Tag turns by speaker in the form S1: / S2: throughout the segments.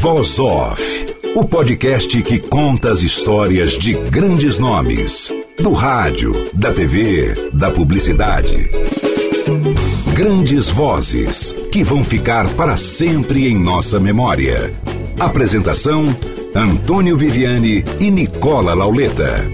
S1: Voz Off, o podcast que conta as histórias de grandes nomes, do rádio, da TV, da publicidade. Grandes vozes que vão ficar para sempre em nossa memória. Apresentação: Antônio Viviane e Nicola Lauleta.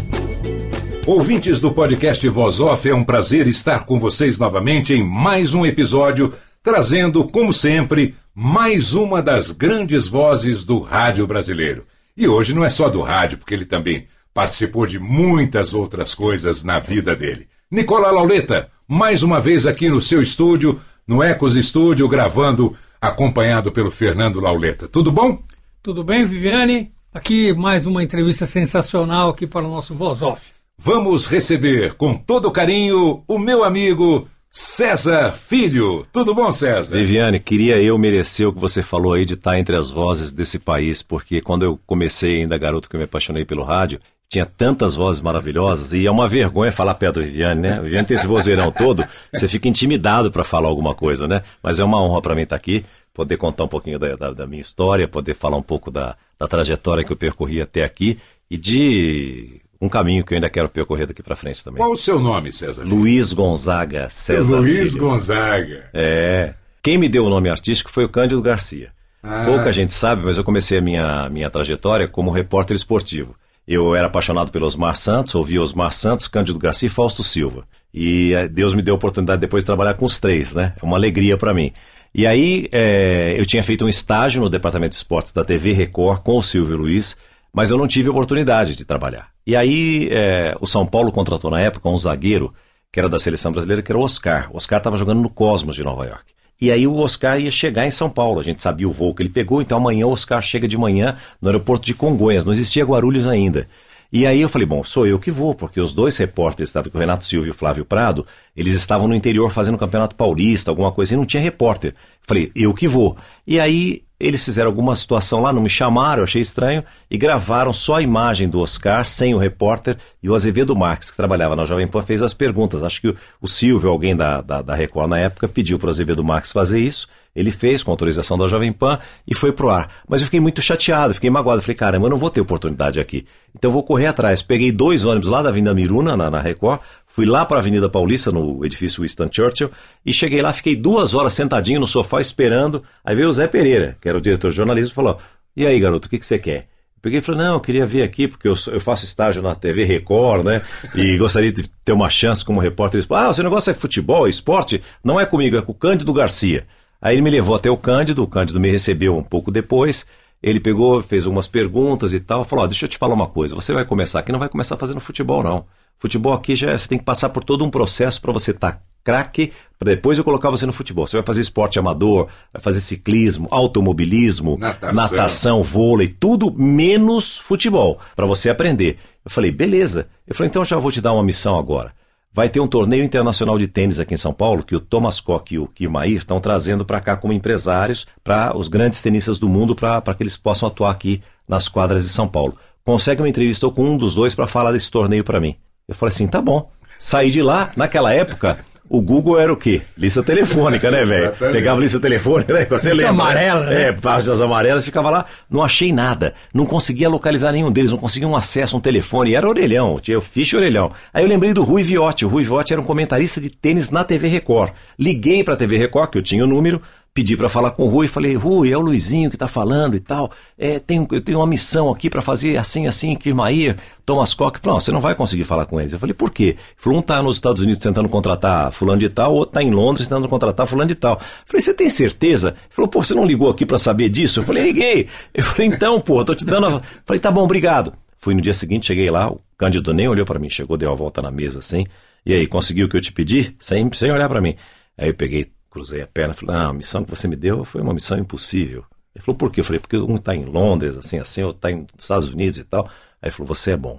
S1: Ouvintes do podcast Voz Off, é um prazer estar com vocês novamente em mais um episódio, trazendo, como sempre, mais uma das grandes vozes do rádio brasileiro. E hoje não é só do rádio, porque ele também participou de muitas outras coisas na vida dele. Nicola Lauleta, mais uma vez aqui no seu estúdio, no Ecos Estúdio, gravando, acompanhado pelo Fernando Lauleta. Tudo bom?
S2: Tudo bem, Viviane? Aqui mais uma entrevista sensacional aqui para o nosso Voz Off.
S1: Vamos receber com todo carinho o meu amigo César Filho. Tudo bom, César?
S3: Viviane, queria eu merecer o que você falou aí de estar entre as vozes desse país, porque quando eu comecei ainda garoto que eu me apaixonei pelo rádio, tinha tantas vozes maravilhosas e é uma vergonha falar perto do Viviane, né? O Viviane tem esse vozeirão todo, você fica intimidado para falar alguma coisa, né? Mas é uma honra para mim estar aqui, poder contar um pouquinho da, da, da minha história, poder falar um pouco da, da trajetória que eu percorri até aqui e de um caminho que eu ainda quero percorrer daqui para frente também.
S1: Qual o seu nome, César?
S3: Luiz Gonzaga César.
S1: Luiz
S3: Filho.
S1: Gonzaga.
S3: É. Quem me deu o nome artístico foi o Cândido Garcia.
S1: Ah.
S3: Pouca gente sabe, mas eu comecei a minha, minha trajetória como repórter esportivo. Eu era apaixonado pelo Osmar Santos, ouvia Osmar Santos, Cândido Garcia e Fausto Silva. E eh, Deus me deu a oportunidade depois de trabalhar com os três, né? É uma alegria para mim. E aí eh, eu tinha feito um estágio no Departamento de Esportes da TV Record com o Silvio Luiz, mas eu não tive oportunidade de trabalhar. E aí eh, o São Paulo contratou na época um zagueiro que era da seleção brasileira, que era o Oscar. O Oscar estava jogando no Cosmos de Nova York. E aí o Oscar ia chegar em São Paulo. A gente sabia o voo que ele pegou, então amanhã o Oscar chega de manhã no aeroporto de Congonhas. Não existia Guarulhos ainda. E aí eu falei, bom, sou eu que vou, porque os dois repórteres, estavam com o Renato Silva e o Flávio Prado, eles estavam no interior fazendo campeonato paulista, alguma coisa, e não tinha repórter. Falei, eu que vou. E aí eles fizeram alguma situação lá, não me chamaram, achei estranho, e gravaram só a imagem do Oscar, sem o repórter, e o Azevedo Marques, que trabalhava na Jovem Pan, fez as perguntas. Acho que o, o Silvio, alguém da, da, da Record na época, pediu para o Azevedo Marques fazer isso, ele fez com autorização da Jovem Pan e foi pro ar. Mas eu fiquei muito chateado, fiquei magoado. Falei, caramba, eu não vou ter oportunidade aqui. Então eu vou correr atrás. Peguei dois ônibus lá da Avenida Miruna, na, na Record, fui lá para a Avenida Paulista, no edifício Winston Churchill, e cheguei lá, fiquei duas horas sentadinho no sofá esperando. Aí veio o Zé Pereira, que era o diretor de jornalismo, e falou: E aí, garoto, o que, que você quer? Peguei e falei, não, eu queria vir aqui porque eu, eu, faço estágio na TV Record, né? E gostaria de ter uma chance como repórter. Ah, o seu negócio é futebol, é esporte? Não é comigo, é com o Cândido Garcia. Aí ele me levou até o Cândido, o Cândido me recebeu um pouco depois. Ele pegou, fez algumas perguntas e tal, falou: oh, deixa eu te falar uma coisa, você vai começar aqui, não vai começar fazendo futebol, não. Futebol aqui já você tem que passar por todo um processo para você estar tá craque, para depois eu colocar você no futebol. Você vai fazer esporte amador, vai fazer ciclismo, automobilismo,
S1: Natação.
S3: natação vôlei, tudo menos futebol, para você aprender. Eu falei, beleza. Eu falei, então eu já vou te dar uma missão agora. Vai ter um torneio internacional de tênis aqui em São Paulo que o Thomas Koch e o Kirmair estão trazendo para cá como empresários para os grandes tenistas do mundo para que eles possam atuar aqui nas quadras de São Paulo. Consegue uma entrevista com um dos dois para falar desse torneio para mim. Eu falei assim, tá bom. Saí de lá, naquela época, o Google era o quê? Lista telefônica, né, velho? Pegava lista telefônica, né? Você
S2: Lista
S3: lembra?
S2: amarela, né?
S3: É, páginas amarelas, ficava lá, não achei nada. Não conseguia localizar nenhum deles, não conseguia um acesso a um telefone. Era orelhão, tinha ficha orelhão. Aí eu lembrei do Rui Viotti. O Rui Viotti era um comentarista de tênis na TV Record. Liguei pra TV Record, que eu tinha o número, pedi para falar com o Rui, falei, Rui, é o Luizinho que tá falando e tal, é, eu tenho uma missão aqui para fazer assim, assim, Kirmair, Thomas Koch, falou, você não vai conseguir falar com eles. Eu falei, por quê? Falou, um tá nos Estados Unidos tentando contratar fulano de tal, outro tá em Londres tentando contratar fulano de tal. Eu falei, você tem certeza? Ele falou, pô, você não ligou aqui para saber disso? Eu falei, liguei. Eu falei, então, pô, tô te dando a... Eu falei, tá bom, obrigado. Fui no dia seguinte, cheguei lá, o Cândido nem olhou para mim, chegou, deu a volta na mesa assim, e aí, conseguiu o que eu te pedi? Sem, sem olhar para mim. Aí eu peguei, cruzei a perna, falei, não, a missão que você me deu foi uma missão impossível. Ele falou, por quê? Eu falei, porque um está em Londres, assim, assim, outro está nos Estados Unidos e tal. Aí ele falou, você é bom.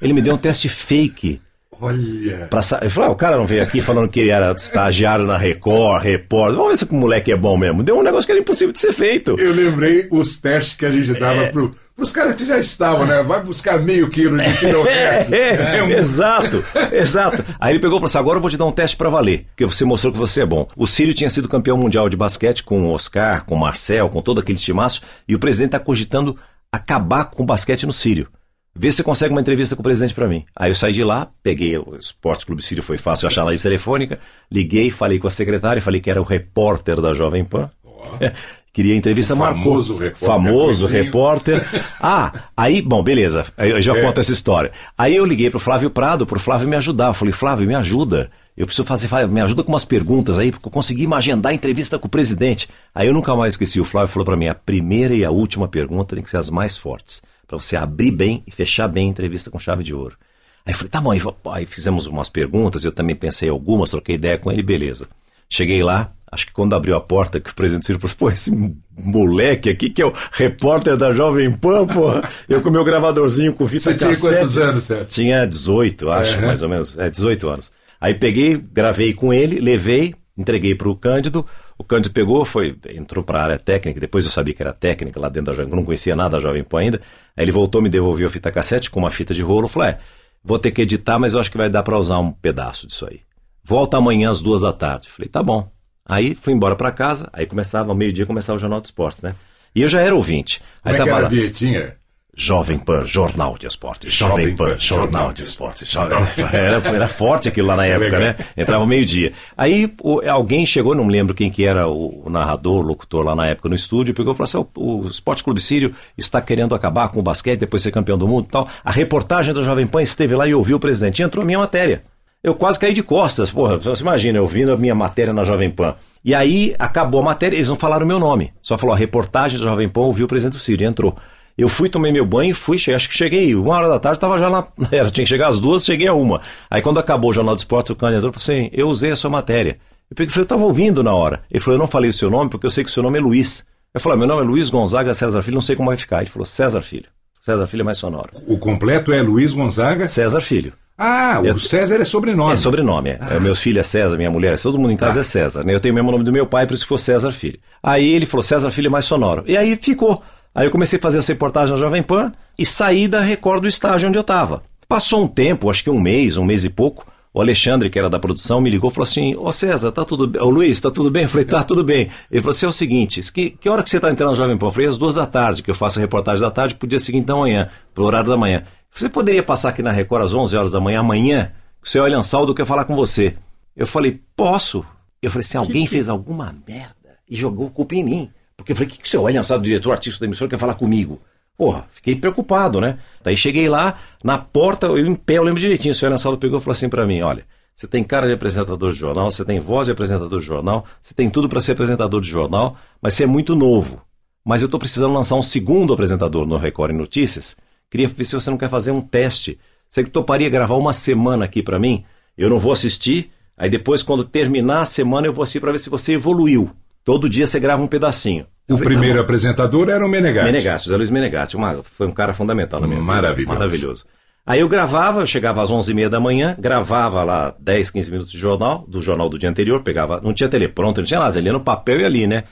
S3: Ele me deu um teste fake.
S1: Olha.
S3: Pra, ele falou, ah, o cara não veio aqui falando que ele era estagiário na Record, repórter. Vamos ver se o moleque é bom mesmo. Deu um negócio que era impossível de ser feito.
S1: Eu lembrei os testes que a gente dava
S3: É.
S1: pro, pros caras que já estavam, né? Vai buscar meio quilo de
S3: É,
S1: quilohertz.
S3: é,
S1: É,
S3: exato, exato. Aí ele pegou e falou assim: agora eu vou te dar um teste pra valer, porque você mostrou que você é bom. O Sírio tinha sido campeão mundial de basquete com o Oscar, com o Marcel, com todo aquele timaço, e o presidente está cogitando acabar com o basquete no Sírio. Vê se você consegue uma entrevista com o presidente pra mim. Aí eu saí de lá, peguei o Esporte Clube Sírio, foi fácil achar na lista telefônica, liguei, falei com a secretária, falei que era o repórter da Jovem Pan. Queria entrevista,
S1: O
S3: marcou.
S1: famoso repórter,
S3: Famoso repórter. Ah, aí, bom, beleza. Eu já
S1: É.
S3: conto essa história. Aí eu liguei pro Flávio Prado, pro Flávio me ajudar. Eu falei, Flávio, me ajuda. Eu preciso fazer, me ajuda com umas perguntas aí, porque eu consegui me agendar a entrevista com o presidente. Aí eu nunca mais esqueci. O Flávio falou pra mim: a primeira e a última pergunta tem que ser as mais fortes. Pra você abrir bem e fechar bem a entrevista com chave de ouro. Aí eu falei, tá bom, aí, fizemos umas perguntas, eu também pensei em algumas, troquei ideia com ele, beleza. Cheguei lá, acho que quando abriu a porta, que o presidente Ciro falou, pô, esse moleque aqui que é o repórter da Jovem Pan, porra. Eu com meu gravadorzinho com fita
S1: Você tinha
S3: cassete.
S1: quantos anos, Sérgio?
S3: Tinha 18, acho, mais ou menos. É, 18 anos. Aí peguei, gravei com ele, levei, entreguei pro Cândido. O Cândido pegou, foi, entrou para a área técnica, depois eu sabia que era técnica lá dentro da Jovem Pan, não conhecia nada da Jovem Pan ainda. Aí ele voltou, me devolveu a fita cassete com uma fita de rolo, falou, é, vou ter que editar, mas eu acho que vai dar para usar um pedaço disso aí. Volta amanhã às duas da tarde. Falei, tá bom. Aí fui embora para casa, aí começava, ao meio-dia começava o Jornal de Esportes, né? E eu já era ouvinte. Aí
S1: Como é que
S3: tava
S1: era a
S3: lá,
S1: vinhetinha?
S3: Jovem Pan, Jornal de Esportes. Jovem Pan, Jornal de Esportes. Era, era forte aquilo lá na época, né? Entrava meio-dia. Aí o- alguém chegou, não me lembro quem que era o, o narrador, o locutor lá na época no estúdio, pegou e falou assim: "Ó, o, Esporte Clube Sírio está querendo acabar com o basquete, depois ser campeão do mundo e tal. A reportagem da Jovem Pan esteve lá e ouviu o presidente. E entrou a minha matéria. Eu quase caí de costas, porra. Você imagina, eu ouvindo a minha matéria na Jovem Pan. E aí acabou a matéria, eles não falaram o meu nome. Só falou a reportagem da Jovem Pan, ouviu o presidente do Sírio entrou. Eu fui, tomei meu banho e fui, acho que cheguei, uma hora da tarde, estava já lá, era, tinha que chegar às duas, cheguei a uma. Aí quando acabou o Jornal do Esporte, o candidato falou assim, eu usei a sua matéria. Eu peguei, falei, eu estava ouvindo na hora. Ele falou, eu não falei o seu nome porque eu sei que o seu nome é Luiz. Eu falei, meu nome é Luiz Gonzaga César Filho, não sei como vai ficar. Ele falou, César Filho. César Filho é mais sonoro.
S1: O completo é Luiz Gonzaga.
S3: César Filho.
S1: Ah, o
S3: Eu-
S1: César é sobrenome.
S3: É sobrenome, é. É, Meus filhos é César, minha mulher, todo mundo em casa é César. né? Eu tenho o mesmo nome do meu pai, por isso que foi César Filho. Aí ele falou, César Filho é mais sonoro. E aí ficou. Aí eu comecei a fazer essa reportagem na Jovem Pan e saí da Record do estágio onde eu estava. Passou um tempo, acho que um mês, um mês e pouco, o Alexandre, que era da produção, me ligou e falou assim, ô César, tá tudo bem? Ô Luiz, tá tudo bem? Eu falei, tá tudo bem. Ele falou assim, é o seguinte, que, que hora que você tá entrando na Jovem Pan? Eu falei, às duas da tarde, que eu faço a reportagem da tarde pro dia seguinte da manhã, pro horário da manhã. Você poderia passar aqui na Record às 11 horas da manhã, amanhã? O seu Elian Saldo quer falar com você. Eu falei, posso? Eu falei assim, alguém fez alguma merda e jogou culpa em mim. Porque eu falei, o que, que o seu Elian Saldo, diretor artístico da emissora, quer falar comigo? Porra, fiquei preocupado, né? Daí cheguei lá, na porta, eu em pé, eu lembro direitinho, o seu Elian Saldo pegou e falou assim pra mim, olha, você tem cara de apresentador de jornal, você tem voz de apresentador de jornal, você tem tudo para ser apresentador de jornal, mas você é muito novo. Mas eu estou precisando lançar um segundo apresentador no Record Notícias. Queria ver se você não quer fazer um teste. Você que toparia gravar uma semana aqui para mim? Eu não vou assistir. Aí depois, quando terminar a semana, eu vou assistir para ver se você evoluiu. Todo dia você grava um pedacinho.
S1: O
S3: falei, tá
S1: primeiro apresentador era o Menegatti.
S3: Menegatti, José Luiz Menegatti, uma- foi um cara fundamental na minha vida.
S1: Maravilhoso.
S3: Maravilhoso. Aí eu gravava, eu chegava às 11h30 da manhã, gravava lá 10, 15 minutos de jornal, do jornal do dia anterior, pegava, não tinha telepronto, não tinha nada, ali no papel e ali, né?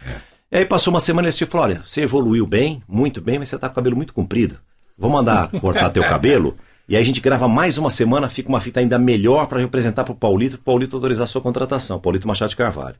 S3: E aí passou uma semana e esse falou, olha, você evoluiu bem, muito bem, mas você tá com o cabelo muito comprido. Vou mandar cortar teu cabelo, e aí a gente grava mais uma semana, fica uma fita ainda melhor para representar pro Paulito, pro Paulito autorizar a sua contratação, Paulito Machado de Carvalho.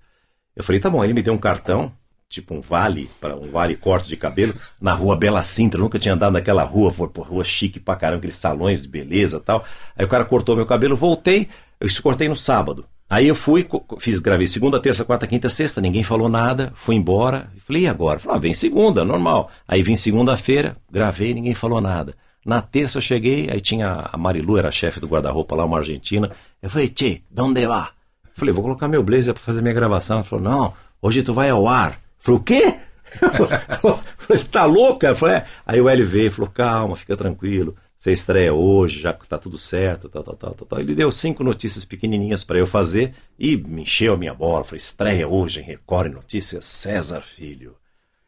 S3: Eu falei, tá bom, ele me deu um cartão, tipo um vale, para um vale corte de cabelo, na rua Bela Sintra. Eu nunca tinha andado naquela rua, pô, pô, rua chique pra caramba, aqueles salões de beleza tal. Aí o cara cortou meu cabelo, voltei, eu cortei no sábado. Aí eu fui, fiz, gravei segunda, terça, quarta, quinta, sexta, ninguém falou nada, fui embora. Falei, e agora? Falei, ah, vem segunda, normal. Aí vim segunda-feira, gravei, ninguém falou nada. Na terça eu cheguei, aí tinha a Marilu, era chefe do guarda-roupa lá, uma argentina. Eu falei, tchê, de onde vai? Falei, vou colocar meu blazer pra fazer minha gravação. Ela falou, não, hoje tu vai ao ar. Falei, o quê? Você tá? Eu Falei, é. Aí o L veio falou, calma, fica tranquilo. Você estreia hoje, já tá tudo certo, tal, tal, tal, tal. tal. Ele deu cinco notícias pequenininhas para eu fazer e me encheu a minha bola. Falei, estreia hoje em Record Notícias César Filho.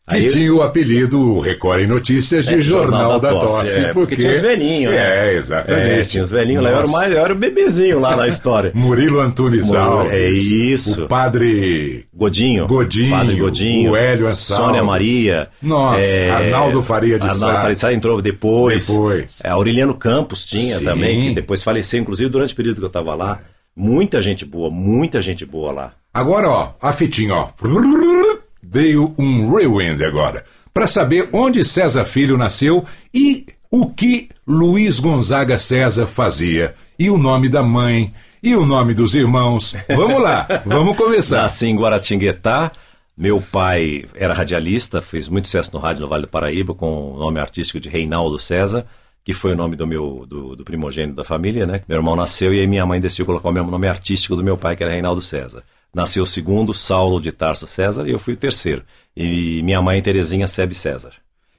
S1: Que
S3: Aí
S1: tinha o apelido Record em Notícias de
S3: É,
S1: Jornal, da, Tosse.
S3: é, porque tinha os velhinhos, né?
S1: É, exatamente.
S3: É, tinha os velhinhos lá. Eu era, o mais, eu era o bebezinho lá na história.
S1: Murilo Antunes Alves.
S3: é isso.
S1: O padre
S3: Godinho.
S1: Godinho,
S3: Padre Godinho.
S1: o Hélio Ansaldo.
S3: Sônia Maria. é,
S1: Nossa, Arnaldo Faria de
S3: Arnaldo
S1: Sá.
S3: Faria de Sá entrou depois.
S1: Depois.
S3: É, Aureliano Campos tinha
S1: Sim.
S3: também, que depois faleceu, inclusive durante o período que eu estava lá. Muita gente boa, muita gente boa lá.
S1: Agora, ó, a fitinha, ó. Veio um rewind agora. Para saber onde César Filho nasceu e o que Luiz Gonzaga César fazia. E o nome da mãe. E o nome dos irmãos. Vamos lá, vamos começar.
S3: Nasci em Guaratinguetá. Meu pai era radialista, fez muito sucesso no rádio no Vale do Paraíba, com o nome artístico de Reinaldo César, que foi o nome do meu do, do primogênito da família, né? Meu irmão nasceu e aí minha mãe decidiu colocar o mesmo nome artístico do meu pai, que era Reinaldo César. Nasceu o segundo, Saulo de Tarso César, e eu fui o terceiro. E minha mãe, Terezinha Sebe César.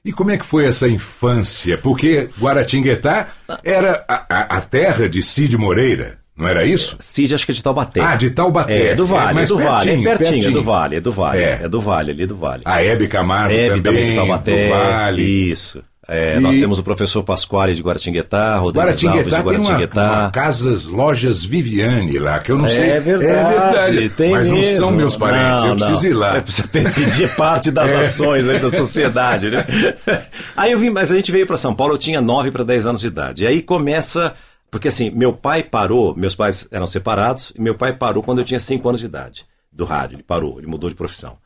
S1: E como é que foi essa infância? Porque Guaratinguetá era a, a- a terra de Cid Moreira, não era isso?
S3: Cid, acho que é de Taubaté.
S1: Ah, de Taubaté.
S3: É, do Vale, é,
S1: mas
S3: do Vale, é
S1: pertinho,
S3: pertinho, é
S1: pertinho.
S3: do Vale, é do Vale,
S1: É.
S3: é, do Vale, ali do Vale.
S1: A Hebe Camargo
S3: Hebe também
S1: também,
S3: de Taubaté,
S1: do Vale.
S3: isso. É,
S1: E-
S3: Nós temos o professor Pasquale de Guaratinguetá, Rodrigo Alves de
S1: Guaratinguetá tem uma,
S3: Guaratinguetá.
S1: uma Casas Lojas Viviane lá, que eu não
S3: É
S1: sei.
S3: verdade,
S1: é verdade.
S3: tem
S1: mas não
S3: mesmo.
S1: são meus parentes,
S3: Não,
S1: eu preciso
S3: não.
S1: ir lá.
S3: É, precisa pedir parte das
S1: É.
S3: ações aí da sociedade, né? Aí eu vim, mas a gente veio para São Paulo, eu tinha 9 para 10 anos de idade. E aí começa, porque assim, meu pai parou, meus pais eram separados, e meu pai parou quando eu tinha 5 anos de idade, do rádio, ele parou, ele mudou de profissão.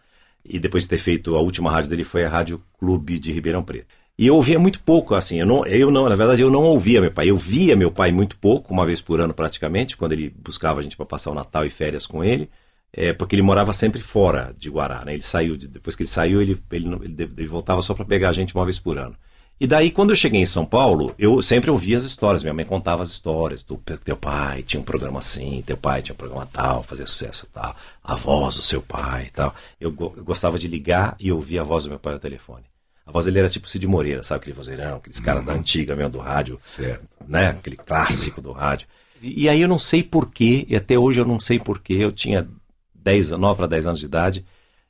S3: E depois de ter feito a última rádio dele foi a Rádio Clube de Ribeirão Preto. E eu ouvia muito pouco, assim, eu não, eu não, na verdade eu não ouvia meu pai, eu via meu pai muito pouco, uma vez por ano praticamente, quando ele buscava a gente para passar o Natal e férias com ele, é, porque ele morava sempre fora de Guará, né? Ele saiu, de- depois que ele saiu, ele, ele, ele, ele voltava só para pegar a gente uma vez por ano. E daí, quando eu cheguei em São Paulo, eu sempre ouvia as histórias. Minha mãe contava as histórias do teu pai tinha um programa assim, teu pai tinha um programa tal, fazia sucesso tal, a voz do seu pai e tal. Eu, eu gostava de ligar e ouvir a voz do meu pai no telefone. A voz dele era tipo Cid Moreira, sabe aquele vozeirão, aqueles caras da antiga mesmo do rádio
S1: Certo.
S3: né? Aquele clássico do rádio. E, e aí eu não sei porquê, e até hoje eu não sei porquê, eu tinha 10, 9 para 10 anos de idade,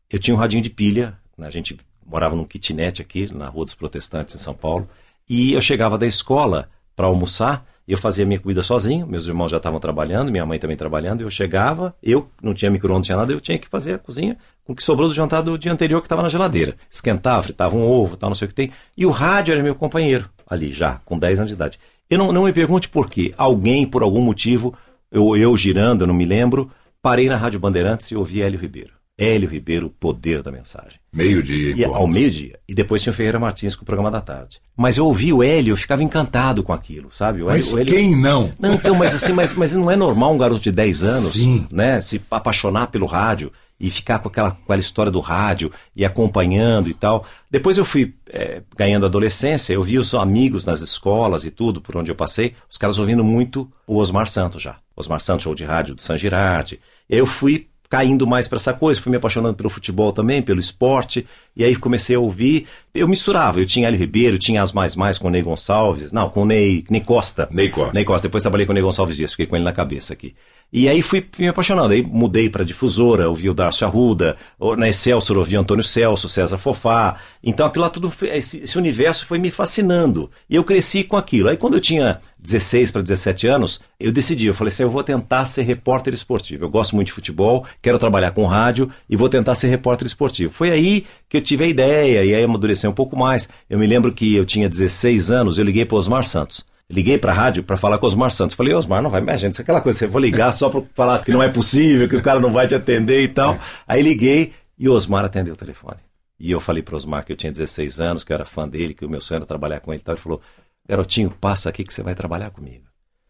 S3: eu tinha um radinho de pilha, né? a gente morava num kitnet aqui, na Rua dos Protestantes, em São Paulo, e eu chegava da escola para almoçar, eu fazia minha comida sozinho, meus irmãos já estavam trabalhando, minha mãe também trabalhando, eu chegava, eu não tinha micro-ondas, tinha nada, eu tinha que fazer a cozinha com o que sobrou do jantar do dia anterior que estava na geladeira. Esquentava, fritava um ovo, tal, não sei o que tem. E o rádio era meu companheiro, ali já, com 10 anos de idade. Eu não, não me pergunte por quê. Alguém, por algum motivo, eu, eu girando, eu não me lembro, parei na Rádio Bandeirantes e ouvi Hélio Ribeiro. Hélio Ribeiro, o poder da mensagem.
S1: Meio-dia.
S3: E ao meio-dia. E depois tinha o Ferreira Martins com o programa da tarde. Mas eu ouvi o Hélio, eu ficava encantado com aquilo, sabe? O Hélio-
S1: Mas
S3: o Hélio-
S1: quem não?
S3: não, então, mas assim, mas, mas não é normal um garoto de 10 anos,
S1: Sim.
S3: né, se apaixonar pelo rádio e ficar com aquela, com aquela história do rádio e acompanhando e tal. Depois eu fui é, ganhando adolescência, eu vi os amigos nas escolas e tudo, por onde eu passei, os caras ouvindo muito o Osmar Santos já. Osmar Santos, show de rádio do San Girardi. Eu fui caindo mais para essa coisa, fui me apaixonando pelo futebol também, pelo esporte, e aí comecei a ouvir, eu misturava, eu tinha Hélio Ribeiro, tinha as mais mais com o Ney Gonçalves, não, com o Ney, Ney Costa.
S1: Ney Costa.
S3: Ney Costa, depois trabalhei com o Ney Gonçalves Dias, fiquei com ele na cabeça aqui. E aí fui, me apaixonando, aí mudei para difusora, ouvi o Darcio Arruda, na Excelsior ouvi o Antônio Celso, César Fofá, então aquilo lá tudo, esse, esse universo foi me fascinando, e eu cresci com aquilo. Aí quando eu tinha 16 para 17 anos, eu decidi, eu falei assim, eu vou tentar ser repórter esportivo, eu gosto muito de futebol, quero trabalhar com rádio, e vou tentar ser repórter esportivo. Foi aí que eu tive a ideia, e aí amadurecer um pouco mais. Eu me lembro que eu tinha 16 anos, eu liguei para Osmar Santos. Liguei pra rádio pra falar com o Osmar Santos. Falei, Osmar, não vai gente. Isso é aquela coisa, você vou ligar só pra falar que não é possível, que o cara não vai te atender e tal. Aí liguei e o Osmar atendeu o telefone. E eu falei pro Osmar que eu tinha 16 anos, que eu era fã dele, que o meu sonho era trabalhar com ele e tal. Ele falou, garotinho, passa aqui que você vai trabalhar comigo.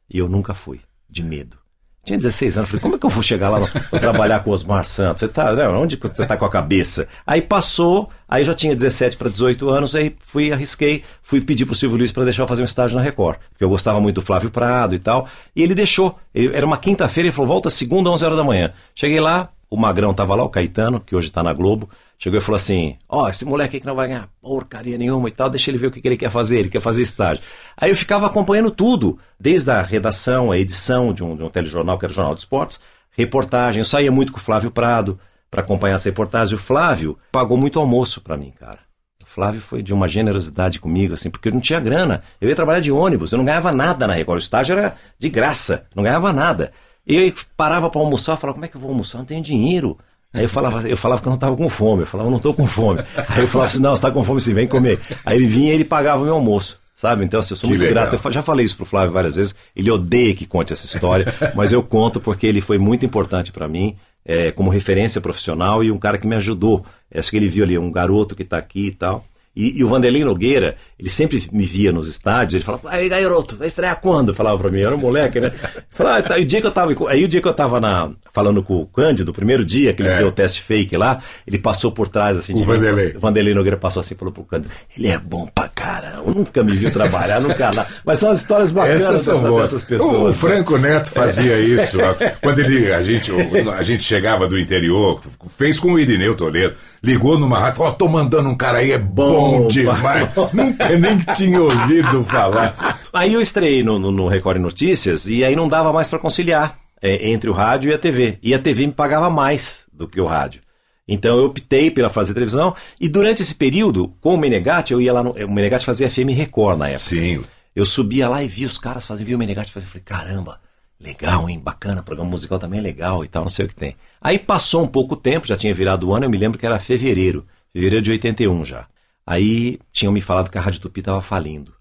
S3: E eu nunca fui, de medo. Tinha 16 anos, falei, como é que eu vou chegar lá pra trabalhar com o Osmar Santos? Você tá, né, onde você tá com a cabeça? Aí passou, aí já tinha 17 para 18 anos, aí fui, arrisquei, fui pedir pro Silvio Luiz para deixar eu fazer um estágio na Record, porque eu gostava muito do Flávio Prado e tal, e ele deixou. Ele- era uma quinta-feira, ele falou, volta segunda, 11 horas da manhã. Cheguei lá, o Magrão tava lá, o Caetano, que hoje tá na Globo, chegou e falou assim: Ó, oh, esse moleque aí que não vai ganhar porcaria nenhuma e tal, deixa ele ver o que, que ele quer fazer, ele quer fazer estágio. Aí eu ficava acompanhando tudo, desde a redação, a edição de um, de um telejornal, que era o Jornal de Esportes, reportagem. Eu saía muito com o Flávio Prado para acompanhar essa reportagem. O Flávio pagou muito almoço para mim, cara. O Flávio foi de uma generosidade comigo, assim, porque eu não tinha grana. Eu ia trabalhar de ônibus, eu não ganhava nada na Record. O estágio era de graça, não ganhava nada. E eu parava para almoçar, falava, como é que eu vou almoçar? Não tenho dinheiro. Aí eu falava, eu falava que eu não estava com fome. Eu falava, eu não estou com fome. Aí eu falava assim, não, você está com fome sim, vem comer. Aí ele vinha e ele pagava o meu almoço. Sabe? Então, assim, eu sou que muito legal. grato. Eu já falei isso pro Flávio várias vezes. Ele odeia que conte essa história, mas eu conto porque ele foi muito importante para mim, é, como referência profissional e um cara que me ajudou. Acho que ele viu ali um garoto que está aqui e tal. E, e, o Vanderlei Nogueira, ele sempre me via nos estádios, ele falava, aí garoto, vai estrear quando? Falava pra mim, eu era um moleque, né? Falava, ah, tá, o dia que eu tava, aí o dia que eu tava na, falando com o Cândido, o primeiro dia que ele é. deu o teste fake lá, ele passou por trás assim,
S1: o de Vanderlei.
S3: Mim, o Vanderlei Nogueira passou assim, falou pro Cândido, ele é bom pra caramba, nunca me viu trabalhar, nunca lá. Mas são as histórias bacanas
S1: Essas são
S3: dessa, dessas pessoas. O,
S1: o Franco Neto fazia é. isso, quando ele, a gente, a gente chegava do interior, fez com o Irineu Toledo, ligou numa rádio, falou, oh, tô mandando um cara aí, é bom, bom demais. Nunca nem tinha ouvido falar.
S3: Aí eu estreiei no, no, no Record Notícias e aí não dava mais para conciliar é, entre o rádio e a TV. E a TV me pagava mais do que o rádio. Então eu optei pela fazer televisão e durante esse período, com o Menegatti, eu ia lá no. O Menegatti fazia FM Record na época.
S1: Sim.
S3: Eu subia lá e via os caras fazendo, via o Menegatti fazer. Eu falei, caramba, legal, hein? Bacana, programa musical também é legal e tal, não sei o que tem. Aí passou um pouco tempo, já tinha virado o ano, eu me lembro que era fevereiro, fevereiro de 81 já. Aí tinham me falado que a Rádio Tupi estava falindo.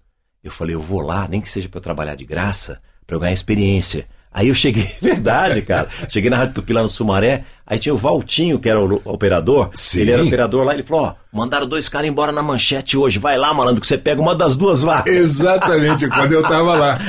S3: Eu falei, eu vou lá, nem que seja para eu trabalhar de graça, para eu ganhar experiência. Aí eu cheguei, verdade, cara. Cheguei na Rádio Tupi lá no Sumaré, aí tinha o Valtinho, que era o operador.
S1: Sim.
S3: Ele era operador lá, ele falou: Ó, mandaram dois caras embora na manchete hoje. Vai lá, malandro, que você pega uma das duas vagas.
S1: Exatamente, quando eu tava lá.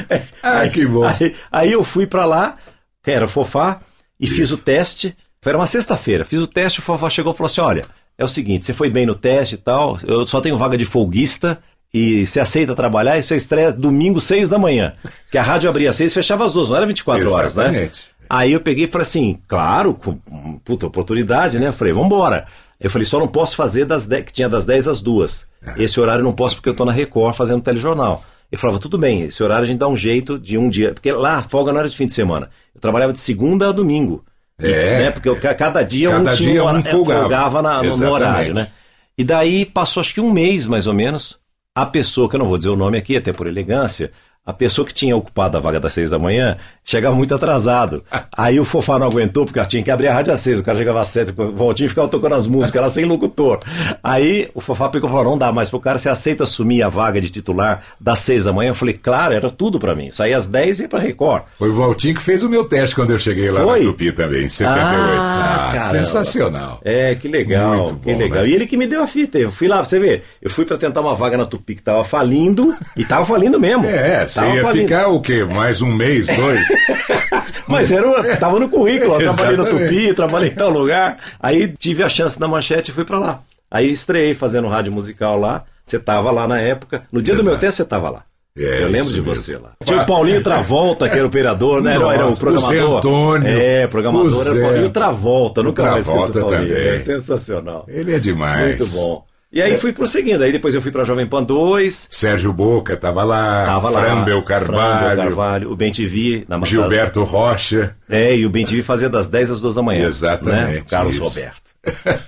S1: Ah,
S3: aí,
S1: que bom.
S3: Aí, aí eu fui para lá, que era Fofá, e Isso. fiz o teste. Foi uma sexta-feira. Fiz o teste, o Fofá chegou e falou assim: olha é o seguinte, você foi bem no teste e tal, eu só tenho vaga de folguista e você aceita trabalhar e você estreia domingo, seis da manhã. Que a rádio abria às seis e fechava às duas, não era 24
S1: Exatamente.
S3: horas, né? Aí eu peguei e falei assim, claro, com puta oportunidade, né? Eu falei, vambora. Eu falei, só não posso fazer das 10, que tinha das 10 às 2. É. Esse horário não posso porque eu tô na Record fazendo telejornal. Eu falava, tudo bem, esse horário a gente dá um jeito de um dia. Porque lá a folga não era de fim de semana. Eu trabalhava de segunda a domingo.
S1: É.
S3: Né? Porque cada dia
S1: cada
S3: um
S1: dia
S3: tinha
S1: um folgava,
S3: folgava na, no horário, né? E daí passou acho que um mês mais ou menos, a pessoa, que eu não vou dizer o nome aqui, até por elegância, a pessoa que tinha ocupado a vaga das seis da manhã chegava muito atrasado. Aí o Fofá não aguentou, porque tinha que abrir a rádio às seis, o cara chegava às sete, o Valtinho ficava tocando as músicas lá sem locutor. Aí o Fofá pegou e falou, não dá mais pro cara, você aceita assumir a vaga de titular das seis da manhã? Eu falei, claro, era tudo para mim. Saía às dez e ia pra Record.
S1: Foi o Valtinho que fez o meu teste quando eu cheguei lá Foi? na Tupi também, em 78. Ah, ah sensacional.
S3: É, que legal, muito que bom, legal. Né? E ele que me deu a fita, eu fui lá, pra você ver, eu fui para tentar uma vaga na Tupi que tava falindo, e tava falindo mesmo.
S1: É, você ia ficar o quê? Mais um mês, dois?
S3: Mas era, tava no currículo, eu trabalhei no Tupi, trabalhei em tal lugar. Aí tive a chance da manchete e fui para lá. Aí estreiei fazendo rádio musical lá. Você tava lá na época. No dia Exato. do meu teste você tava lá. É, eu lembro de mesmo. você lá. Tinha o Paulinho Travolta, que era o operador, né? Nossa, era o programador.
S1: O Antônio.
S3: É, programador o era o Paulinho Travolta. Nunca
S1: Travolta
S3: mais esqueci o Paulinho.
S1: Também.
S3: É sensacional.
S1: Ele é demais.
S3: Muito bom. E aí fui prosseguindo. Aí depois eu fui para Jovem Pan 2.
S1: Sérgio Boca estava lá.
S3: Tava lá.
S1: Frambel Carvalho. Frambel
S3: Carvalho. O Ben TV.
S1: Na Gilberto Rocha.
S3: É, e o Ben TV fazia das 10 às 2 da manhã.
S1: Exatamente.
S3: Né? Carlos
S1: isso.
S3: Roberto.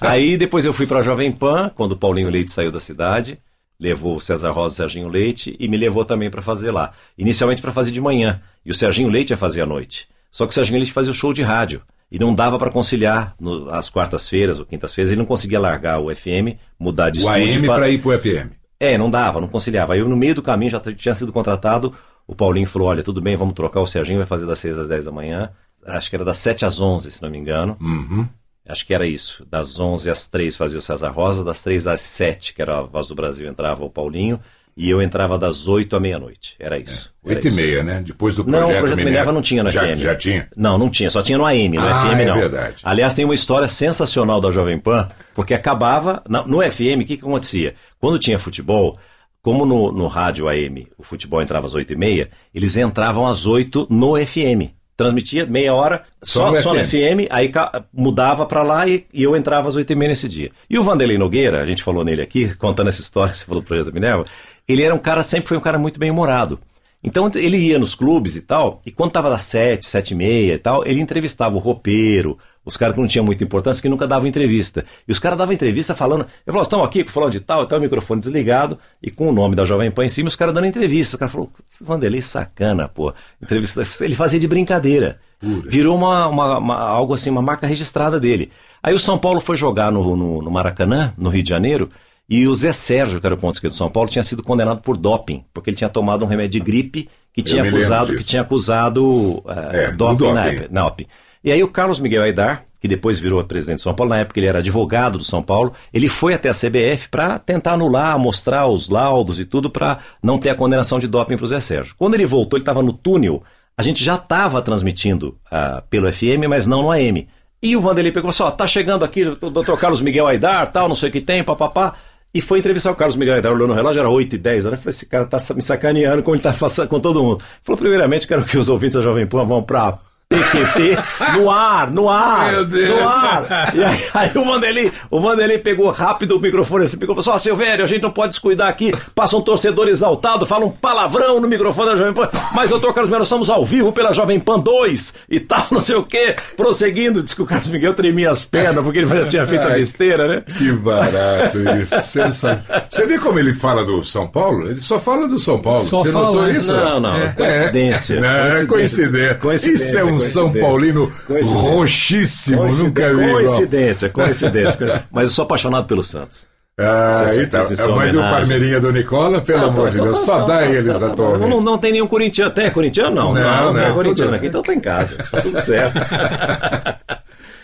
S3: aí depois eu fui para Jovem Pan, quando o Paulinho Leite saiu da cidade. Levou o César Rosa e o Serginho Leite e me levou também para fazer lá. Inicialmente para fazer de manhã. E o Serginho Leite ia fazer à noite. Só que o Serginho Leite fazia o show de rádio e não dava para conciliar no, as quartas-feiras ou quintas-feiras. Ele não conseguia largar o FM, mudar de
S1: o
S3: estúdio.
S1: AM para ir para o FM.
S3: É, não dava, não conciliava. Aí eu, no meio do caminho, já tinha sido contratado. O Paulinho falou: olha, tudo bem, vamos trocar. O Serginho vai fazer das 6 às 10 da manhã. Acho que era das 7 às 11, se não me engano.
S1: Uhum.
S3: Acho que era isso. Das 11 às 3 fazia o César Rosa, das 3 às 7, que era a Voz do Brasil, entrava o Paulinho. E eu entrava das 8 à meia-noite. Era isso.
S1: É. 8
S3: e
S1: meia, né? Depois do projeto
S3: Não, o Projeto Minerva, Minerva não tinha no
S1: já,
S3: FM.
S1: Já tinha?
S3: Não, não tinha. Só tinha no AM, no
S1: ah,
S3: FM não.
S1: é verdade.
S3: Aliás, tem uma história sensacional da Jovem Pan, porque acabava... No FM, o que, que acontecia? Quando tinha futebol, como no, no rádio AM o futebol entrava às 8 e meia, eles entravam às 8 no FM transmitia meia hora,
S1: Só
S3: só,
S1: no
S3: só no
S1: FM.
S3: FM, aí mudava pra lá e, e eu entrava às 8 e meia nesse dia. E o Vanderlei Nogueira, a gente falou nele aqui, contando essa história, você falou do Projeto Minerva, ele era um cara, sempre foi um cara muito bem humorado. Então ele ia nos clubes e tal, e quando tava das sete, sete e meia e tal, ele entrevistava o roupeiro, os caras que não tinham muita importância, que nunca davam entrevista. E os caras davam entrevista falando, eu falava, estão aqui falando de tal, tal, o microfone desligado, e com o nome da Jovem Pan em cima, os caras dando entrevista. O cara falou, Vanderlei, sacana, pô. Entrevista, ele fazia de brincadeira. Virou uma, uma- uma- algo assim, uma marca registrada dele. Aí o São Paulo foi jogar no, no- no Maracanã, no Rio de Janeiro, e o Zé Sérgio, que era o ponto esquerdo do São Paulo, tinha sido condenado por doping, porque ele tinha tomado um remédio de gripe que tinha acusado, que tinha acusado eh,
S1: É,
S3: doping,
S1: do
S3: na
S1: doping.
S3: época. na doping. E aí o Carlos Miguel Aidar, que depois virou presidente de São Paulo, na época ele era advogado do São Paulo, ele foi até a CBF para tentar anular, mostrar os laudos e tudo para não ter a condenação de doping para o Zé Sérgio. Quando ele voltou, ele estava no túnel, a gente já estava transmitindo ah, pelo FM, mas não no AM. E o Vanderlei pegou e falou assim, ó, tá chegando aqui o Dr. Carlos Miguel Aidar, tal, não sei o que tem, papapá. E foi entrevistar o Carlos Miguel Aidar, olhou no relógio, era 8 e 10 horas. Eu falei, esse cara tá me sacaneando como ele tá com todo mundo. Falou, primeiramente, quero que os ouvintes da Jovem Pan vão pra PQP no ar, no ar,
S1: Meu Deus.
S3: no ar. E aí, aí o Vanderlei, o Vanderlei pegou rápido o microfone assim, pegou e falou assim, ó, Silvério, a gente não pode descuidar aqui, passa um torcedor exaltado, fala um palavrão no microfone da Jovem Pan, mas, doutor Carlos Miguel, nós estamos ao vivo pela Jovem Pan 2 e tal, não sei o quê, prosseguindo, diz que o Carlos Miguel tremia as pernas, porque ele já tinha feito a besteira, né?
S1: Que barato isso. Sensacional. Você vê como ele fala do São Paulo? Ele só fala do São Paulo.
S2: Só
S1: Você
S2: fala,
S1: notou isso?
S3: Não, não,
S2: É.
S3: coincidência.
S1: Não, é coincidência.
S3: Coincidência,
S1: Isso é um São. Paulino roxíssimo, nunca vi.
S3: Coincidência, coincidência. Mas eu sou apaixonado pelo Santos.
S1: Ah, então,
S3: em
S1: mas o. Parmeirinha do Nicola, pelo amor de Deus, só dá eles atualmente.
S3: Não, não tem nenhum corintiano. Tem corintiano? Não.
S1: Não,
S3: Não, não, é corintiano aqui, então tá em casa. Tá tudo certo.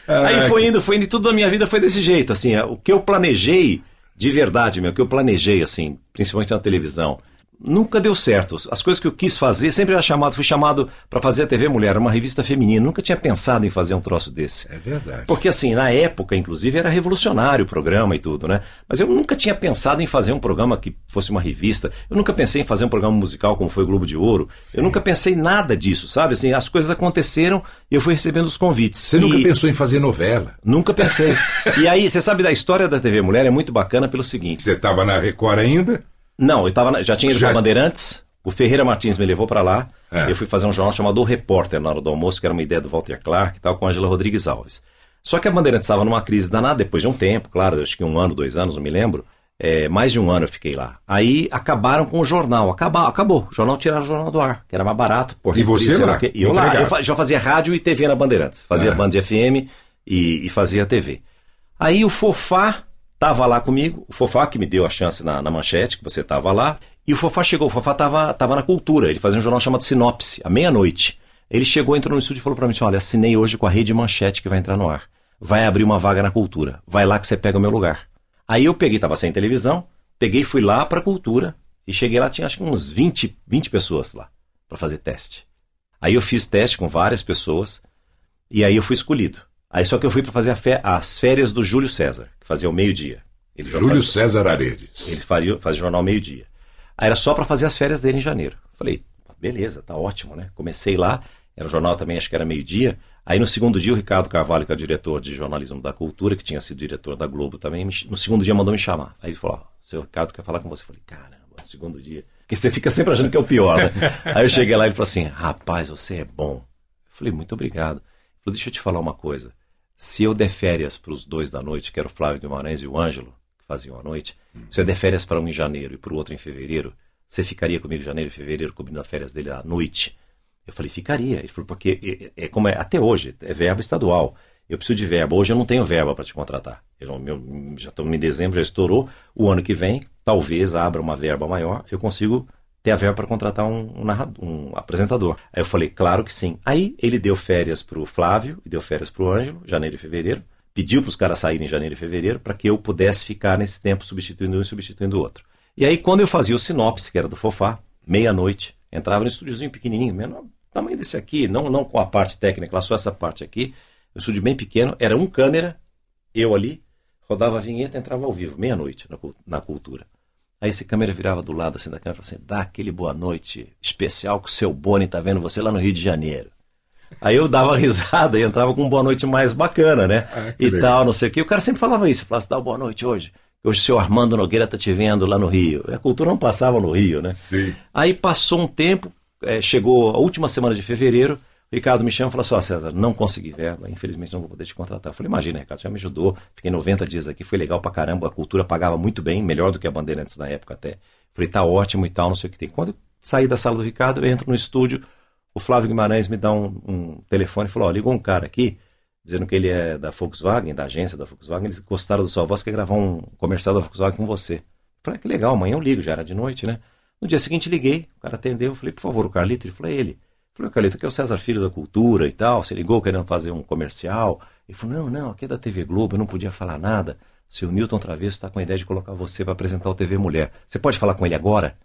S3: Aí foi indo, foi indo, e tudo na minha vida foi desse jeito, assim, é, o que eu planejei, de verdade, meu, o que eu planejei, assim, principalmente na televisão, nunca deu certo. As coisas que eu quis fazer, sempre era chamado, fui chamado para fazer a TV Mulher, uma revista feminina, nunca tinha pensado em fazer um troço desse.
S1: É verdade.
S3: Porque assim, na época, inclusive, era revolucionário o programa e tudo, né? Mas eu nunca tinha pensado em fazer um programa que fosse uma revista. Eu nunca pensei em fazer um programa musical como foi o Globo de Ouro. Eu nunca pensei nada disso, sabe? Assim, as coisas aconteceram e eu fui recebendo os convites.
S1: Você
S3: E-
S1: nunca pensou em fazer novela?
S3: Nunca pensei. e aí, você sabe da história da TV Mulher é muito bacana pelo seguinte.
S1: Você estava na Record ainda?
S3: Não, eu tava já tinha ido
S1: Já-
S3: para Bandeirantes. O Ferreira Martins me levou para lá.
S1: É.
S3: Eu fui fazer um jornal chamado O Repórter na hora do almoço, que era uma ideia do Walter Clark e tal, com a Angela Rodrigues Alves. Só que a Bandeirantes estava numa crise danada, depois de um tempo, claro, acho que um ano, dois anos, não me lembro. É, mais de um ano eu fiquei lá. Aí acabaram com o jornal. Acabou, acabou. O jornal tiraram o jornal do ar, que era mais barato. Por
S1: E você lá,
S3: o quê. E eu lá. Eu já fazia rádio e TV na Bandeirantes. Fazia
S1: É.
S3: Band FM e, e fazia TV. Aí o Fofá tava lá comigo, o Fofá que me deu a chance na, na manchete, que você tava lá, e o Fofá chegou, o Fofá tava, tava na cultura, ele fazia um jornal chamado Sinopse, à meia-noite. Ele chegou, entrou no estúdio e falou pra mim assim, olha, assinei hoje com a rede manchete que vai entrar no ar. Vai abrir uma vaga na cultura, vai lá que você pega o meu lugar. Aí eu peguei, tava sem televisão, peguei fui lá pra cultura, e cheguei lá, tinha acho que uns 20, 20 pessoas lá, pra fazer teste. Aí eu fiz teste com várias pessoas, e aí eu fui escolhido. Aí só que eu fui para fazer a fé- as férias do Júlio César, que fazia o meio-dia.
S1: Júlio
S3: fazia-
S1: César Aredes.
S3: Ele fazia, fazia jornal meio-dia. Aí era só para fazer as férias dele em janeiro. Falei, beleza, tá ótimo, né? Comecei lá, era o jornal também, acho que era meio-dia. Aí no segundo dia o Ricardo Carvalho, que é o diretor de jornalismo da cultura, que tinha sido diretor da Globo também, no segundo dia mandou me chamar. Aí ele falou, ó, seu Ricardo quer falar com você. Eu falei, caramba, no segundo dia. Porque você fica sempre achando que é o pior, né? Aí eu cheguei lá e ele falou assim, rapaz, você é bom. Eu falei, muito obrigado. Falou, deixa eu te falar uma coisa. Se eu der férias para os dois da noite, que era o Flávio Guimarães e o Ângelo, que faziam a noite, se eu der férias para um em janeiro e para o outro em fevereiro, você ficaria comigo em janeiro e fevereiro, cobrindo as férias dele à noite? Eu falei, ficaria. Ele falou, porque é, é como é, até hoje, é verba estadual. Eu preciso de verba. Hoje eu não tenho verba para te contratar. Eu, meu, já estamos em dezembro, já estourou. O ano que vem, talvez abra uma verba maior, eu consigo ter a verba para contratar um, um narrador, um apresentador. Aí eu falei, claro que sim. Aí ele deu férias para o Flávio e deu férias para o Ângelo, janeiro e fevereiro. Pediu para os caras saírem em janeiro e fevereiro para que eu pudesse ficar nesse tempo substituindo um e substituindo o outro. E aí, quando eu fazia o sinopse, que era do Fofá, meia-noite, entrava no estúdiozinho pequenininho, menor tamanho desse aqui, não, não com a parte técnica, lá só essa parte aqui, um estúdio bem pequeno, era um câmera, eu ali, rodava a vinheta, entrava ao vivo, meia-noite na, na cultura. Aí esse câmera virava do lado assim da câmera e falava assim, dá aquele boa noite especial que o seu Boni tá vendo você lá no Rio de Janeiro. Aí eu dava risada e entrava com um boa noite mais bacana, né?
S1: Ah,
S3: e
S1: legal.
S3: tal, não sei o quê. O cara sempre falava isso, falava assim, dá uma boa noite hoje. Hoje o seu Armando Nogueira tá te vendo lá no Rio. A cultura não passava no Rio, né?
S1: Sim.
S3: Aí passou um tempo, eh, chegou a última semana de fevereiro, Ricardo me chama e falou assim, ó César, não consegui verba, infelizmente não vou poder te contratar. Eu falei, imagina, Ricardo, já me ajudou, fiquei 90 dias aqui, foi legal pra caramba, a cultura pagava muito bem, melhor do que a Bandeirantes na época até. Falei, tá ótimo e tal, não sei o que tem. Quando eu saí da sala do Ricardo, eu entro no estúdio, o Flávio Guimarães me dá um, um telefone e falou, ó, ligou um cara aqui, dizendo que ele é da Volkswagen, da agência da Volkswagen, eles gostaram da sua voz, quer gravar um comercial da Volkswagen com você. Falei, ah, que legal, amanhã eu ligo, já era de noite, né? No dia seguinte liguei, o cara atendeu, falei, por favor, o Carlito, ele falou, é ele. Falei, Carlito, aqui é o César Filho da Cultura e tal, você ligou querendo fazer um comercial. Ele falou, não, não, aqui é da TV Globo, eu não podia falar nada. Seu Newton Travesso está com a ideia de colocar você para apresentar o TV Mulher. Você pode falar com ele agora?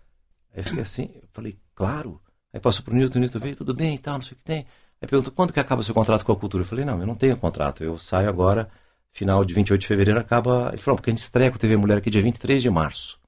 S3: Aí eu fiquei assim, eu falei, claro. Aí passou pro Newton, o Newton veio, tudo bem e tal, não sei o que tem. Aí perguntou, quando que acaba o seu contrato com a cultura? Eu falei, não, eu não tenho contrato, eu saio agora, final de 28 de fevereiro acaba. Ele falou, porque a gente estreia com o TV Mulher aqui dia 23 de março.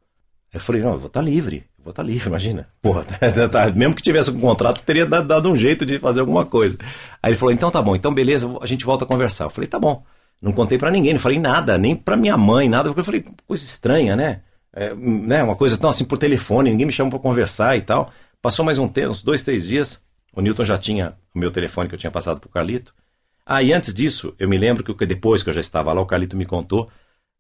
S3: Aí eu falei, não, eu vou estar livre, eu vou estar livre, imagina. Porra, tá, mesmo que tivesse um contrato, teria dado, dado um jeito de fazer alguma coisa. Aí ele falou, então tá bom, então beleza, a gente volta a conversar. Eu falei, tá bom. Não contei pra ninguém, não falei nada, nem pra minha mãe, nada, porque eu falei, coisa estranha, né? É, né? Uma coisa tão assim por telefone, ninguém me chamou pra conversar e tal. Passou mais um tempo, uns dois, três dias, o Newton já tinha o meu telefone que eu tinha passado pro Carlito. Ah, e antes disso, eu me lembro que depois que eu já estava lá, o Carlito me contou,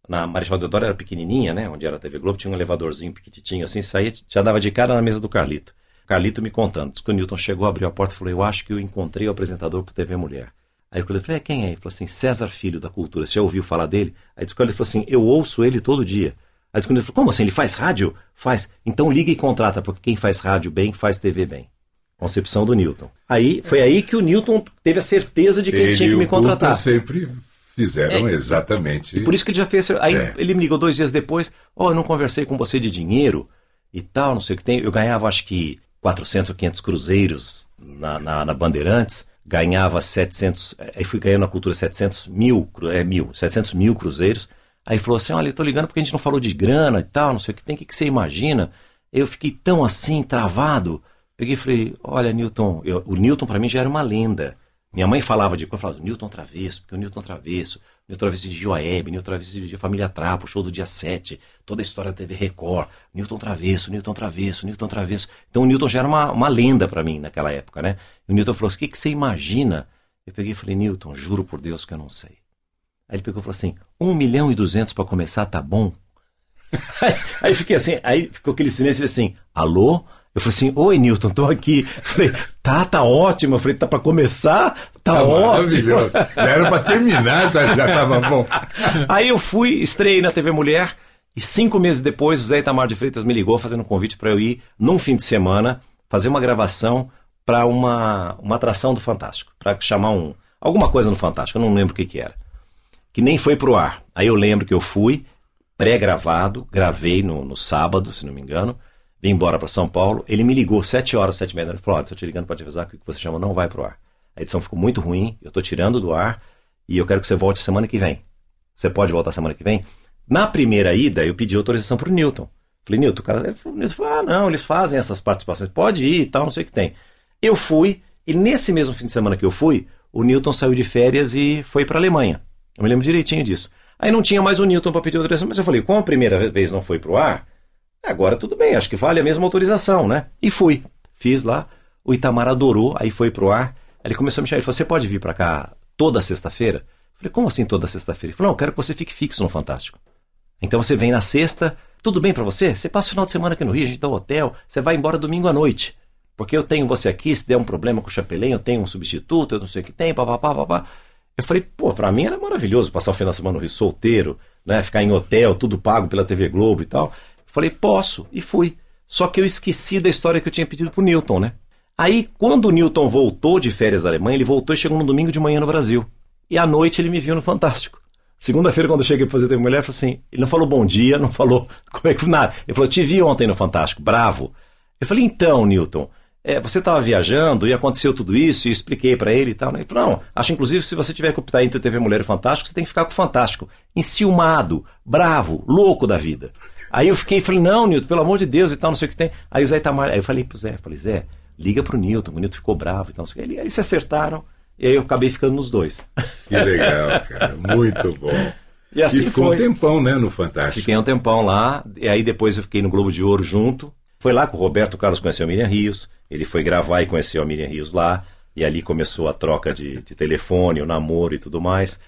S3: na Marechal Deodoro era pequenininha, né? Onde era a TV Globo, tinha um elevadorzinho pequititinho assim, saía, já dava de cara na mesa do Carlito. Carlito me contando, disse que o Newton chegou, abriu a porta e falou, eu acho que eu encontrei o apresentador pro TV Mulher. Aí o Carlito falou, é, quem é? Ele falou assim, César Filho da Cultura, você já ouviu falar dele? Aí disse que ele falou assim, eu ouço ele todo dia. Aí disse que ele falou, como assim, ele faz rádio? Faz. Então liga e contrata, porque quem faz rádio bem, faz TV bem. Concepção do Newton. Aí, foi aí que o Newton teve a certeza de que ele,
S1: Ele
S3: tinha que me
S1: o
S3: contratar.
S1: sempre fizeram
S3: É.
S1: exatamente.
S3: E por isso que ele já fez. Aí
S1: É.
S3: ele me ligou dois dias depois: Ó, eu não conversei com você de dinheiro e tal, não sei o que tem. Eu ganhava acho que 400 ou 500 cruzeiros na, na, na Bandeirantes. Ganhava 700. eh, Aí fui ganhando na cultura 700 mil, é, mil, 700 mil cruzeiros. Aí falou assim: Olha, eu tô ligando porque a gente não falou de grana e tal, não sei o que tem. O que, que você imagina? Eu fiquei tão assim, travado. Peguei e falei: Olha, Newton, eu- o Newton para mim já era uma lenda. Minha mãe falava de. Eu falava, Newton Travesso, porque o Newton Travesso, Newton Travesso a Hebe, Newton Travesso a Família Trapo, show do dia 7, toda a história da TV Record, Newton Travesso, Newton Travesso, Newton Travesso. Então o Newton já era uma, uma lenda para mim naquela época, né? E o Newton falou assim: o que, que você imagina? Eu peguei e falei, Newton, juro por Deus que eu não sei. Aí ele pegou e falou assim: 1 milhão e 200 para começar, tá bom? Aí, aí fiquei assim, aí ficou aquele silêncio assim, alô? Eu falei assim, oi Newton, tô aqui. Falei, tá, tá ótimo. Eu falei, tá pra começar? Tá,
S1: Tá
S3: ótimo.
S1: era pra terminar, tá- já tava bom.
S3: Aí eu fui, estreiei na TV Mulher e cinco meses depois o Zé Itamar de Freitas me ligou fazendo um convite para eu ir num fim de semana fazer uma gravação para uma, uma atração do Fantástico, para chamar um alguma coisa no Fantástico, eu não lembro o que que era. Que nem foi pro ar. Aí eu lembro que eu fui pré-gravado, gravei no, no sábado, se não me engano, vim embora para São Paulo. Ele me ligou sete horas, sete e meia, noite, falou: "Olha, tô te ligando para te avisar que o que você chama não vai pro ar. A edição ficou muito ruim, eu tô tirando do ar e eu quero que você volte semana que vem. Você pode voltar semana que vem? Na primeira ida, eu pedi autorização pro Newton. Falei, Newton, o cara, ele Newton falou, ah, não, eles fazem essas participações, pode ir e tal, não sei o que tem. Eu fui, e nesse mesmo fim de semana que eu fui, o Newton saiu de férias e foi para Alemanha. Eu me lembro direitinho disso. Aí não tinha mais o Newton para pedir autorização, mas eu falei, como a primeira vez não foi pro ar, agora tudo bem, acho que vale a mesma autorização, né? E fui. Fiz lá, o Itamar adorou, aí foi pro ar. Ele começou a me chamar, ele falou, você pode vir para cá toda sexta-feira? Falei, como assim toda sexta-feira? Ele falou, não, eu quero que você fique fixo no Fantástico. Então você vem na sexta, tudo bem para você? Você passa o final de semana aqui no Rio, a gente dá um hotel, você vai embora domingo à noite. Porque eu tenho você aqui, se der um problema com o Chapelin, eu tenho um substituto, eu não sei o que tem, papapá, papá. Eu falei, pô, pra mim era maravilhoso passar o final de semana no Rio solteiro, né? Ficar em hotel, tudo pago pela TV Globo e tal. Falei, posso, e fui. Só que eu esqueci da história que eu tinha pedido pro Newton, né? Aí, quando o Newton voltou de férias da Alemanha, ele voltou e chegou no domingo de manhã no Brasil. E à noite ele me viu no Fantástico. Segunda-feira, quando eu cheguei pra fazer TV Mulher, ele falou assim: ele não falou bom dia, não falou como é que nada. Ele falou: te vi ontem no Fantástico, bravo. Eu falei: então, Newton, é, você estava viajando e aconteceu tudo isso, e eu expliquei pra ele e tal. né? Ele falou: não, acho inclusive se você tiver que optar entre TV Mulher e Fantástico, você tem que ficar com o Fantástico. Enciumado, bravo, louco da vida. Aí eu fiquei, falei: não, Newton, pelo amor de Deus e tal, não sei o que tem. Aí o Zé Itamar, aí eu falei pro Zé, falei: Zé, liga pro Newton, o Newton ficou bravo e tal. Ele, eles se acertaram e aí eu acabei ficando nos dois.
S1: Que legal, cara. Muito bom.
S3: E assim
S1: e ficou
S3: foi.
S1: um tempão, né, no Fantástico.
S3: Fiquei um tempão lá, e aí depois eu fiquei no Globo de Ouro junto. Foi lá que o Roberto Carlos conheceu a Miriam Rios, ele foi gravar e conheceu a Miriam Rios lá, e ali começou a troca de, de telefone, o namoro e tudo mais.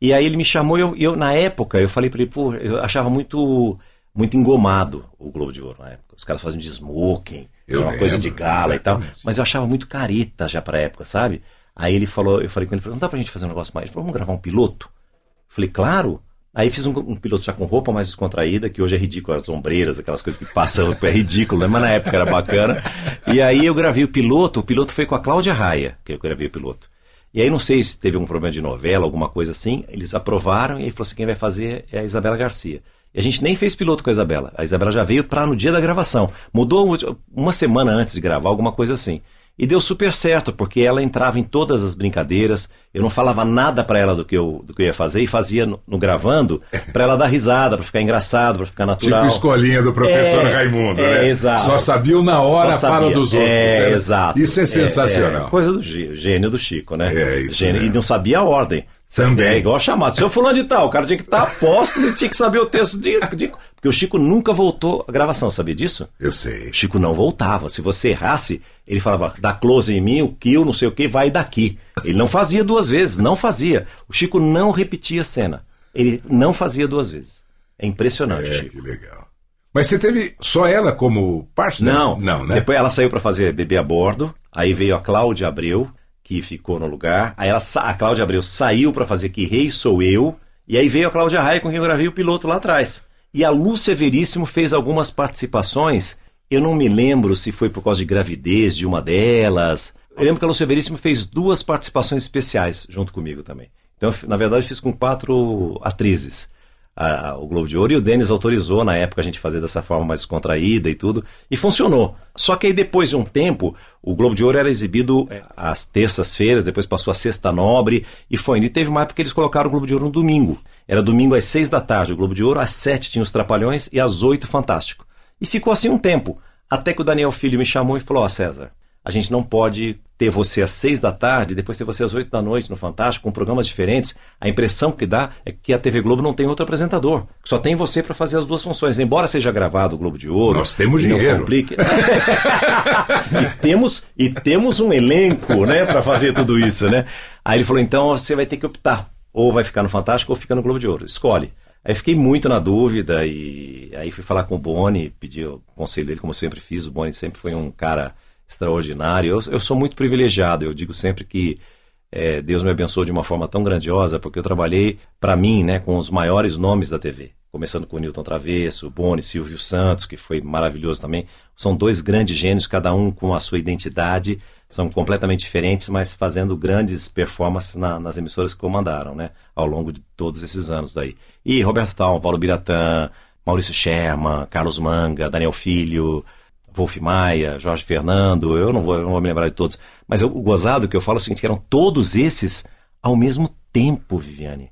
S3: E aí ele me chamou e eu, eu, na época, eu falei pra ele, pô, eu achava muito muito engomado o Globo de Ouro na época. Os caras faziam de smoking,
S1: Eu
S3: uma coisa de
S1: lembro,
S3: gala e tal.
S1: exatamente.
S3: Mas eu achava muito careta já pra época, sabe? Aí ele falou, eu falei com ele, não dá pra gente fazer um negócio mais? Ele falou, vamos gravar um piloto? Eu falei, claro. Aí fiz um, um piloto já com roupa mais descontraída, que hoje é ridículo, as ombreiras, aquelas coisas que passam, é ridículo, né? Mas na época era bacana. E aí eu gravei o piloto, o piloto foi com a Cláudia Raia, que eu gravei o piloto. E aí não sei se teve um problema de novela, alguma coisa assim, eles aprovaram e aí falou assim, quem vai fazer é a Isabela Garcia. E a gente nem fez piloto com a Isabela. A Isabela já veio para no dia da gravação. Mudou uma semana antes de gravar, alguma coisa assim. E deu super certo, porque ela entrava em todas as brincadeiras. Eu não falava nada para ela do que, eu, do que eu ia fazer e fazia no, no gravando para ela dar risada, para ficar engraçado, para ficar natural.
S1: Tipo escolinha do professor
S3: É,
S1: Raimundo,
S3: é,
S1: né?
S3: exato.
S1: Só sabiam na hora
S3: Só
S1: a fala
S3: sabia.
S1: dos outros.
S3: É,
S1: né?
S3: exato.
S1: Isso é sensacional.
S3: É, coisa do gê- gênio do Chico, né?
S1: É, isso
S3: Gênio, E não sabia a ordem.
S1: Também.
S3: É igual chamado. Seu fulano de tal, o cara tinha que estar a postos e tinha que saber o texto de, de- Porque o Chico nunca voltou à gravação, sabia disso?
S1: Eu sei.
S3: O Chico não voltava. Se você errasse, ele falava, dá close em mim, o kill, não sei o que, vai daqui. Ele não fazia duas vezes, não fazia. O Chico não repetia a cena. Ele não fazia duas vezes. É impressionante,
S1: É,
S3: Chico.
S1: que legal. Mas você teve só ela como partner?
S3: Não,
S1: Não, né?
S3: Depois ela saiu para fazer bebê a bordo. Aí veio a Cláudia Abreu, que ficou no lugar. Aí ela, a Cláudia Abreu saiu para fazer Que Rei Sou Eu. E aí veio a Cláudia Raia, com quem eu gravei o piloto lá atrás. E a Lu Severíssimo fez algumas participações. Eu não me lembro se foi por causa de gravidez de uma delas. Eu lembro que a Lu Severíssimo fez duas participações especiais junto comigo também. Então, na verdade, fiz com quatro atrizes a- o Globo de Ouro e o Denis autorizou na época a gente fazer dessa forma mais contraída e tudo, e funcionou. Só que aí depois de um tempo, o Globo de Ouro era exibido eh, às terças-feiras, depois passou a sexta nobre, e foi. E teve uma época que eles colocaram o Globo de Ouro no domingo. Era domingo às seis da tarde, o Globo de Ouro, às sete tinha os Trapalhões e às oito Fantástico. E ficou assim um tempo, até que o Daniel Filho me chamou e falou, ó César, a gente não pode ter você às seis da tarde, depois ter você às oito da noite no Fantástico, com programas diferentes. A impressão que dá é que a TV Globo não tem outro apresentador. Só tem você para fazer as duas funções. Embora seja gravado o Globo de Ouro.
S1: Nós temos dinheiro.
S3: complique- e, temos, e temos um elenco né, para fazer tudo isso. Né? Aí ele falou: então você vai ter que optar. Ou vai ficar no Fantástico ou fica no Globo de Ouro. Escolhe. Aí fiquei muito na dúvida e aí fui falar com o Boni, pedi o conselho dele, como eu sempre fiz. O Boni sempre foi um cara extraordinário. Eu, eu sou muito privilegiado. Eu digo sempre que é, Deus me abençoou de uma forma tão grandiosa, porque eu trabalhei, para mim, né, com os maiores nomes da TV. Começando com Newton Travesso, Boni, Silvio Santos, que foi maravilhoso também. São dois grandes gênios, cada um com a sua identidade, são completamente diferentes, mas fazendo grandes performances na- nas emissoras que comandaram, né, ao longo de todos esses anos daí. E Roberto Tal, Paulo Biratã, Maurício Sherman, Carlos Manga, Daniel Filho, Wolf Maia, Jorge Fernando, eu não vou, eu não vou me lembrar de todos. Mas eu- o gozado que eu falo é o seguinte, que eram todos esses ao mesmo tempo, Viviane.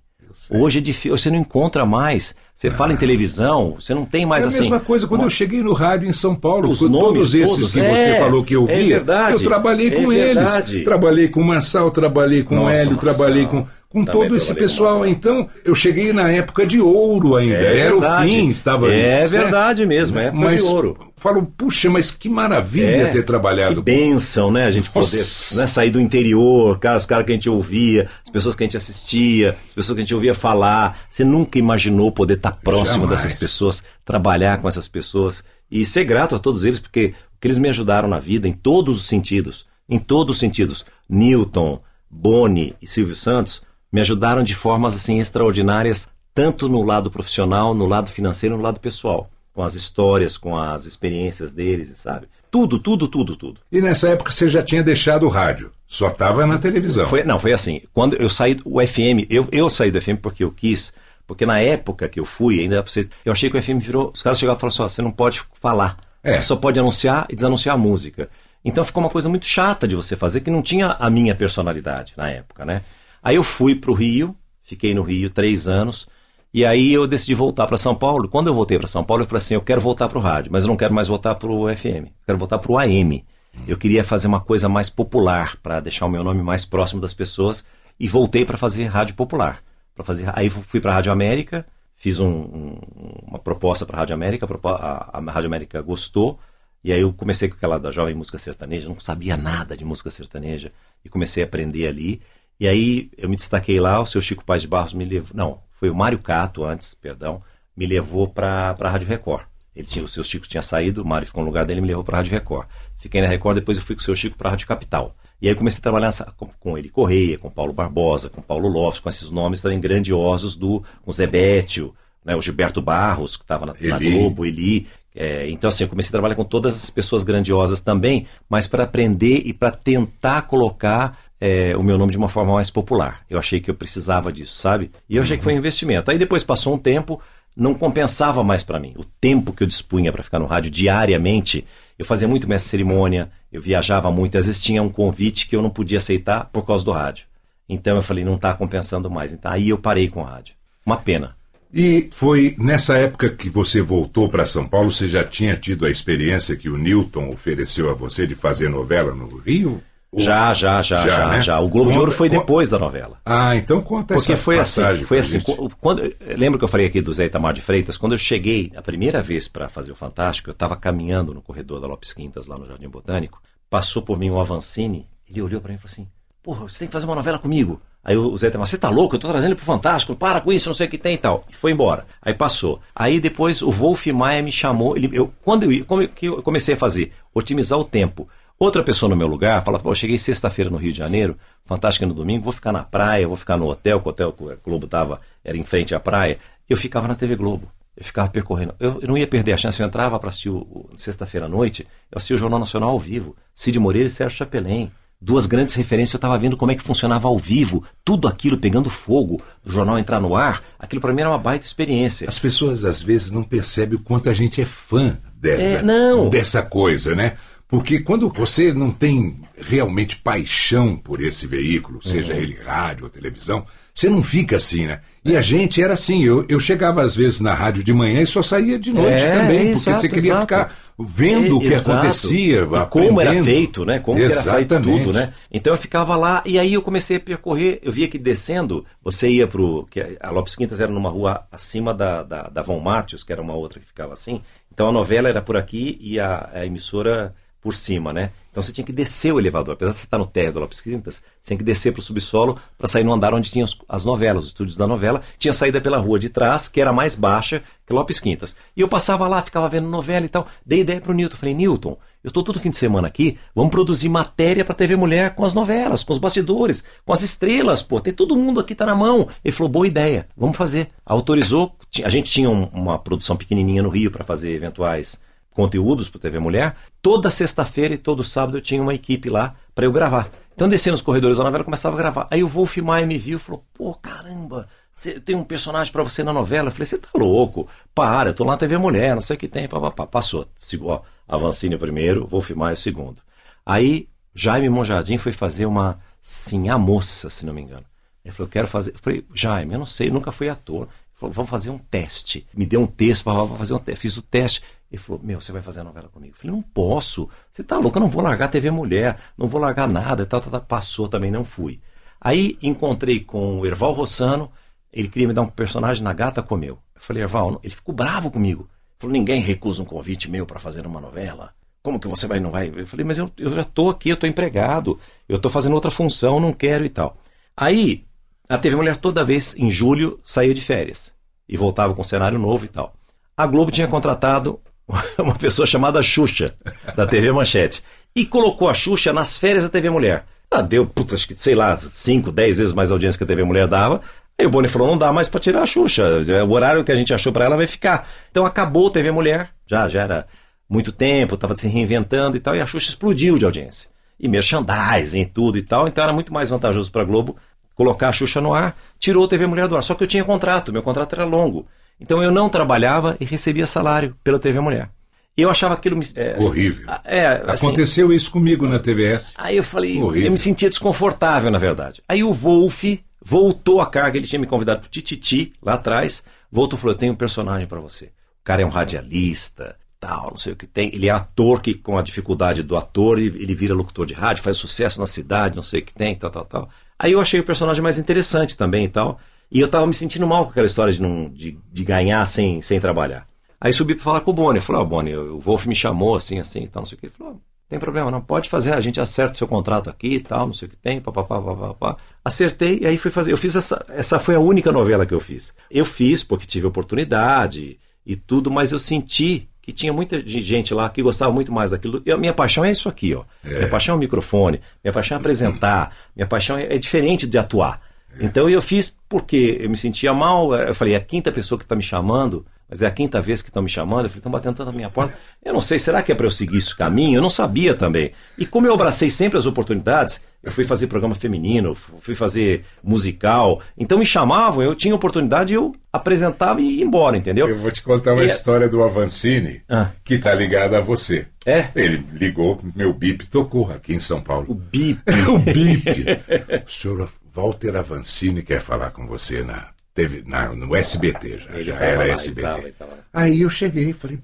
S3: Hoje é difícil, você não encontra mais. Você fala em televisão, você não tem mais
S1: é a
S3: assim.
S1: mesma coisa quando
S3: uma-
S1: eu cheguei no rádio em São Paulo,
S3: Os
S1: com
S3: nomes
S1: todos esses
S3: todos,
S1: que
S3: é,
S1: você falou que eu
S3: é
S1: via,
S3: verdade,
S1: eu trabalhei
S3: é
S1: com
S3: verdade.
S1: eles. Trabalhei com o Mansal, trabalhei com o Hélio,
S3: Marçal.
S1: trabalhei com, com
S3: Também
S1: todo esse pessoal.
S3: Marçal.
S1: Então, eu cheguei na época de ouro ainda.
S3: É
S1: Era
S3: verdade.
S1: o fim, estava
S3: É
S1: certo?
S3: verdade mesmo, é época
S1: mas
S3: de ouro.
S1: Falo, puxa, mas que maravilha
S3: É,
S1: ter trabalhado
S3: Que bênção, né? A gente poder né, sair do interior, cara, os caras que a gente ouvia, as pessoas que a gente assistia, as pessoas que a gente ouvia falar. Você nunca imaginou poder estar próximo
S1: Jamais.
S3: dessas pessoas, trabalhar com essas pessoas e ser grato a todos eles, porque eles me ajudaram na vida em todos os sentidos, em todos os sentidos. Newton, Boni e Silvio Santos me ajudaram de formas assim extraordinárias, tanto no lado profissional, no lado financeiro, no lado pessoal, com as histórias, com as experiências deles, sabe? Tudo, tudo, tudo, tudo.
S1: E nessa época você já tinha deixado o rádio, só estava na televisão.
S3: Foi, não, foi assim. Quando eu saí do o FM, eu, eu saí do FM porque eu quis, porque na época que eu fui, ainda pra você, eu achei que o FM virou. Os caras chegavam e falaram assim: ó, você não pode falar.
S1: É.
S3: Você só pode anunciar e desanunciar a música. Então ficou uma coisa muito chata de você fazer, que não tinha a minha personalidade na época, né? Aí eu fui pro Rio, fiquei no Rio três anos, e aí eu decidi voltar para São Paulo. Quando eu voltei para São Paulo, eu falei assim: eu quero voltar pro rádio, mas eu não quero mais voltar pro FM, eu quero voltar pro AM. Eu queria fazer uma coisa mais popular, para deixar o meu nome mais próximo das pessoas, e voltei para fazer rádio popular. Pra fazer, aí fui para a Rádio América, fiz um, um, uma proposta para a Rádio América, a, a Rádio América gostou, e aí eu comecei com aquela da jovem música sertaneja, não sabia nada de música sertaneja, e comecei a aprender ali. E aí eu me destaquei lá, o seu Chico Paz de Barros me levou, não, foi o Mário Cato antes, perdão, me levou para a Rádio Record. Ele tinha, o seu Chico tinha saído, o Mário ficou no lugar dele e me levou para a Rádio Record. Fiquei na Record, depois eu fui com o seu Chico para a Rádio Capital. E aí comecei a trabalhar com, com ele Correia, com Paulo Barbosa, com Paulo Lopes, com esses nomes também grandiosos do com Zé Bétio, né, o Gilberto Barros, que estava na, na, Globo, Eli. É, então, assim, eu comecei a trabalhar com todas as pessoas grandiosas também, mas para aprender e para tentar colocar é, o meu nome de uma forma mais popular. Eu achei que eu precisava disso, sabe? E eu achei que foi um investimento. Aí depois passou um tempo, não compensava mais para mim. O tempo que eu dispunha para ficar no rádio diariamente, eu fazia muito mestre cerimônia, eu viajava muito, às vezes tinha um convite que eu não podia aceitar por causa do rádio. Então eu falei, não está compensando mais. Então aí eu parei com o rádio. Uma pena.
S1: E foi nessa época que você voltou para São Paulo, você já tinha tido a experiência que o Newton ofereceu a você de fazer novela no Rio?
S3: Já, já, já, já, já, né? já. O Globo conta, de Ouro foi depois da novela.
S1: Ah, então conta
S3: Porque
S1: essa
S3: foi assim,
S1: passagem.
S3: Foi assim, quando, lembra que eu falei aqui do Zé Itamar de Freitas? Quando eu cheguei a primeira vez para fazer o Fantástico, eu estava caminhando no corredor da Lopes Quintas, lá no Jardim Botânico, passou por mim um Avancini, ele olhou para mim e falou assim, porra, você tem que fazer uma novela comigo. Aí o Zé Itamar, você tá louco? Eu tô trazendo ele pro Fantástico, para com isso, não sei o que tem e tal. E foi embora. Aí passou. Aí depois o Wolf Maia me chamou, ele, eu, quando eu, como eu comecei a fazer? Otimizar o tempo. Outra pessoa no meu lugar fala, pô, cheguei sexta-feira no Rio de Janeiro, fantástica no domingo, vou ficar na praia, vou ficar no hotel, que o hotel que o Globo tava, era em frente à praia. Eu ficava na TV Globo. Eu ficava percorrendo. Eu, eu não ia perder a chance, eu entrava para assistir sexta-feira à noite, eu assistia o Jornal Nacional ao vivo. Cid Moreira e Sérgio Chapelin. Duas grandes referências, eu estava vendo como é que funcionava ao vivo, tudo aquilo pegando fogo, o jornal entrar no ar, aquilo para mim era uma baita experiência.
S1: As pessoas às vezes não percebem o quanto a gente é fã de,
S3: é, não.
S1: dessa coisa, né? Porque quando você não tem realmente paixão por esse veículo, seja uhum. ele rádio ou televisão, você não fica assim, né? E a gente era assim, eu, eu chegava às vezes na rádio de manhã e só saía de noite
S3: é,
S1: também, porque
S3: exato,
S1: você queria
S3: exato.
S1: ficar vendo
S3: É,
S1: o que
S3: exato.
S1: acontecia,
S3: E como era feito, né? Como que era feito
S1: Exatamente.
S3: tudo, né? Então eu ficava lá e aí eu comecei a percorrer, eu via que descendo, você ia pro. Que a Lopes Quintas era numa rua acima da, da, da Von Martius, que era uma outra que ficava assim. Então a novela era por aqui e a, a emissora por cima, né? Então você tinha que descer o elevador. Apesar de você estar no térreo da Lopes Quintas, você tinha que descer para o subsolo para sair no andar onde tinham os- as novelas, os estúdios da novela. Tinha saída pela rua de trás, que era mais baixa que Lopes Quintas. E eu passava lá, ficava vendo novela e tal. Dei ideia para o Newton. Falei, Newton, eu estou todo fim de semana aqui, vamos produzir matéria para TV Mulher com as novelas, com os bastidores, com as estrelas, pô. Tem todo mundo aqui, tá na mão. Ele falou, boa ideia, vamos fazer. Autorizou, a gente tinha um- uma produção pequenininha no Rio para fazer eventuais conteúdos para TV Mulher. Toda sexta-feira e todo sábado eu tinha uma equipe lá para eu gravar. Então descia nos corredores da novela começava a gravar. Aí o Wolf Maia me viu e falou: pô, caramba, você tem um personagem para você na novela. Eu falei: você tá louco? Para, eu tô lá na TV Mulher, não sei o que tem. Pá, pá, pá. Passou. Ó, Avancini primeiro, Wolf Maia o segundo. Aí Jaime Monjardim foi fazer uma, sim, a moça, se não me engano. Ele falou: eu quero fazer. Eu falei: Jaime, eu não sei, eu nunca fui ator. Ele falou, vamos fazer um teste. Me deu um texto para fazer um teste. Fiz o teste. Ele falou, meu, você vai fazer a novela comigo. Eu falei, não posso. Você tá louco, eu não vou largar a TV Mulher, não vou largar nada. Tal, tal, tal. Passou também, não fui. Aí encontrei com o Erval Rossano, ele queria me dar um personagem na Gata Comeu. Eu falei, Erval, ele ficou bravo comigo. Ele falou, ninguém recusa um convite meu para fazer uma novela. Como que você vai não vai? Eu falei, mas eu, eu já tô aqui, eu tô empregado, eu tô fazendo outra função, não quero e tal. Aí a TV Mulher toda vez, em julho, saía de férias. E voltava com um cenário novo e tal. A Globo tinha contratado uma pessoa chamada Xuxa, da TV Manchete. E colocou a Xuxa nas férias da TV Mulher. Ah, deu, puta, acho que, sei lá, 5, 10 vezes mais audiência que a TV Mulher dava. Aí o Boni falou, não dá mais pra tirar a Xuxa. O horário que a gente achou pra ela vai ficar. Então acabou a TV Mulher. Já, já era muito tempo, tava se reinventando e tal. E a Xuxa explodiu de audiência. E merchandising e tudo e tal. Então era muito mais vantajoso pra Globo colocar a Xuxa no ar, tirou a TV Mulher do ar. Só que eu tinha contrato, meu contrato era longo. Então eu não trabalhava e recebia salário pela TV Mulher. E eu achava aquilo. É,
S1: Horrível.
S3: ah, É, assim,
S1: Aconteceu isso comigo na TVS.
S3: Aí eu falei,
S1: Horrível.
S3: eu me sentia desconfortável, na verdade. Aí o Wolf voltou a carga, ele tinha me convidado pro Tititi lá atrás, voltou e falou: Eu tenho um personagem para você. O cara é um radialista, tal, não sei o que tem. Ele é ator que, com a dificuldade do ator, ele, ele vira locutor de rádio, faz sucesso na cidade, não sei o que tem, tal, tal, tal. Aí eu achei o personagem mais interessante também e tal. E eu tava me sentindo mal com aquela história de, não, de, de ganhar sem, sem trabalhar. Aí subi pra falar com o Boni. Eu falei, ó, oh, Boni, o Wolf me chamou assim, assim e tal, não sei o que. Ele falou, tem problema, não, pode fazer, a gente acerta o seu contrato aqui e tal, não sei o que tem, papapá, papapá. Acertei e aí fui fazer. Eu fiz essa, essa foi a única novela que eu fiz. Eu fiz porque tive oportunidade e tudo, mas eu senti que tinha muita gente lá que gostava muito mais daquilo. a minha paixão é isso aqui, ó. É. Minha paixão é o microfone, minha paixão é apresentar, minha paixão é, é diferente de atuar. É. Então eu fiz porque eu me sentia mal. Eu falei, é a quinta pessoa que está me chamando, mas é a quinta vez que estão me chamando. Eu falei, estão batendo tanto na minha porta. Eu não sei, será que é para eu seguir esse caminho? Eu não sabia também. E como eu abracei sempre as oportunidades, eu fui fazer programa feminino, fui fazer musical. Então me chamavam, eu tinha oportunidade, eu apresentava e ia embora, entendeu?
S1: Eu vou te contar uma é- história do Avancini ah. que está ligada a você.
S3: É?
S1: Ele ligou, meu bip tocou aqui em São Paulo.
S3: O bip.
S1: o bip. o senhor Walter Avancini quer falar com você na Teve, na, no SBT já, já era lá, SBT. Tava, tava. Aí eu cheguei e falei,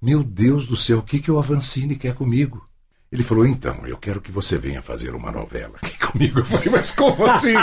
S1: meu Deus do céu, o que, que o Avancini quer comigo? Ele falou, então, eu quero que você venha fazer uma novela aqui comigo. Eu falei, mas como assim?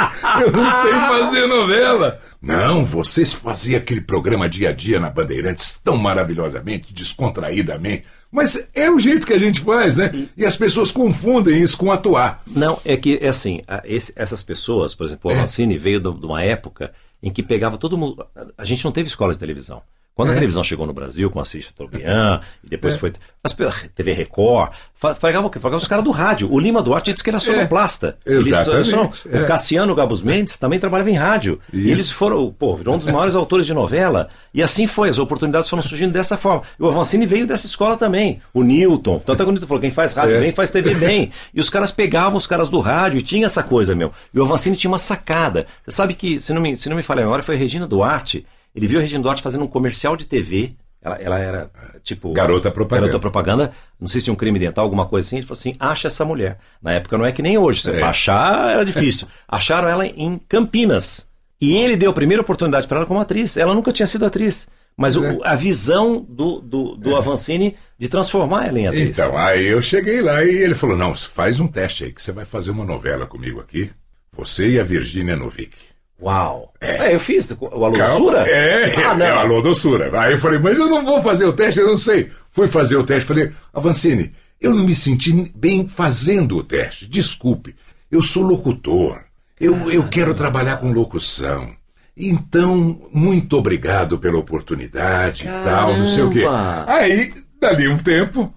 S1: Eu não sei fazer novela. Não, vocês faziam aquele programa dia a dia na Bandeirantes tão maravilhosamente, descontraídamente. Mas é o jeito que a gente faz, né? E as pessoas confundem isso com atuar.
S3: Não, é que, é assim, esse, essas pessoas, por exemplo, o Avancini é. veio de uma época em que pegava todo mundo. A gente não teve escola de televisão. Quando é. a televisão chegou no Brasil com a Cícero Tobian, e depois é. foi. As, TV Record, pegava o quê? Pegava os caras do rádio. O Lima Duarte disse que era sonoplasta. É.
S1: Exatamente.
S3: Ele, é. O Cassiano Gabus Mendes também trabalhava em rádio. Isso. E eles foram, pô, virou um dos maiores autores de novela. E assim foi, as oportunidades foram surgindo dessa forma. E o Avancini veio dessa escola também. O Newton. Tanto é que o Newton falou: quem faz rádio é. bem, faz TV bem. E os caras pegavam os caras do rádio e tinha essa coisa, meu. E o Avancini tinha uma sacada. Você sabe que, se não me, se não me falha a memória, foi a Regina Duarte ele viu a Regina Duarte fazendo um comercial de TV. Ela, ela era, tipo.
S1: Garota propaganda.
S3: Garota propaganda. Não sei se um crime dental, alguma coisa assim. Ele falou assim: acha essa mulher. Na época não é que nem hoje. Você é. achar era difícil. Acharam ela em Campinas. E ele deu a primeira oportunidade para ela como atriz. Ela nunca tinha sido atriz. Mas o, é. a visão do, do, do é. Avancini de transformar ela em atriz.
S1: Então, aí eu cheguei lá e ele falou: não, faz um teste aí, que você vai fazer uma novela comigo aqui. Você e a Virgínia Novick.
S3: Uau! É. é. eu fiz o Alô Doçura?
S1: É, ah, não. é o Alô Doçura. Aí eu falei, mas eu não vou fazer o teste, eu não sei. Fui fazer o teste, falei, Avancini, eu não me senti bem fazendo o teste, desculpe. Eu sou locutor, eu, eu quero trabalhar com locução. Então, muito obrigado pela oportunidade Caramba. e tal, não sei o quê. Aí, dali um tempo,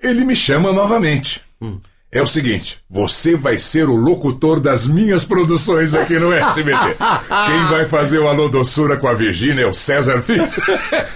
S1: ele me chama novamente. Hum. É o seguinte, você vai ser o locutor das minhas produções aqui no SBT. Quem vai fazer o Alô Doçura com a Virgínia é o César Filho.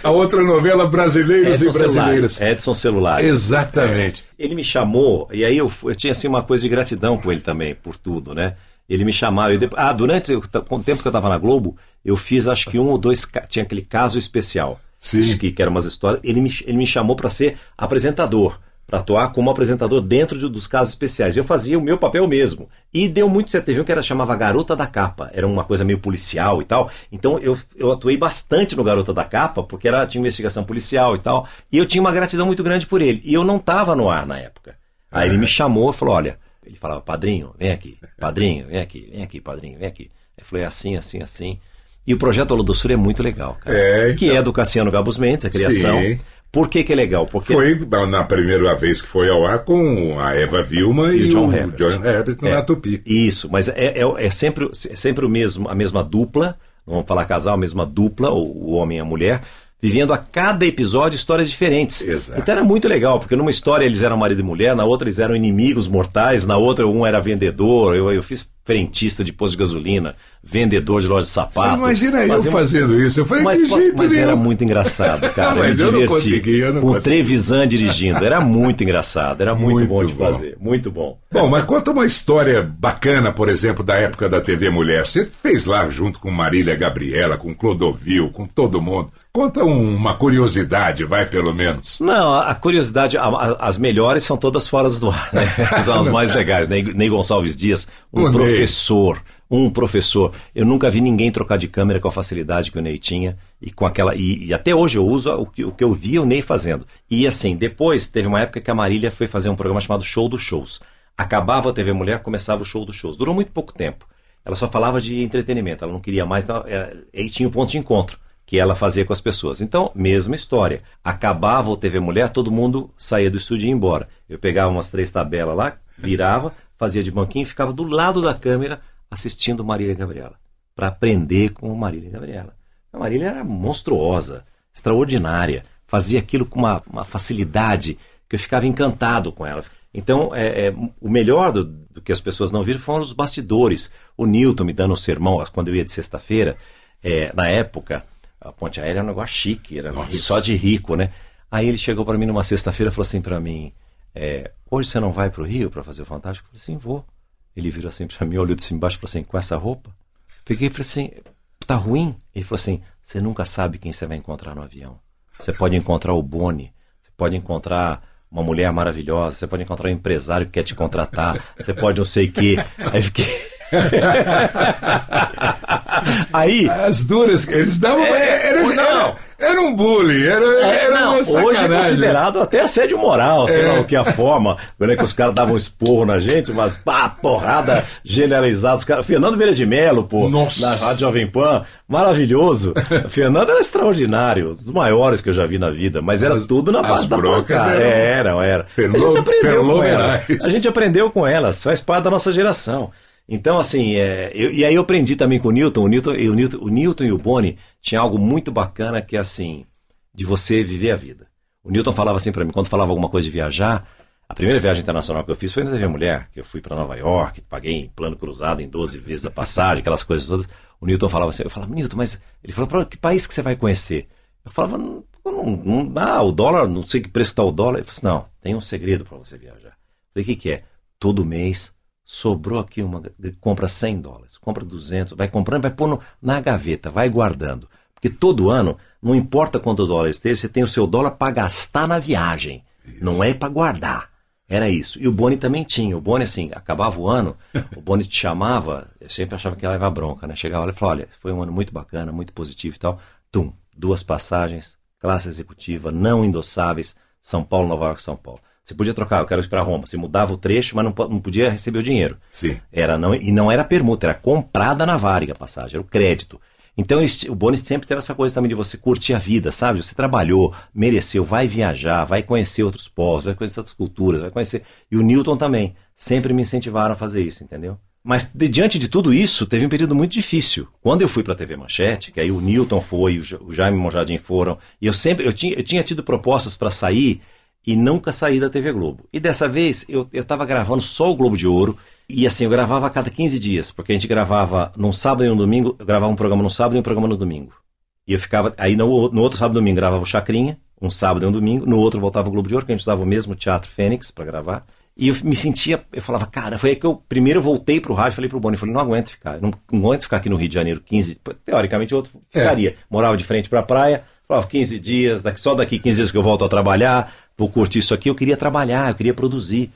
S1: A outra novela Brasileiros Edson e Brasileiras.
S3: Celular. Edson Celular.
S1: Exatamente.
S3: É. Ele me chamou, e aí eu, eu, tinha assim uma coisa de gratidão com ele também, por tudo, né? Ele me chamava. Eu, ah, durante o tempo que eu estava na Globo, eu fiz acho que um ou dois. Tinha aquele caso especial.
S1: Sim.
S3: Que, que era umas histórias. Ele me, ele me chamou para ser apresentador atuar como apresentador dentro de, dos casos especiais. Eu fazia o meu papel mesmo. E deu muito certo. Teve um que era chamava Garota da Capa. Era uma coisa meio policial e tal. Então eu, eu atuei bastante no Garota da Capa, porque era, tinha investigação policial e tal. E eu tinha uma gratidão muito grande por ele. E eu não estava no ar na época. Aí ele me chamou e falou: olha, ele falava, padrinho, vem aqui, padrinho, vem aqui, vem aqui, padrinho, vem aqui. Eu falei, assim, assim, assim. E o projeto Alô do Sul é muito legal, cara.
S1: É, então...
S3: Que é do Cassiano Gabus Mendes, a criação. Sim. Por que, que é legal? Porque...
S1: Foi na primeira vez que foi ao ar com a Eva Vilma e, e o John Herbert, John Herbert
S3: é,
S1: na Tupi.
S3: Isso, mas é, é, é, sempre, é sempre o mesmo, a mesma dupla, vamos falar casal, a mesma dupla, o, o homem e a mulher, vivendo a cada episódio histórias diferentes.
S1: Exato.
S3: Então era muito legal, porque numa história eles eram marido e mulher, na outra eles eram inimigos mortais, na outra um era vendedor, eu, eu fiz frentista de posto de gasolina, vendedor de loja de sapato. Você
S1: imagina eu fazendo isso? Eu falei,
S3: mas,
S1: que jeito
S3: mas era muito engraçado, cara.
S1: mas eu, eu não consegui, eu não
S3: Com Trevisan dirigindo. Era muito engraçado, era muito, muito bom de bom. fazer. Muito bom.
S1: Bom, mas conta uma história bacana, por exemplo, da época da TV Mulher. Você fez lá junto com Marília Gabriela, com Clodovil, com todo mundo. Conta uma curiosidade, vai pelo menos.
S3: Não, a curiosidade, a, a, as melhores são todas fora do ar, né? São as mais legais. Ney, Ney Gonçalves Dias, um o professor. Ney um professor. Eu nunca vi ninguém trocar de câmera com a facilidade que o Ney tinha e com aquela e, e até hoje eu uso o que, o que eu vi o Ney fazendo. E assim, depois teve uma época que a Marília foi fazer um programa chamado Show dos Shows. Acabava a TV Mulher, começava o Show dos Shows. Durou muito pouco tempo. Ela só falava de entretenimento, ela não queria mais, então, é, aí tinha um ponto de encontro que ela fazia com as pessoas. Então, mesma história. Acabava o TV Mulher, todo mundo saía do estúdio e ia embora. Eu pegava umas três tabelas lá, virava, fazia de banquinho e ficava do lado da câmera assistindo Marília Gabriela, para aprender com Marília Gabriela. A Marília era monstruosa, extraordinária, fazia aquilo com uma, uma facilidade que eu ficava encantado com ela. Então, é, é o melhor do, do, que as pessoas não viram foram os bastidores. O Newton me dando um sermão quando eu ia de sexta-feira, é, na época, a ponte aérea era um negócio chique, era Nossa. só de rico, né? Aí ele chegou para mim numa sexta-feira e falou assim para mim: é, Hoje você não vai para o Rio para fazer o Fantástico? Eu falei assim: Vou. Ele virou assim para mim, olhou de cima embaixo e falou assim: Com essa roupa? Peguei e falei assim: Tá ruim? Ele falou assim: Você nunca sabe quem você vai encontrar no avião. Você pode encontrar o Boni, você pode encontrar uma mulher maravilhosa, você pode encontrar um empresário que quer te contratar, você pode não sei o quê. Aí fiquei.
S1: Aí. As duras, eles davam. É, era, era, era, um bullying, era, é, era não,
S3: Hoje é considerado até assédio moral, sei é. lá o que a forma. é que os caras davam esporro na gente, mas pá, porrada generalizada. Os caras, Fernando Vieira de Mello, pô, Nossa. na Rádio Jovem Pan, maravilhoso. Fernando era extraordinário, dos maiores que eu já vi na vida, mas era as, tudo na base da broncas eram... Era, era. A gente aprendeu com elas. A gente aprendeu com elas, faz parte da nossa geração. Então, assim, é, eu, e aí eu aprendi também com o Newton, o Newton, o Newton, o Newton e o Boni tinha algo muito bacana que é assim, de você viver a vida. O Newton falava assim para mim, quando falava alguma coisa de viajar, a primeira viagem internacional que eu fiz foi na TV Mulher, que eu fui para Nova York, paguei em plano cruzado em 12 vezes a passagem, aquelas coisas todas. O Newton falava assim, eu falava, Newton, mas ele falou, que país que você vai conhecer? Eu falava, não, não, não ah, o dólar, não sei que preço está o dólar. Ele falou assim, não, tem um segredo para você viajar. Eu falei, o que, que é? Todo mês sobrou aqui uma, compra 100 dólares, compra 200, vai comprando, vai pôr na gaveta, vai guardando. Porque todo ano, não importa quanto dólar esteja, você tem o seu dólar para gastar na viagem, isso. não é para guardar. Era isso. E o Boni também tinha. O Boni, assim, acabava o ano, o Boni te chamava, eu sempre achava que ia levar bronca, né? Chegava lá e falava, olha, foi um ano muito bacana, muito positivo e tal. Tum, duas passagens, classe executiva, não endossáveis, São Paulo, Nova York, São Paulo. Você podia trocar, eu quero ir para Roma. Você mudava o trecho, mas não, não podia receber o dinheiro.
S1: Sim.
S3: Era não, e não era permuta, era comprada na Varig a passagem, era o crédito. Então o Boni sempre teve essa coisa também de você curtir a vida, sabe? Você trabalhou, mereceu, vai viajar, vai conhecer outros povos, vai conhecer outras culturas, vai conhecer. E o Newton também. Sempre me incentivaram a fazer isso, entendeu? Mas de, diante de tudo isso, teve um período muito difícil. Quando eu fui para a TV Manchete, que aí o Newton foi, o Jaime Monjardim foram, e eu sempre eu tinha, eu tinha tido propostas para sair e nunca saí da TV Globo. E dessa vez eu estava gravando só o Globo de Ouro. E assim, eu gravava a cada 15 dias, porque a gente gravava num sábado e um domingo, eu gravava um programa no sábado e um programa no domingo. E eu ficava. Aí no, no outro sábado e domingo gravava o Chacrinha, um sábado e um domingo, no outro voltava o Globo de Ouro, que a gente usava o mesmo Teatro Fênix para gravar. E eu me sentia, eu falava, cara, foi aí que eu primeiro voltei pro rádio, falei pro Boni, falei, não aguento ficar, não, não aguento ficar aqui no Rio de Janeiro 15, teoricamente outro é. ficaria. É. Morava de frente para a praia, falava 15 dias, daqui, só daqui 15 dias que eu volto a trabalhar, vou curtir isso aqui, eu queria trabalhar, eu queria produzir.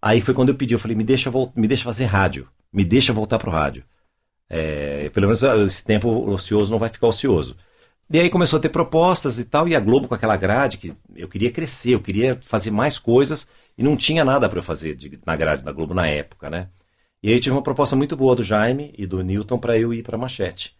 S3: Aí foi quando eu pedi, eu falei, me deixa, me deixa fazer rádio, me deixa voltar pro rádio. É, pelo menos esse tempo ocioso não vai ficar ocioso. E aí começou a ter propostas e tal, e a Globo com aquela grade, que eu queria crescer, eu queria fazer mais coisas, e não tinha nada para fazer de, na grade da Globo na época, né? E aí tive uma proposta muito boa do Jaime e do Newton para eu ir para Manchete.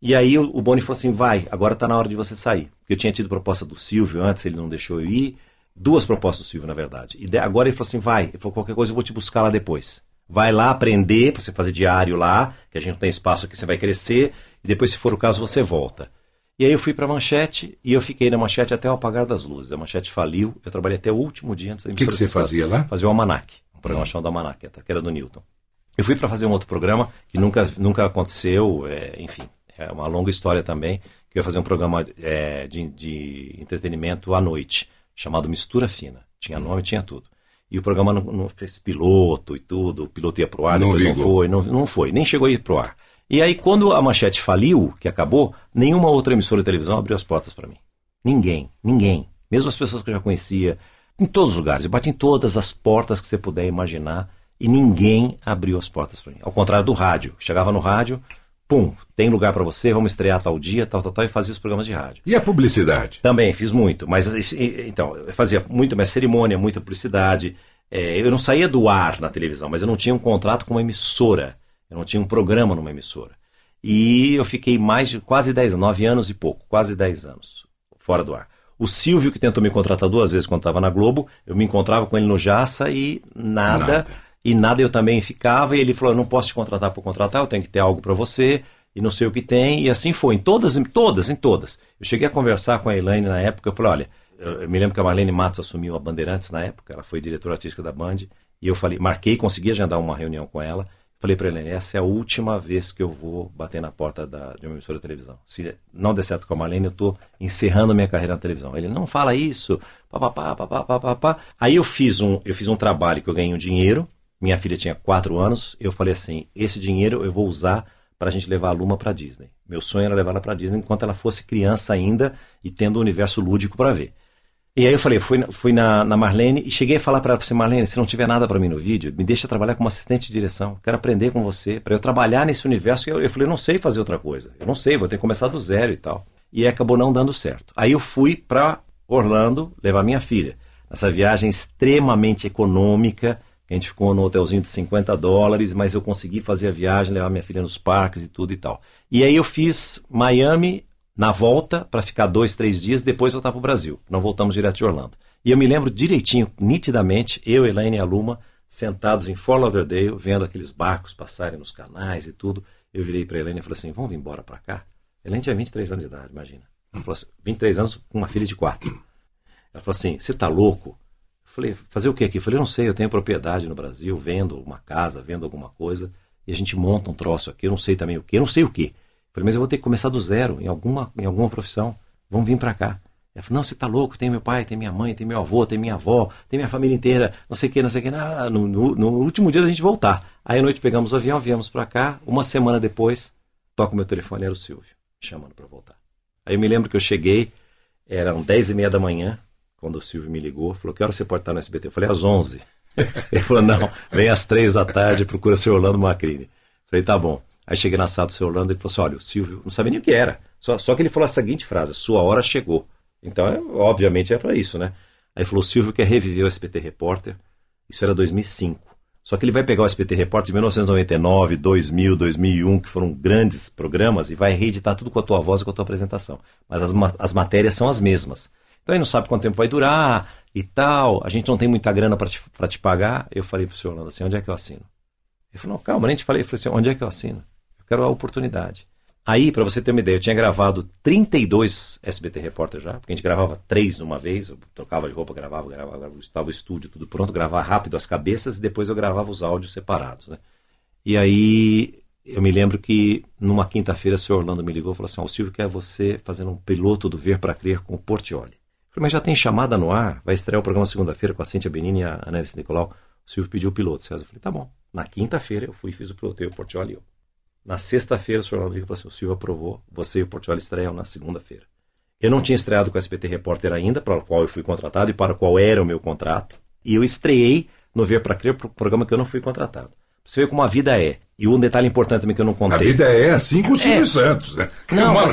S3: E aí o, o Boni falou assim, vai, agora está na hora de você sair. Porque eu tinha tido proposta do Silvio antes, ele não deixou eu ir. Duas propostas do Silvio, na verdade. E agora ele falou assim: vai, ele falou, qualquer coisa eu vou te buscar lá depois. Vai lá aprender, para você fazer diário lá, que a gente não tem espaço aqui, você vai crescer, e depois, se for o caso, você volta. E aí eu fui para Manchete, e eu fiquei na Manchete até o apagar das luzes. A Manchete faliu, eu trabalhei até o último dia antes da
S1: O que, que você fazia lá?
S3: Fazia o Almanac, um programa hum. chamado Almanac, que era do Newton. Eu fui para fazer um outro programa que nunca, nunca aconteceu, é, enfim, é uma longa história também, que eu ia fazer um programa é, de, de entretenimento à noite, chamado Mistura Fina. Tinha uhum. nome, tinha tudo. E o programa não, não, fez piloto e tudo, o piloto ia pro ar, não depois não foi, não, não foi, nem chegou a ir pro ar. E aí, quando a manchete faliu, que acabou, nenhuma outra emissora de televisão abriu as portas para mim. Ninguém, ninguém. Mesmo as pessoas que eu já conhecia, em todos os lugares. Eu bati em todas as portas que você puder imaginar E ninguém abriu as portas para mim. Ao contrário do rádio. Chegava no rádio, pum, tem lugar para você, vamos estrear tal dia, tal, tal, tal, e fazia os programas de rádio.
S1: E a publicidade?
S3: Também, fiz muito. Mas, então, eu fazia muito mais cerimônia, muita publicidade. É, eu não saía do ar na televisão, mas eu não tinha um contrato com uma emissora. Eu não tinha um programa numa emissora. E eu fiquei mais de quase 10 anos, 9 anos e pouco, quase 10 anos fora do ar. O Silvio, que tentou me contratar duas vezes quando estava na Globo, eu me encontrava com ele no Jaça e nada, nada. E nada eu também ficava. E ele falou: não posso te contratar por contratar, eu tenho que ter algo para você. E não sei o que tem. E assim foi, em todas, em todas, em todas. Eu cheguei a conversar com a Elaine na época. Eu falei: Olha, eu, eu me lembro que a Marlene Matos assumiu a Bandeirantes na época, ela foi diretora artística da Band. E eu falei: Marquei, consegui agendar uma reunião com ela. Falei para ele, essa é a última vez que eu vou bater na porta da, de uma emissora de televisão. Se não der certo com a Marlene, eu estou encerrando minha carreira na televisão. Ele, não fala isso, papapá, papapá, papapá. Aí eu fiz, um, eu fiz um trabalho que eu ganhei um dinheiro, minha filha tinha quatro anos, eu falei assim, esse dinheiro eu vou usar para a gente levar a Luma para Disney. Meu sonho era levar ela para Disney enquanto ela fosse criança ainda e tendo o um universo lúdico para ver. E aí eu falei, fui, fui na, na Marlene e cheguei a falar para ela, assim, Marlene, se não tiver nada para mim no vídeo, me deixa trabalhar como assistente de direção. Quero aprender com você, para eu trabalhar nesse universo. Eu, eu falei, eu não sei fazer outra coisa. Eu não sei, vou ter que começar do zero e tal. E acabou não dando certo. Aí eu fui para Orlando levar minha filha. Nessa viagem extremamente econômica, a gente ficou no hotelzinho de 50 dólares, mas eu consegui fazer a viagem, levar minha filha nos parques e tudo e tal. E aí eu fiz Miami, na volta para ficar dois, três dias, depois voltar para o Brasil. Não voltamos direto de Orlando. E eu me lembro direitinho, nitidamente, eu, Elaine e a Luma, sentados em Fort Lauderdale, vendo aqueles barcos passarem nos canais e tudo. Eu virei para Elaine e falei assim: vamos embora para cá? Elaine tinha 23 anos de idade, imagina. Ela falou assim, 23 anos com uma filha de quatro. Ela falou assim: você tá louco? Falei: fazer o que aqui? Falei: não sei, eu tenho propriedade no Brasil, vendo uma casa, vendo alguma coisa, e a gente monta um troço aqui, eu não sei também o que, eu não sei o que. Falei, mas eu vou ter que começar do zero em alguma, em alguma profissão. Vamos vir para cá. Ela falou, não, você tá louco, tem meu pai, tem minha mãe, tem meu avô, tem minha avó, tem minha família inteira, não sei o que, não sei o que. No, no, no, último dia da gente voltar. Aí à noite pegamos o avião, viemos para cá. Uma semana depois, toca o meu telefone, era o Silvio, chamando para voltar. Aí eu me lembro que eu cheguei, eram 10 e meia da manhã, quando o Silvio me ligou, falou, que hora você pode estar no SBT? Eu falei, às 11. Ele falou, não, vem às 3 da tarde, procura seu Orlando Macrini. Falei, tá bom. Aí cheguei na sala do seu Orlando e ele falou assim: olha, o Silvio, não sabia nem o que era. Só, só que ele falou a seguinte frase: sua hora chegou. Então, é, obviamente, é para isso, né? Aí falou: o Silvio quer reviver o SPT Repórter. Isso era 2005. Só que ele vai pegar o SPT Repórter de 1999, 2000, 2001, que foram grandes programas, e vai reeditar tudo com a tua voz e com a tua apresentação. Mas as, as matérias são as mesmas. Então ele não sabe quanto tempo vai durar e tal. A gente não tem muita grana para te, te pagar. Eu falei pro senhor Orlando assim: onde é que eu assino? Ele falou: não, calma, nem te falei. Eu falei assim: onde é que eu assino? quero a oportunidade. Aí, para você ter uma ideia, eu tinha gravado 32 SBT Repórter já, porque a gente gravava três numa vez, eu trocava de roupa, gravava, gravava, gravava estava o estúdio tudo pronto, gravava rápido as cabeças e depois eu gravava os áudios separados. Né? E aí, eu me lembro que numa quinta-feira o senhor Orlando me ligou e falou assim: oh, o Silvio quer você fazendo um piloto do Ver para Crer com o Portioli. Falei, mas já tem chamada no ar, vai estrear o programa segunda-feira com a Cíntia Benini e a Anélise Nicolau. O Silvio pediu o piloto. Eu falei, tá bom. Na quinta-feira eu fui e fiz o piloto, eu, o Portioli eu. Na sexta-feira, o senhor Rodrigo falou assim: o Silvio aprovou, você e o Portioli estreiam na segunda-feira. Eu não tinha estreado com o SBT Repórter ainda, para o qual eu fui contratado e para o qual era o meu contrato. E eu estreiei no Ver para Crer, programa que eu não fui contratado. Você vê como a vida é. E um detalhe importante também que eu não contei.
S1: A vida é assim com o Silvio é. Santos, né?
S3: Não, mas,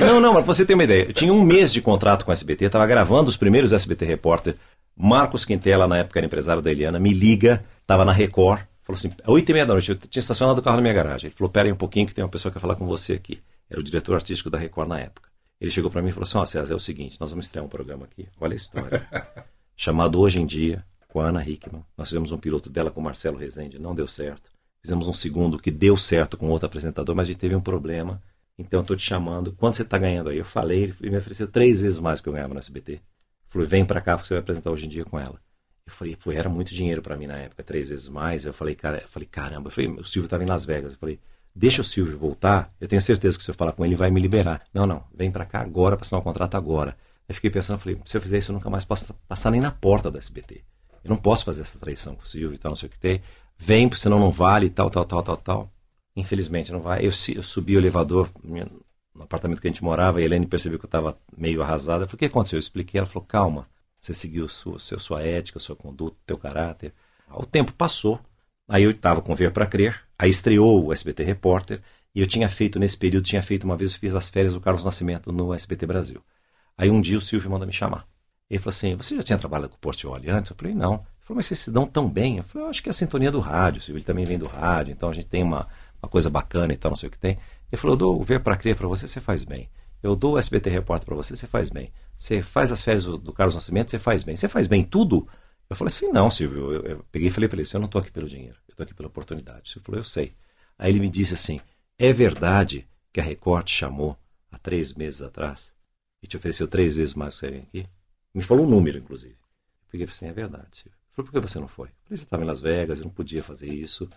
S3: não, não, mas você tem uma ideia. Eu tinha um mês de contrato com o SBT, estava gravando os primeiros SBT Repórter. Marcos Quintela, na época era empresário da Eliana, me liga, estava na Record, Falou assim, oito e meia da noite, eu tinha estacionado o carro na minha garagem. Ele falou, pera aí um pouquinho que tem uma pessoa que quer falar com você aqui. Era o diretor artístico da Record na época. Ele chegou para mim e falou assim, ó oh, César, é o seguinte, nós vamos estrear um programa aqui, olha a história. chamado Hoje em Dia, com a Ana Hickman. Nós fizemos um piloto dela com o Marcelo Rezende, não deu certo. Fizemos um segundo que deu certo com outro apresentador, mas a gente teve um problema. Então eu tô te chamando, quanto você está ganhando aí? Eu falei, ele me ofereceu três vezes mais que eu ganhava no SBT. Falei, vem para cá porque você vai apresentar Hoje em Dia com ela. Eu falei, pô, era muito dinheiro para mim na época, três vezes mais. Eu falei, cara, eu falei, caramba, eu falei, o Silvio estava em Las Vegas. Eu falei, deixa o Silvio voltar, eu tenho certeza que se eu falar com ele, ele vai me liberar. Não, não, vem para cá agora para assinar o contrato agora. Eu fiquei pensando, falei, se eu fizer isso, eu nunca mais posso passar nem na porta da SBT. Eu não posso fazer essa traição com o Silvio e tal, não sei o que tem. Vem, senão não vale, tal, tal, tal, tal, tal. Infelizmente não vai. Eu, eu subi o elevador no apartamento que a gente morava, e a Helene percebeu que eu estava meio arrasada. Eu falei, o que aconteceu? Eu expliquei, ela falou, calma, você seguiu sua, sua, sua ética, sua conduta, teu caráter. O tempo passou. Aí eu estava com Ver para Crer, aí estreou o SBT Repórter, e eu tinha feito, nesse período, tinha feito uma vez, eu fiz as férias do Carlos Nascimento no SBT Brasil. Aí um dia o Silvio manda me chamar. Ele falou assim: Você já tinha trabalhado com o Portioli antes? Eu falei: Não. Falou: Mas vocês se dão tão bem? Eu falei: Eu acho que é a sintonia do rádio, Silvio. Ele também vem do rádio, então a gente tem uma, uma coisa bacana e tal, não sei o que tem. Ele falou: Eu dou o Ver para Crer para você, você faz bem. Eu dou o SBT Repórter para você, você faz bem. Você faz as férias do, do Carlos Nascimento, você faz bem. Você faz bem tudo? Eu falei assim: Não, Silvio. Eu, eu peguei e falei para ele: Eu não estou aqui pelo dinheiro, eu estou aqui pela oportunidade. Ele falou: Eu sei. Aí ele me disse assim: É verdade que a Record te chamou há três meses atrás e te ofereceu três vezes mais que você vem aqui? Me falou um número, inclusive. Eu peguei e falei assim: É verdade, Silvio. Falou: Por que você não foi? Eu falei: Você estava em Las Vegas, eu não podia fazer isso.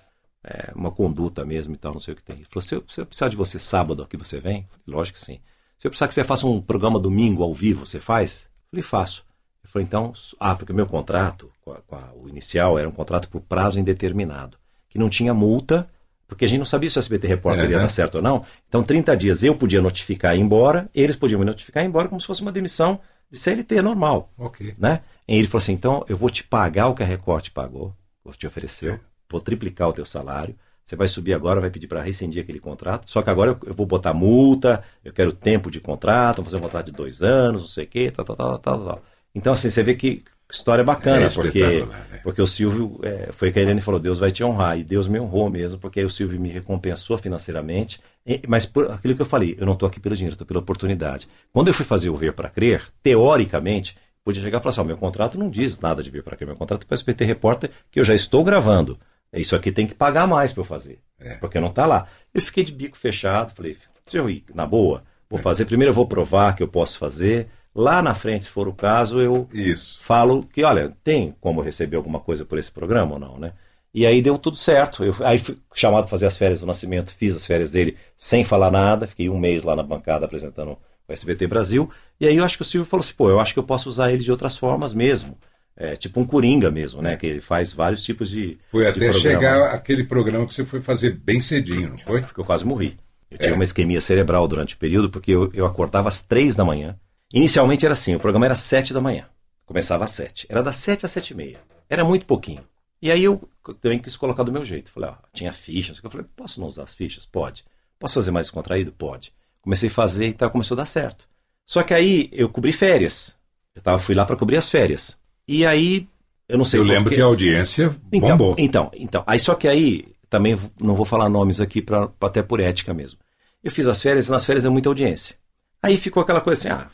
S3: É uma conduta mesmo e tal, não sei o que tem. Ele falou: Se eu, se eu precisar de você sábado aqui, você vem? Falei, Lógico que sim. Se eu precisar que você faça um programa domingo ao vivo, você faz? Eu falei, faço. Ele falou, então, ah, porque o meu contrato, com a, com a, o inicial, era um contrato por prazo indeterminado, que não tinha multa, porque a gente não sabia se o SBT Repórter
S1: Uhum.
S3: ia dar certo ou não. Então, 30 dias eu podia notificar e ir embora, eles podiam me notificar e ir embora como se fosse uma demissão de CLT normal.
S1: Ok.
S3: Né? E ele falou assim: então eu vou te pagar o que a Record te pagou, ou te ofereceu, vou triplicar o teu salário. Você vai subir agora, vai pedir para rescindir aquele contrato. Só que agora eu, vou botar multa, eu quero tempo de contrato, vou fazer um contrato de dois anos, não sei o quê, tal, tal, tal, tal, tal. Então, assim, você vê que história bacana,
S1: É
S3: porque,
S1: né?
S3: porque o Silvio, é, foi que a Helene falou, Deus vai te honrar, e Deus me honrou mesmo, porque aí o Silvio me recompensou financeiramente, e- mas por aquilo que eu falei, eu não estou aqui pelo dinheiro, estou pela oportunidade. Quando eu fui fazer o Ver para Crer, teoricamente, podia chegar e falar assim, ó, meu contrato não diz nada de Ver para Crer, meu contrato é para o SBT Repórter, que eu já estou gravando. Isso aqui tem que pagar mais para eu fazer,
S1: É.
S3: porque não está lá. Eu fiquei de bico fechado, falei, se eu ir na boa, vou fazer, primeiro eu vou provar que eu posso fazer, lá na frente, se for o caso, eu
S1: Isso.
S3: falo que, olha, tem como receber alguma coisa por esse programa ou não, né? E aí deu tudo certo. Eu, aí fui chamado para fazer as férias do Nascimento, fiz as férias dele sem falar nada, fiquei um mês lá na bancada apresentando o SBT Brasil. E aí eu acho que o Silvio falou assim, pô, eu acho que eu posso usar ele de outras formas mesmo. É, tipo um coringa mesmo, né? Que ele faz vários tipos de.
S1: Foi até chegar aquele programa que você foi fazer bem cedinho, não foi?
S3: Porque eu quase morri. Eu tive
S1: É.
S3: uma isquemia cerebral durante o período, porque eu, eu acordava às três da manhã. Inicialmente era assim, o programa era às sete da manhã. Começava às sete. Era das sete às sete e meia. Era muito pouquinho. E aí eu também quis colocar do meu jeito. Falei, ó, tinha fichas. Eu falei, posso não usar as fichas? Pode. Posso fazer mais contraído? Pode. Comecei a fazer e tal, começou a dar certo. Só que aí eu cobri férias. Eu tava, fui lá para cobrir as férias. E aí, eu não sei
S1: Eu lembro que a audiência
S3: Então,
S1: bombou.
S3: então, então. Aí só que aí, também não vou falar nomes aqui, pra, até por ética mesmo. Eu fiz as férias e nas férias é muita audiência. Aí ficou aquela coisa assim, ah,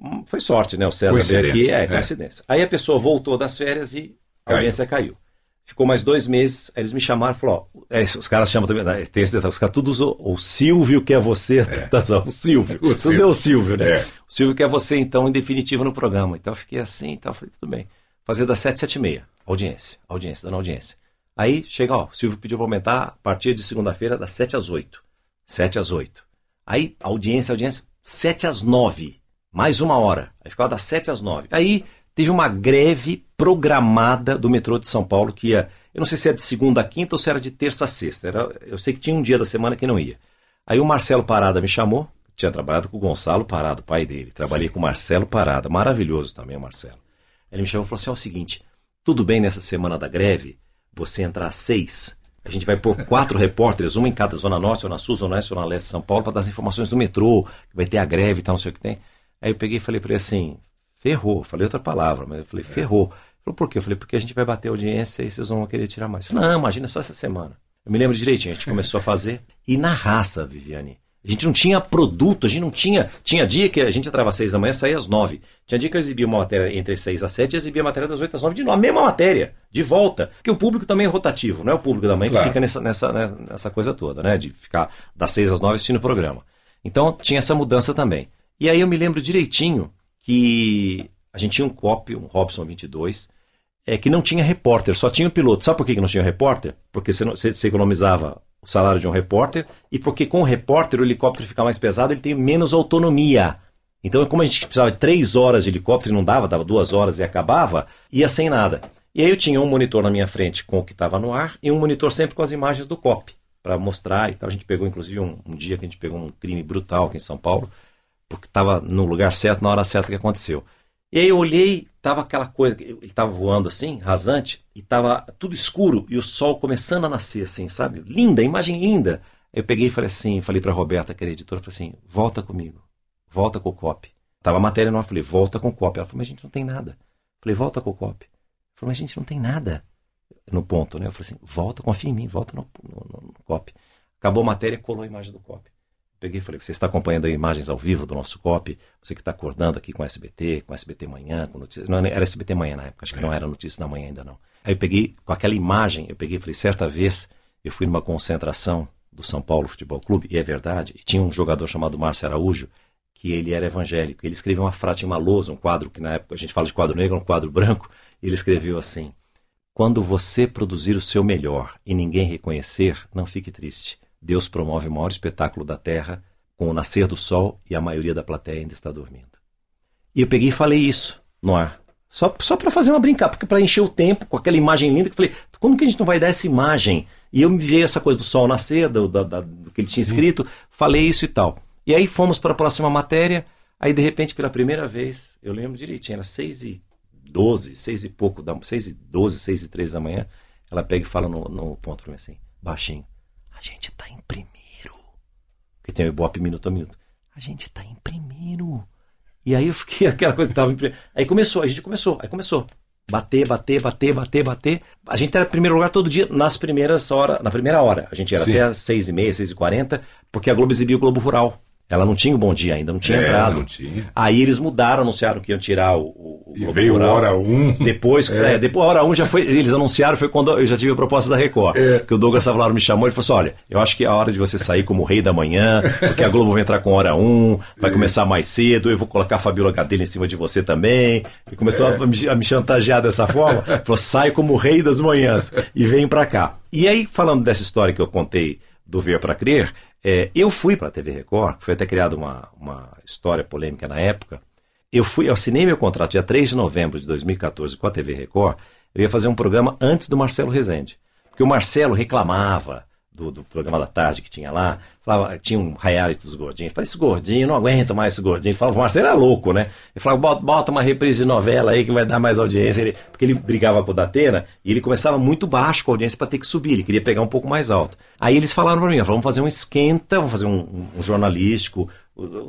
S3: hum, foi sorte, né? O César veio aqui,
S1: Coincidência,
S3: é,
S1: é.
S3: coincidência. Aí a pessoa voltou das férias e a
S1: Caiu.
S3: audiência caiu. Ficou mais dois meses, aí eles me chamaram e falaram, ó, é, os caras chamam também, né, tem esse detalhe, os caras tudo usou, o Silvio que é você, tá, só, o Silvio,
S1: O
S3: tudo
S1: Silvio.
S3: é o Silvio, né?
S1: É.
S3: O Silvio quer você, então, em definitivo no programa. Então eu fiquei assim, então eu falei, tudo bem. Fazer das 7, 7 e meia. Audiência, audiência, dando audiência. Aí chega, ó, o Silvio pediu para aumentar a partir de segunda-feira das 7 às 8. 7 às 8. Aí, audiência, audiência, 7 às 9. Mais uma hora. Aí ficava das 7 às 9. Aí teve uma greve programada do metrô de São Paulo que ia. Eu não sei se era de segunda a quinta ou se era de terça a sexta. Era, eu sei que tinha um dia da semana que não ia. Aí o Marcelo Parada me chamou. Tinha trabalhado com o Gonçalo Parada, pai dele. Trabalhei com o Marcelo Parada. Maravilhoso também o Marcelo. Ele me chamou e falou assim: é o seguinte, tudo bem nessa semana da greve, você entrar às seis. A gente vai pôr quatro repórteres, uma em cada Zona Norte, Zona Sul, Zona Oeste, Zona Leste São Paulo, para dar as informações do metrô, que vai ter a greve e tal, não sei o que tem. Aí eu peguei e falei para ele assim: ferrou. Falei outra palavra, mas eu falei: ferrou. Ele falou: por quê? Eu falei: porque a gente vai bater audiência e vocês vão querer tirar mais. Falei, não, imagina só essa semana. Eu me lembro direitinho, a gente começou a fazer. E na raça, Viviane. A gente não tinha produto, a gente não tinha. Tinha dia que a gente entrava às seis da manhã e saía às nove. Tinha dia que eu exibia uma matéria entre seis às sete e exibia a matéria das oito às nove de novo. A mesma matéria, de volta. Porque o público também é rotativo, não é o público da manhã
S1: Claro.
S3: que fica nessa, nessa, nessa, nessa coisa toda, né? De ficar das seis às nove assistindo o programa. Então tinha essa mudança também. E aí eu me lembro direitinho que a gente tinha um COP, um Robson 22, é, que não tinha repórter, só tinha o piloto. Sabe por que não tinha repórter? Porque você, não- você- você economizava o salário de um repórter e porque com o repórter o helicóptero fica mais pesado, ele tem menos autonomia. Então, como a gente precisava de três horas de helicóptero e não dava, dava duas horas e acabava, ia sem nada. E aí eu tinha um monitor na minha frente com o que estava no ar e um monitor sempre com as imagens do COP, para mostrar e tal. A gente pegou, inclusive, um, um dia que a gente pegou um crime brutal aqui em São Paulo, porque estava no lugar certo, na hora certa que aconteceu. E aí eu olhei, tava aquela coisa, ele tava voando assim, rasante, e tava tudo escuro e o sol começando a nascer assim, sabe? Linda, imagem linda. Eu peguei e falei assim, falei para Roberta, que era editora, falei assim: "Volta comigo. Volta com o copy". Tava a matéria nova, falei: "Volta com o copy". Ela falou: "Mas a gente não tem nada". Falei: "Volta com o copy". Falei: "Mas a gente não tem nada". No ponto, né? Eu falei assim: "Volta, confia em mim, volta no, no, no, no copy". Acabou a matéria, colou a imagem do copy. Peguei e falei, você está acompanhando imagens ao vivo do nosso COP, você que está acordando aqui com SBT, com SBT Manhã, com notícias. Não, era SBT Manhã na época, acho que não era notícias da manhã ainda não. Aí eu peguei, com aquela imagem, eu peguei e falei, certa vez eu fui numa concentração do São Paulo Futebol Clube, e é verdade, e tinha um jogador chamado Márcio Araújo, que ele era evangélico. Ele escreveu uma frase, uma lousa, um quadro, que na época a gente fala de quadro negro, um quadro branco, e ele escreveu assim: Quando você produzir o seu melhor e ninguém reconhecer, não fique triste. Deus promove o maior espetáculo da terra com o nascer do sol e a maioria da plateia ainda está dormindo. E eu peguei e falei isso no ar. Só, só para fazer uma brincar, porque para encher o tempo com aquela imagem linda, que eu falei, como que a gente não vai dar essa imagem? E eu me vi essa coisa do sol nascer, do, do, do que ele tinha Sim. escrito, falei isso e tal. E aí fomos para a próxima matéria, aí de repente, pela primeira vez, eu lembro direitinho, era 6 e 12, 6 e pouco, 6 e 12, 6 e 3 da manhã, ela pega e fala no, no ponto para mim assim, baixinho, a gente está em primeiro que tem o Ibope minuto a minuto. A gente está em primeiro. E aí eu fiquei aquela coisa que tava em primeiro. Aí começou, a gente começou, aí começou. Bater, bater, bater, bater, bater. A gente era em primeiro lugar todo dia nas primeiras horas, na primeira hora. A gente era Sim. até às seis e meia, seis e quarenta, porque a Globo exibia o Globo Rural. Ela não tinha o Bom Dia ainda, não tinha é, entrado. Não tinha. Aí eles mudaram, anunciaram que iam tirar o. o
S1: e veio a hora 1. Um.
S3: Depois, é. É, depois a hora 1 um já foi. Eles anunciaram, foi quando eu já tive a proposta da Record. É. Que o Douglas Savalaro me chamou e falou assim: olha, eu acho que é a hora de você sair como rei da manhã, porque a Globo vai entrar com hora 1, um, vai começar mais cedo, eu vou colocar a Fabiola Gadelha em cima de você também. E começou é. a me, a, me, chantagear dessa forma. falou: sai como rei das manhãs e vem pra cá. E aí, falando dessa história que eu contei do Ver para Crer, é, eu fui para a TV Record, foi até criada uma, uma história polêmica na época. Eu fui, eu assinei meu contrato dia 3 de novembro de 2014 com a TV Record. Eu ia fazer um programa antes do Marcelo Rezende. Porque o Marcelo reclamava do, do, programa da tarde que tinha lá, falava, tinha um reality dos gordinhos. Falei, esse gordinho, não aguento mais esse gordinho. Falava, o Marcelo era louco, né? Ele falava, bota, bota, uma reprise de novela aí que vai dar mais audiência. Ele, porque ele brigava com o Datena e ele começava muito baixo com a audiência para ter que subir. Ele queria pegar um pouco mais alto. Aí eles falaram para mim, vamos fazer um esquenta, vamos fazer um, um jornalístico,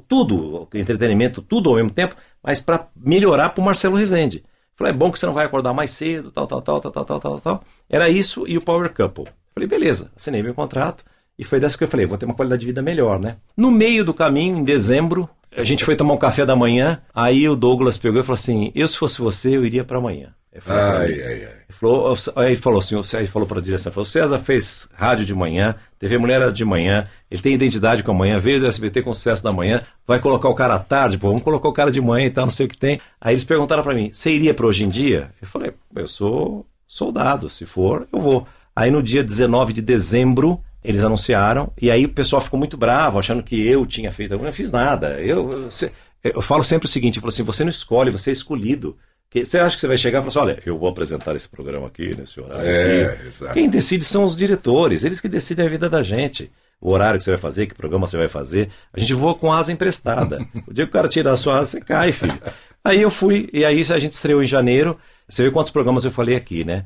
S3: tudo, entretenimento, tudo ao mesmo tempo, mas para melhorar para o Marcelo Rezende. Falei, é bom que você não vai acordar mais cedo, tal, tal, tal, tal, tal, tal, tal, tal. Era isso e o Power Couple. Falei, beleza, assinei meu contrato. E foi dessa que eu falei, vou ter uma qualidade de vida melhor, né? No meio do caminho, em dezembro, a gente foi tomar um café da manhã. Aí o Douglas pegou e falou assim: Eu, se fosse você, eu iria para amanhã. Falei, ai, ai, ai. Ele falou, aí falou assim: ele falou para a direção: falou, César fez rádio de manhã, TV Mulher era de manhã, ele tem identidade com a manhã, veio do SBT com sucesso da manhã, vai colocar o cara à tarde, pô, vamos colocar o cara de manhã e tal, não sei o que tem. Aí eles perguntaram para mim: Você iria para hoje em dia? Eu falei: Eu sou soldado, se for, eu vou. Aí no dia 19 de dezembro, eles anunciaram, e aí o pessoal ficou muito bravo, achando que eu tinha feito. Eu não fiz nada. Eu, eu, eu falo sempre o seguinte: eu falo assim, você não escolhe, você é escolhido. Você acha que você vai chegar e falar assim, olha, eu vou apresentar esse programa aqui, nesse horário é, aqui. Exato. Quem decide são os diretores, eles que decidem a vida da gente. O horário que você vai fazer, que programa você vai fazer. A gente voa com asa emprestada. o dia que o cara tirar a sua asa, você cai, filho. Aí eu fui, e aí a gente estreou em janeiro. Você vê quantos programas eu falei aqui, né?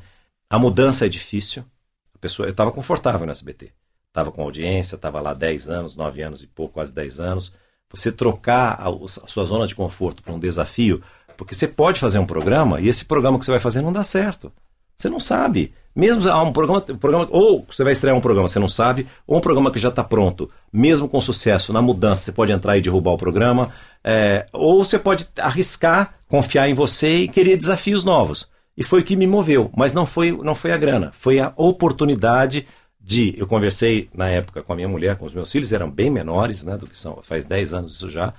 S3: A mudança é difícil pessoa, eu estava confortável no SBT. Estava com audiência, estava lá 10 anos, 9 anos e pouco, quase 10 anos. Você trocar a, a sua zona de conforto para um desafio, porque você pode fazer um programa e esse programa que você vai fazer não dá certo. Você não sabe. Mesmo um programa, um programa, ou você vai estrear um programa, você não sabe, ou um programa que já está pronto, mesmo com sucesso, na mudança, você pode entrar e derrubar o programa, é, ou você pode arriscar, confiar em você e querer desafios novos. E foi o que me moveu, mas não foi, não foi a grana, foi a oportunidade de. Eu conversei na época com a minha mulher, com os meus filhos, eram bem menores, né, do que são, faz 10 anos isso já.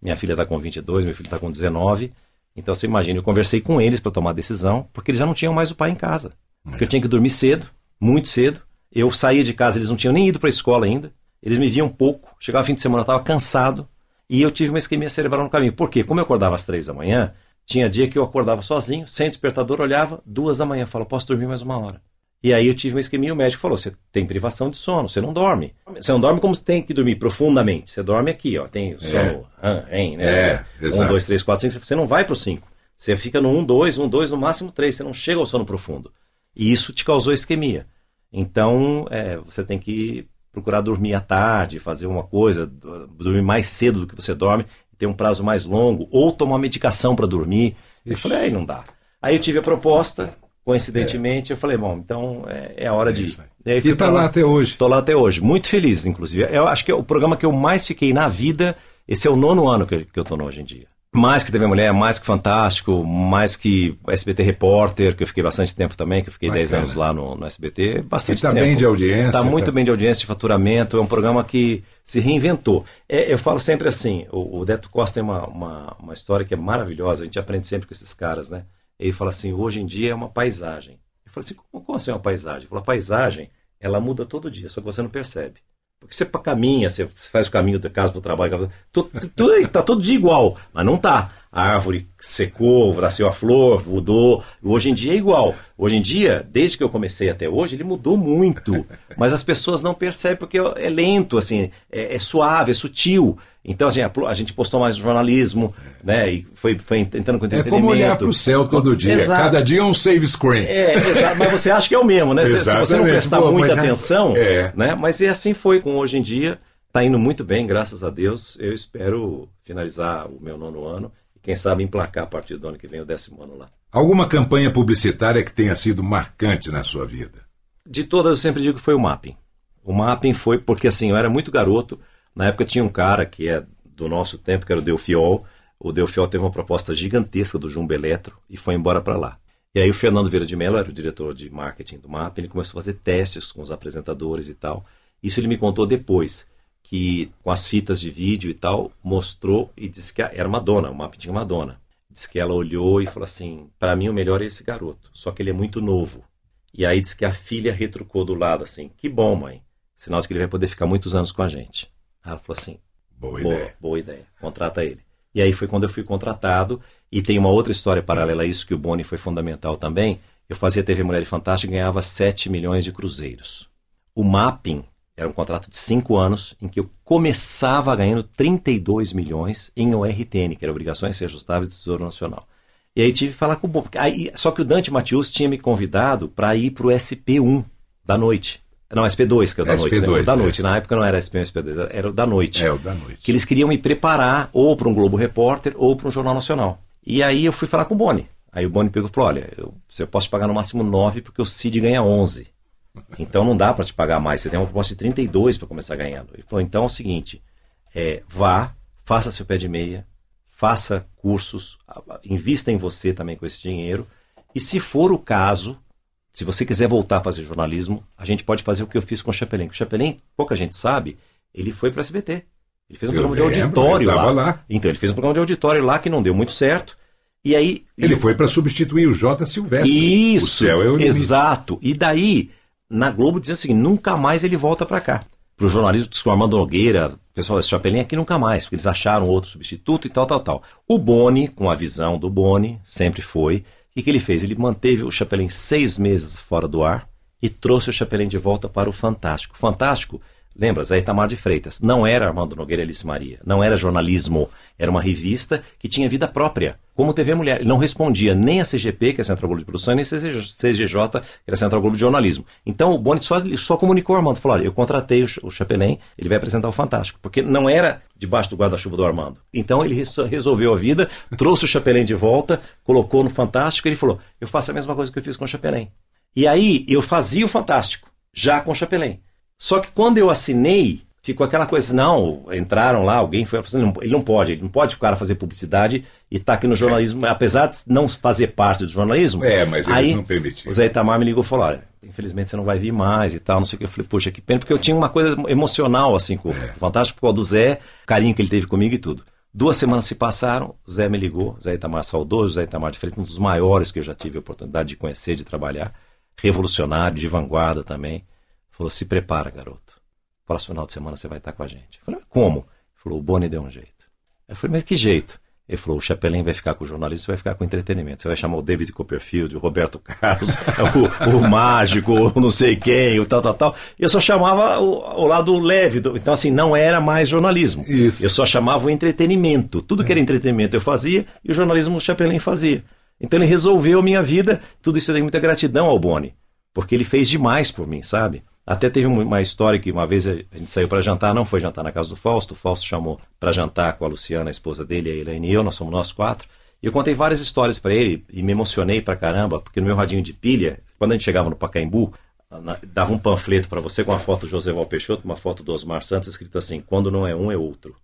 S3: Minha filha está com 22, meu filho está com 19. Então você imagina, eu conversei com eles para tomar a decisão, porque eles já não tinham mais o pai em casa. Porque eu tinha que dormir cedo, muito cedo. Eu saía de casa, eles não tinham nem ido para a escola ainda. Eles me viam pouco. Chegava fim de semana, eu estava cansado. E eu tive uma isquemia cerebral no caminho. Por quê? Como eu acordava às três da manhã, tinha dia que eu acordava sozinho, sem despertador, olhava, duas da manhã, falo, posso dormir mais uma hora. E aí eu tive uma isquemia e o médico falou: você tem privação de sono, você não dorme. Você não dorme como você tem que dormir profundamente. Você dorme aqui, ó. Tem sono, é. hein, né?
S1: É,
S3: um, dois, três, quatro, cinco. Você não vai pro cinco. Você fica no um, dois, um, dois, no máximo três. Você não chega ao sono profundo. E isso te causou isquemia. Então, é, você tem que procurar dormir à tarde, fazer uma coisa, do- dormir mais cedo do que você dorme, ter um prazo mais longo, ou tomar medicação para dormir. Eu falei, aí não dá. Aí eu tive a proposta, coincidentemente, eu falei, bom, então é, é a hora de ir.
S1: aí. E tá
S3: pra
S1: lá até hoje.
S3: Estou lá até hoje, muito feliz, inclusive. Eu acho que é o programa que eu mais fiquei na vida, esse é o nono ano que, que eu estou hoje em dia. Mais que TV Mulher, mais que Fantástico, mais que SBT Repórter, que eu fiquei bastante tempo também, que eu fiquei 10
S1: Bacana.
S3: anos lá no, no SBT, bastante
S1: E tá
S3: tempo.
S1: bem de audiência,
S3: Está muito
S1: tá-
S3: bem de audiência, de faturamento, é um programa que se reinventou. É, eu falo sempre assim, o, o Deto Costa tem uma, uma, uma história que é maravilhosa, a gente aprende sempre com esses caras, né? Ele fala assim, hoje em dia é uma paisagem. Eu falo assim, como, como assim é uma paisagem? Ele fala, paisagem, ela muda todo dia, só que você não percebe. Porque você caminha, você faz o caminho da casa para o trabalho, tudo, tudo, tá todo dia igual, mas não tá. A árvore secou, nasceu a flor, mudou. Hoje em dia é igual. Hoje em dia, desde que eu comecei até hoje, ele mudou muito. Mas as pessoas não percebem porque é lento, assim, é, é suave, é sutil. Então, assim, a, gente postou mais jornalismo, né? E foi, foi entrando com
S1: É
S3: entretenimento.
S1: como olhar para o céu todo dia.
S3: Exato.
S1: Cada dia é um save screen.
S3: É, exato, mas você acha que é o mesmo, né? Se, se você não prestar
S1: Pô,
S3: muita
S1: é-
S3: atenção,
S1: é.
S3: né? Mas é assim foi com hoje em dia. Tá indo muito bem, graças a Deus. Eu espero finalizar o meu nono ano e quem sabe emplacar a partir do ano que vem o décimo ano lá.
S1: Alguma campanha publicitária que tenha sido marcante na sua vida?
S3: De todas, eu sempre digo que foi o mapping. O mapping foi porque assim, eu era muito garoto. Na época tinha um cara que é do nosso tempo, que era o Delfiol. O Delfiol teve uma proposta gigantesca do Jumbo Eletro e foi embora para lá. E aí o Fernando Vieira de Mello era o diretor de marketing do mapping. Ele começou a fazer testes com os apresentadores e tal. Isso ele me contou depois, que com as fitas de vídeo e tal, mostrou e disse que era Madonna, o mapping tinha Madonna. Diz que ela olhou e falou assim: para mim o melhor é esse garoto, só que ele é muito novo. E aí diz que a filha retrucou do lado assim: que bom, mãe. Sinal de que ele vai poder ficar muitos anos com a gente. Ela falou assim:
S1: Boa
S3: boa,
S1: ideia.
S3: boa ideia, contrata ele. E aí foi quando eu fui contratado. E tem uma outra história paralela a isso, que o Boni foi fundamental também. Eu fazia TV Mulher e Fantástico e ganhava 7 milhões de cruzeiros. O Mapping era um contrato de 5 anos, em que eu começava ganhando 32 milhões em ORTN, que era Obrigações Reajustáveis do Tesouro Nacional. E aí tive que falar com o Boni. Aí, só que o Dante Matius tinha me convidado para ir para o SP1 da noite. Não, SP2, que é o da noite. né?
S1: SP2,
S3: O da
S1: é.
S3: noite. Na época não era SP1 SP2, era o da noite
S1: É, o da noite.
S3: que eles queriam me preparar ou para um Globo Repórter ou para um Jornal Nacional. E aí eu fui falar com o Boni. Aí o Boni pegou e falou: olha, eu, eu posso te pagar no máximo 9 porque o Cid ganha 11. Então não dá para te pagar mais. Você tem uma proposta de 32 para começar ganhando. Ele falou: então é o seguinte, é, vá, faça seu pé de meia, faça cursos, invista em você também com esse dinheiro. E se for o caso, se você quiser voltar a fazer jornalismo, a gente pode fazer o que eu fiz com o Chapelin. O Chapelin, pouca gente sabe, ele foi para o SBT. Ele fez um
S1: Eu
S3: programa de
S1: lembro,
S3: auditório
S1: eu tava
S3: lá.
S1: lá.
S3: Então, ele fez um programa de auditório lá que não deu muito certo. E aí.
S1: Ele foi para substituir o J. Silvestre.
S3: Isso,
S1: O céu é o limite.
S3: exato. E daí, na Globo dizia o seguinte: nunca mais ele volta para cá. Pro jornalismo disse que o Armando Nogueira, o pessoal desse Chapelin aqui nunca mais, porque eles acharam outro substituto e tal, tal, tal. O Boni, com a visão do Boni, sempre foi. O que, que ele fez? Ele manteve o Chapelin seis meses fora do ar e trouxe o Chapelin de volta para o Fantástico. Fantástico, lembra, Zé Itamar de Freitas, não era Armando Nogueira Alice Maria, não era jornalismo, era uma revista que tinha vida própria, como TV Mulher. Ele não respondia nem a CGP, que é a Central Globo de Produção, nem a CGJ, que era a Central Globo de Jornalismo. Então o Boni só, só comunicou ao Armando, falou, olha, eu contratei o, o Chapelin, ele vai apresentar o Fantástico, porque não era debaixo do guarda-chuva do Armando. Então ele res- resolveu a vida, trouxe o Chapelin de volta, colocou no Fantástico, e ele falou, eu faço a mesma coisa que eu fiz com o Chapelin. E aí eu fazia o Fantástico, já com o Chapelin. Só que quando eu assinei, ficou aquela coisa, não, entraram lá, alguém foi, ele não, ele não pode, ele não pode o cara fazer publicidade e tá aqui no jornalismo, apesar de não fazer parte do jornalismo.
S1: É, mas eles
S3: aí,
S1: não permitiram.
S3: O Zé Itamar me ligou e falou, olha, infelizmente você não vai vir mais e tal, não sei o que. Eu falei, puxa, que pena, porque eu tinha uma coisa emocional, assim, com o Fantástico, por causa do Zé, carinho que ele teve comigo e tudo. Duas semanas se passaram, Zé me ligou, Zé Itamar saudoso, Zé Itamar de Freitas, um dos maiores que eu já tive a oportunidade de conhecer, de trabalhar, revolucionário, de vanguarda também. Falou, se prepara, garoto. Próximo final de semana você vai estar com a gente. Eu falei, mas como? Ele falou, o Boni deu um jeito. Eu falei, mas que jeito? Ele falou: o Chapelin vai ficar com o jornalismo, você vai ficar com o entretenimento. Você vai chamar o David Copperfield, o Roberto Carlos, o, o, mágico, o não sei quem, o tal, tal, tal. E eu só chamava o, o lado leve. Do, então, assim, não era mais jornalismo.
S1: Isso.
S3: Eu só chamava o entretenimento. Tudo que era entretenimento eu fazia e o jornalismo o Chapelin fazia. Então ele resolveu a minha vida. Tudo isso eu tenho muita gratidão ao Boni, porque ele fez demais por mim, sabe? Até teve uma história que uma vez a gente saiu para jantar, não foi jantar na casa do Fausto, o Fausto chamou para jantar com a Luciana, a esposa dele, a Elaine e eu, nós somos nós quatro. E eu contei várias histórias para ele e me emocionei pra caramba, porque no meu radinho de pilha, quando a gente chegava no Pacaembu, dava um panfleto para você com uma foto do José Val Peixoto, uma foto do Osmar Santos, escrito assim: quando não é um, é outro.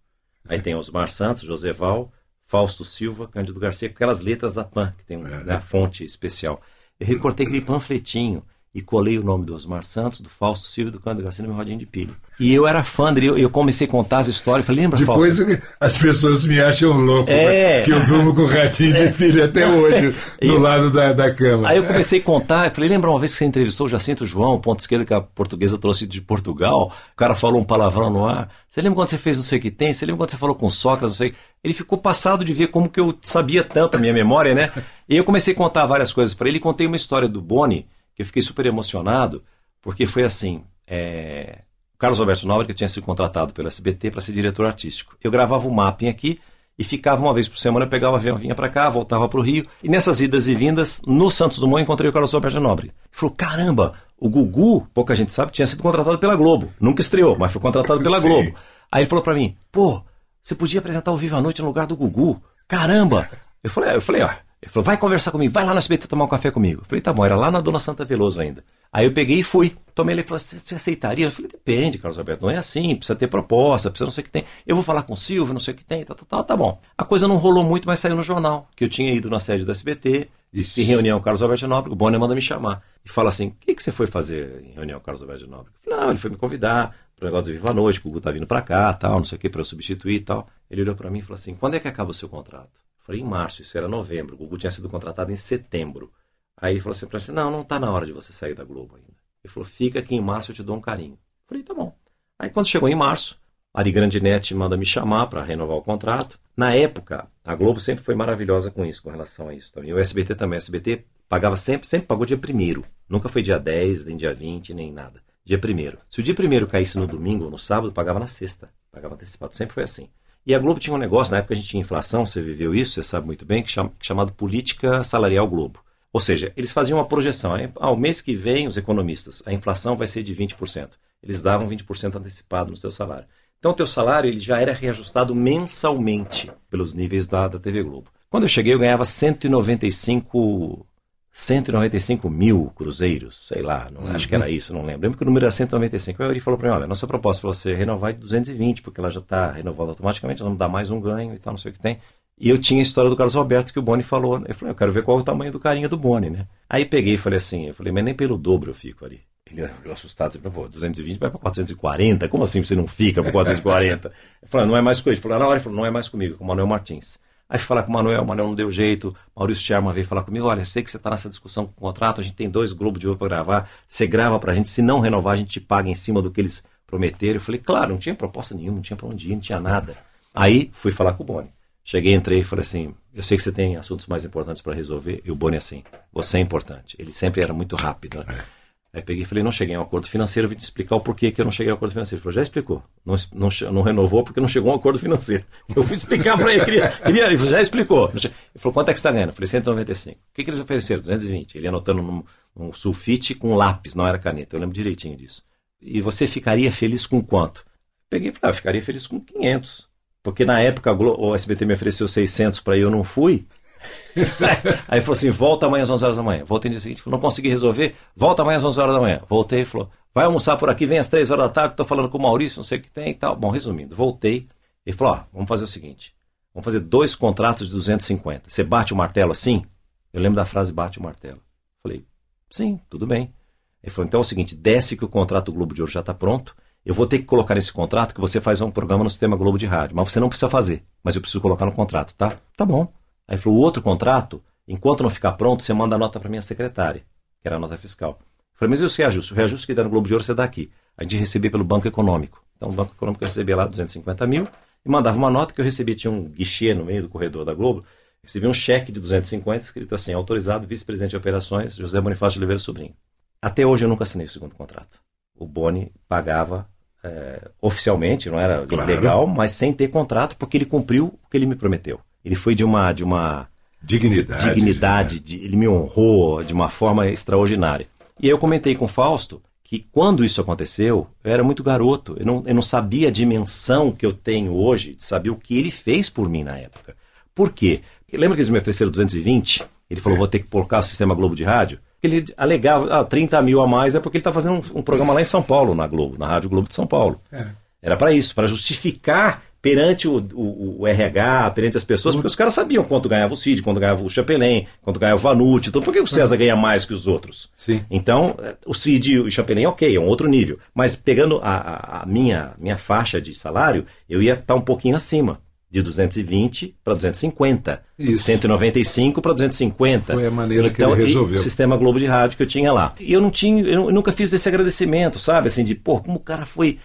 S3: Aí tem Osmar Santos, José Val, Fausto Silva, Cândido Garcia, com aquelas letras da PAN, que tem uma né, fonte especial. Eu recortei aquele panfletinho e colei o nome do Osmar Santos, do Fausto Silva do Cândido Garcia no meu rodinho de pilha. E eu era fã dele, eu, eu comecei a contar as histórias, falei, lembra,
S1: Depois
S3: Fausto?
S1: as pessoas me acham louco,
S3: É.
S1: né? que eu durmo com o ratinho de pilha até hoje, do
S3: Eu-
S1: lado da, da cama.
S3: Aí eu comecei a contar, eu falei, lembra uma vez que você entrevistou o Jacinto João, ponto esquerda que a portuguesa trouxe de Portugal, o cara falou um palavrão no ar. Você lembra quando você fez não sei o que tem? Você lembra quando você falou com Sócrates, não sei. Ele ficou passado de ver como que eu sabia tanto a minha memória, né? E eu comecei a contar várias coisas para ele e contei uma história do Boni, eu fiquei super emocionado, porque foi assim, é, o Carlos Alberto Nobre, que tinha sido contratado pelo SBT para ser diretor artístico. Eu gravava o mapping aqui e ficava uma vez por semana, eu pegava avião, vinha para cá, voltava para o Rio. E nessas idas e vindas, no Santos Dumont, encontrei o Carlos Alberto Nobre. Ele falou: caramba, o Gugu, pouca gente sabe, tinha sido contratado pela Globo. Nunca estreou, mas foi contratado pela
S1: Sim.
S3: Globo. Aí ele falou para mim: pô, você podia apresentar o Viva a Noite no lugar do Gugu? Caramba! Eu falei, eu falei, ó. Ele falou, vai conversar comigo, vai lá no SBT tomar um café comigo. Eu falei, tá bom, era lá na Dona Santa Veloso ainda. Aí eu peguei e fui. Tomei ele e falou, você aceitaria? Eu falei, depende, Carlos Alberto, não é assim, precisa ter proposta, precisa não sei o que tem. Eu vou falar com o Silvio, não sei o que tem, tá, tá, tá, tá bom. A coisa não rolou muito, mas saiu no jornal, que eu tinha ido na sede do SBT,
S1: Ixi.
S3: em reunião com o Carlos Alberto Nobre, o Bonner manda me chamar. E fala assim, o que, que você foi fazer em reunião com o Carlos Alberto Nobre? Eu falei, não, ele foi me convidar para o negócio do Viva a Noite, que o Gugu tá vindo para cá, tal, não sei o que, para eu substituir e tal. Ele olhou para mim e falou assim, quando é que acaba o seu contrato? Falei, em março, isso era novembro. O Gugu tinha sido contratado em setembro. Aí ele falou assim para mim, não, não tá na hora de você sair da Globo ainda. Ele falou, fica que em março eu te dou um carinho. Falei, tá bom. Aí quando chegou em março, Ari Grandinetti manda me chamar para renovar o contrato. Na época, a Globo sempre foi maravilhosa com isso, com relação a isso também. E o SBT também. O SBT pagava sempre, sempre pagou dia primeiro. Nunca foi dia 10, nem dia 20, nem nada. Dia primeiro. Se o dia primeiro caísse no domingo ou no sábado, pagava na sexta. Pagava antecipado. Sempre foi assim. E a Globo tinha um negócio, na época a gente tinha inflação, você viveu isso, você sabe muito bem, que chama, chamado Política Salarial Globo. Ou seja, eles faziam uma projeção. Ao mês que vem, os economistas, a inflação vai ser de 20%. Eles davam 20% antecipado no seu salário. Então, o teu salário ele já era reajustado mensalmente pelos níveis da, da TV Globo. Quando eu cheguei, eu ganhava 195, 195 mil cruzeiros, sei lá, não, acho que era isso, não lembro. Lembro que o número era 195. Aí ele falou para mim, olha, nossa proposta para você é renovar é de 220, porque ela já está renovada automaticamente, nós vamos dar mais um ganho e tal, não sei o que tem. E eu tinha a história do Carlos Alberto que o Boni falou. Eu falei, eu quero ver qual é o tamanho do carinha do Boni, né? Aí peguei e falei assim, eu falei, mas nem pelo dobro eu fico ali. Ele olhou assustado, assim, pô, 220 vai para 440, como assim você não fica para 440? Eu falei, não é mais comigo. Ele falou, na hora ele falou, não é mais comigo, com o Manuel Martins. Aí fui falar com o Manuel, o Manuel não deu jeito. Maurício Sherman veio falar comigo: olha, sei que você está nessa discussão com o contrato, a gente tem dois Globo de Ouro para gravar, você grava para a gente, se não renovar, a gente te paga em cima do que eles prometeram. Eu falei: claro, não tinha proposta nenhuma, não tinha para onde ir, não tinha nada. Aí fui falar com o Boni. Cheguei, entrei e falei assim: eu sei que você tem assuntos mais importantes para resolver. E o Boni assim: você é importante. Ele sempre era muito rápido. Né? Aí peguei e falei, não cheguei a um acordo financeiro, vim te explicar o porquê que eu não cheguei a um acordo financeiro. Ele falou, já explicou. Não, não, não renovou porque não chegou a um acordo financeiro. Eu fui explicar para ele, queria, queria, ele falou, já explicou. Ele falou, quanto é que você está ganhando? Eu falei, 195. O que, que eles ofereceram? 220. Ele anotando num, num sulfite com lápis, não era caneta. Eu lembro direitinho disso. E você ficaria feliz com quanto? Peguei e falei, ah, eu ficaria feliz com 500. Porque na época o SBT me ofereceu 600 para eu não fui. Aí falou assim: volta amanhã às 11 horas da manhã. Voltei no dia seguinte, falou, não consegui resolver, volta amanhã às 11 horas da manhã. Voltei e falou: vai almoçar por aqui, vem às 3 horas da tarde, estou falando com o Maurício, não sei o que tem e tal. Bom, resumindo, voltei. Ele falou: ó, vamos fazer o seguinte: vamos fazer dois contratos de 250. Você bate o martelo assim? Eu lembro da frase bate o martelo. Falei: sim, tudo bem. Ele falou: então é o seguinte, desce que o contrato Globo de Ouro já está pronto. Eu vou ter que colocar nesse contrato que você faz um programa no sistema Globo de Rádio. Mas você não precisa fazer. Mas eu preciso colocar no contrato, tá? Tá bom. Aí ele falou: o outro contrato, enquanto não ficar pronto, você manda a nota para minha secretária, que era a nota fiscal. Eu falei: mas e o reajuste? O reajuste que dá no Globo de Ouro você dá aqui. A gente recebia pelo Banco Econômico. Então o Banco Econômico recebia lá 250 mil e mandava uma nota que eu recebi, tinha um guichê no meio do corredor da Globo, recebi um cheque de 250 escrito assim, autorizado vice-presidente de operações José Bonifácio de Oliveira Sobrinho. Até hoje eu nunca assinei o segundo contrato. O Boni pagava é, oficialmente, não era
S1: Claro.
S3: legal, mas sem ter contrato, porque ele cumpriu o que ele me prometeu. Ele foi de uma, de uma
S1: Dignidade.
S3: dignidade, de- ele me honrou de uma forma extraordinária. E aí eu comentei com o Fausto que quando isso aconteceu, eu era muito garoto, eu não, eu não sabia a dimensão que eu tenho hoje, de saber o que ele fez por mim na época. Por quê? Lembra que eles me ofereceram 220? Ele falou, vou ter que colocar o sistema Globo de rádio? Ele alegava, ah, 30 mil a mais é porque ele está fazendo um, um programa lá em São Paulo, na Globo, na Rádio Globo de São Paulo. Era para isso, para justificar perante o, o- o RH, perante as pessoas, porque os caras sabiam quanto ganhava o Cid, quanto ganhava o Chapelin, quanto ganhava o Vanucci, então por que o César ganha mais que os outros?
S1: Sim.
S3: Então, o Cid e o Chapelin, ok, é um outro nível. Mas pegando a, a- minha, minha faixa de salário, eu ia estar um pouquinho acima. De 220 para 250.
S1: Isso.
S3: 195 para 250.
S1: Foi a maneira que
S3: então,
S1: ele
S3: e
S1: resolveu.
S3: o sistema Globo de Rádio que eu tinha lá. E eu não tinha, eu nunca fiz esse agradecimento, sabe? Assim, de, pô, como o cara foi.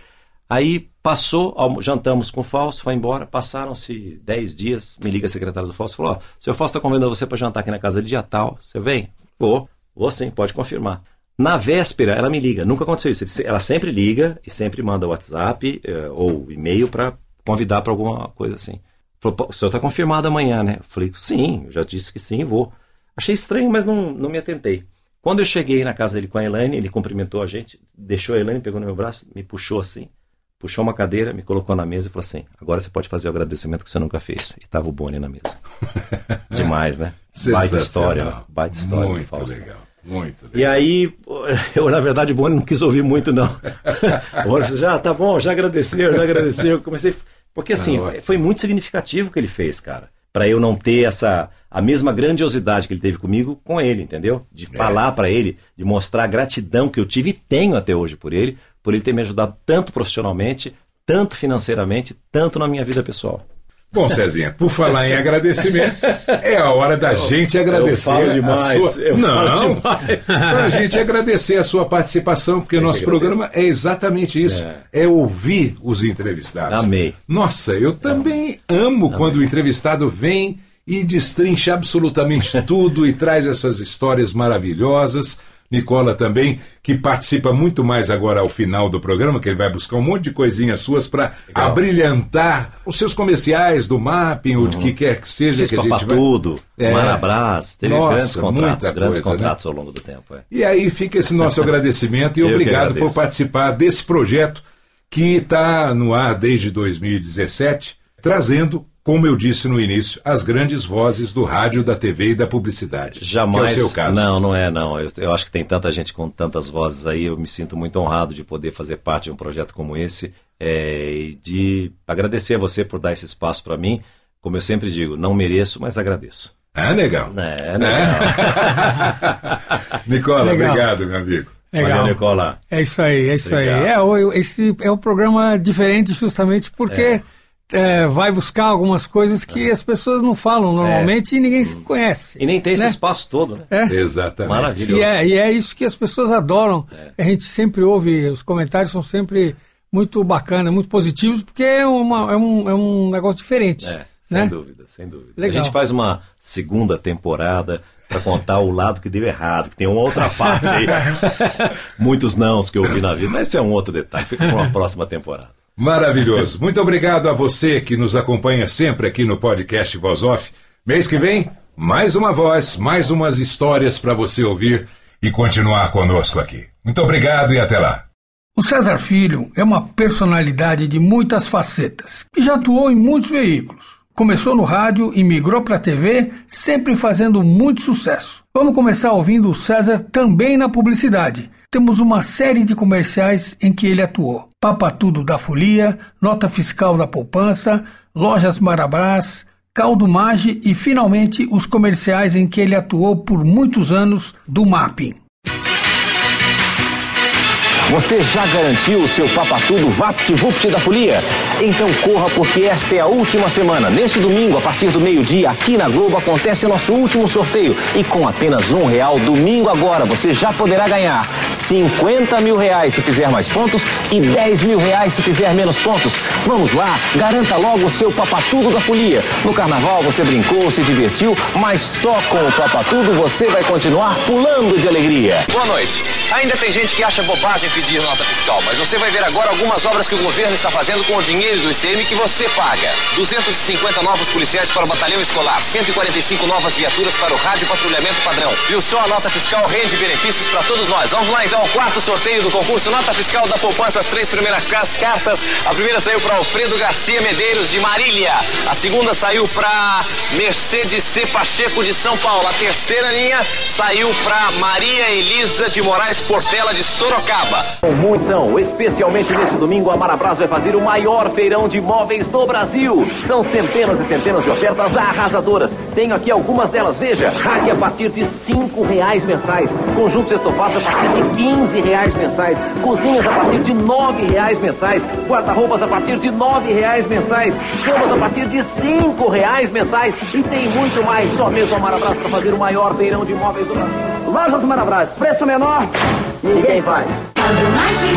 S3: Aí passou, jantamos com o Fausto, foi embora, passaram-se 10 dias, me liga a secretária do Fausto e falou: Ó, o senhor Fausto está convidando você para jantar aqui na casa dele dia tal. Você vem? Vou, vou sim, pode confirmar. Na véspera, ela me liga, nunca aconteceu isso. Ela sempre liga e sempre manda WhatsApp eh, ou e-mail para convidar para alguma coisa assim. Falou, "Pô, o senhor está confirmado amanhã, né? Falei, sim, já disse que sim, vou. Achei estranho, mas não, não me atentei. Quando eu cheguei na casa dele com a Elaine, ele cumprimentou a gente, deixou a Elaine, pegou no meu braço, me puxou assim, puxou uma cadeira, me colocou na mesa e falou assim: agora você pode fazer o agradecimento que você nunca fez. E tava o Boni na mesa. Demais, né? Baita história, né? Baita história.
S1: Muito
S3: Fausto.
S1: legal. Muito legal.
S3: E aí, eu na verdade, o Boni não quis ouvir muito, não. O disse, já, tá bom, já agradeceu, já agradeceu. Eu comecei. Porque assim,
S1: ótimo.
S3: foi muito significativo o que ele fez, cara. Pra eu não ter essa. a mesma grandiosidade que ele teve comigo com ele, entendeu? De falar pra ele, de mostrar a gratidão que eu tive e tenho até hoje por ele, por ele ter me ajudado tanto profissionalmente, tanto financeiramente, tanto na minha vida pessoal.
S1: Bom, Cezinha, por falar em agradecimento, é a hora da gente agradecer.
S3: eu falo
S1: a
S3: demais,
S1: sua...
S3: eu
S1: Não,
S3: falo demais.
S1: a gente agradecer a sua participação, porque o nosso programa é exatamente isso: é. ouvir os entrevistados.
S3: Amei.
S1: Nossa, eu também amo quando o entrevistado vem e destrincha absolutamente tudo e traz essas histórias maravilhosas. Nicola também, que participa muito mais agora ao final do programa, que ele vai buscar um monte de coisinhas suas para abrilhantar os seus comerciais do mapping, ou de que quer que seja
S3: Fiz
S1: que a gente vai.
S3: tudo,
S1: É.
S3: Marabras, teve
S1: Nossa,
S3: grandes contratos, grandes
S1: coisa, né?
S3: contratos ao longo do tempo. é.
S1: E aí fica esse nosso agradecimento e
S3: Eu
S1: obrigado por participar desse projeto que está no ar desde 2017, trazendo, como eu disse no início, as grandes vozes do rádio, da TV e da publicidade.
S3: Jamais.
S1: Que é o seu caso.
S3: Não, não é, não. Eu, eu acho que tem tanta gente com tantas vozes aí. Eu me sinto muito honrado de poder fazer parte de um projeto como esse é, e de agradecer a você por dar esse espaço para mim. Como eu sempre digo, não mereço, mas agradeço.
S1: Ah, legal.
S3: É, né?
S1: Nicola,
S2: Legal.
S1: obrigado, meu amigo.
S2: Legal.
S3: Valeu, Nicola.
S2: É isso aí, é isso
S3: Obrigado.
S2: aí. É, o- esse é um programa diferente justamente porque é, vai buscar algumas coisas que as pessoas não falam normalmente e ninguém se conhece.
S3: E nem tem esse
S2: né?
S3: espaço todo, né?
S2: É.
S1: Exatamente.
S3: Maravilha.
S2: E é, e é isso que as pessoas adoram. A gente sempre ouve, os comentários são sempre muito bacanas, muito positivos, porque é, uma, é, um, é um negócio diferente.
S3: É, sem
S2: né?
S3: dúvida, sem dúvida.
S2: Legal.
S3: A gente faz uma segunda temporada para contar o lado que deu errado, que tem uma outra parte aí. Muitos nãos que eu ouvi na vida, mas esse é um outro detalhe. Fica para uma próxima temporada.
S1: Maravilhoso. Muito obrigado a você que nos acompanha sempre aqui no podcast Voz Off. Mês que vem, mais uma voz, mais umas histórias para você ouvir e continuar conosco aqui. Muito obrigado e até lá.
S2: O César Filho é uma personalidade de muitas facetas, que já atuou em muitos veículos. Começou no rádio e migrou para a TV, sempre fazendo muito sucesso. Vamos começar ouvindo o César também na publicidade. Temos uma série de comerciais em que ele atuou. Papa Tudo da Folia, Nota Fiscal da Poupança, Lojas Marabras, Caldo Mage e, finalmente, os comerciais em que ele atuou por muitos anos do Mapping.
S4: Você já garantiu o seu papatudo VaptVupt da Folia? Então corra porque esta é a última semana. Neste domingo, a partir do meio-dia, aqui na Globo, acontece nosso último sorteio. E com apenas um real, domingo agora, você já poderá ganhar
S3: 50 mil reais se fizer mais pontos e 10 mil reais se fizer menos pontos. Vamos lá, garanta logo o seu papatudo da folia. No carnaval você brincou, se divertiu, mas só com o papatudo você vai continuar pulando de alegria.
S5: Boa noite. Ainda tem gente que acha bobagem pedir nota fiscal, mas você vai ver agora algumas obras que o governo está fazendo com o dinheiro do ICM que você paga. 250 novos policiais para o batalhão escolar, 145 novas viaturas para o rádio patrulhamento padrão. Viu só a nota fiscal rende benefícios para todos nós. Vamos lá então quarto sorteio do concurso Nota Fiscal da Poupança, as três primeiras cartas. A primeira saiu para Alfredo Garcia Medeiros de Marília. A segunda saiu para Mercedes C. Pacheco de São Paulo. A terceira linha saiu para Maria Elisa de Moraes Portela de Sorocaba.
S3: Munição, especialmente nesse domingo, a Marabras vai fazer o maior feirão de imóveis do Brasil. São centenas e centenas de ofertas arrasadoras. Tenho aqui algumas delas, veja. Rádio a partir de cinco reais mensais. Conjuntos estofados a partir de 15 reais mensais. Cozinhas a partir de nove reais mensais. Guarda-roupas a partir de nove reais mensais. Camas a partir de cinco reais mensais. E tem muito mais. Só mesmo a Marabras para fazer o maior feirão de imóveis do Brasil.
S6: Lojas Marabras, preço menor, ninguém faz.
S7: Caldo mágico,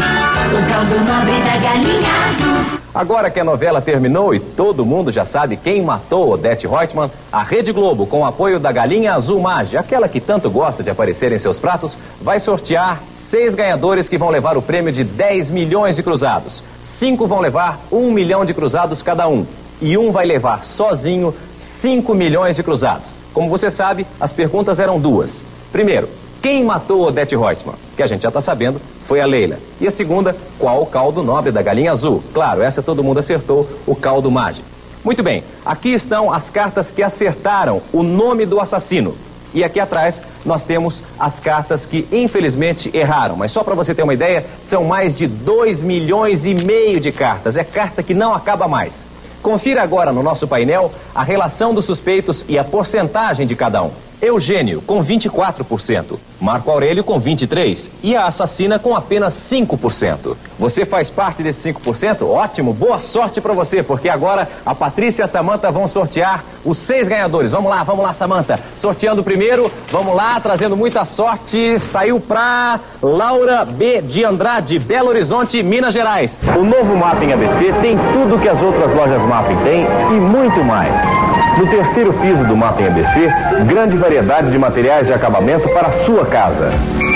S7: o caldo nobre da galinha azul.
S3: Agora que a novela terminou e todo mundo já sabe quem matou Odete Reutemann, a Rede Globo, com o apoio da Galinha Azul Mage, aquela que tanto gosta de aparecer em seus pratos, vai sortear seis ganhadores que vão levar o prêmio de 10 milhões de cruzados. Cinco vão levar um milhão de cruzados cada um. E um vai levar sozinho 5 milhões de cruzados. Como você sabe, as perguntas eram duas. Primeiro, quem matou Odete Reutemann? Que a gente já está sabendo, foi a Leila. E a segunda, qual o caldo nobre da galinha azul? Claro, essa todo mundo acertou, o caldo mágico. Muito bem, aqui estão as cartas que acertaram o nome do assassino. E aqui atrás nós temos as cartas que infelizmente erraram. Mas só para você ter uma ideia, são mais de 2 milhões e meio de cartas. É carta que não acaba mais. Confira agora no nosso painel a relação dos suspeitos e a porcentagem de cada um. Eugênio, com 24%. Marco Aurélio, com 23%. E a assassina, com apenas 5%. Você faz parte desse 5%? Ótimo, boa sorte para você, porque agora a Patrícia e a Samanta vão sortear os seis ganhadores. Vamos lá, vamos lá, Samanta. Sorteando primeiro, vamos lá, trazendo muita sorte. Saiu pra Laura B. de Andrade, Belo Horizonte, Minas Gerais. O novo Mapping ABC tem tudo que as outras lojas Mapping têm e muito mais. No terceiro piso do Mapping ABC, grande variedade de materiais de acabamento para a sua casa.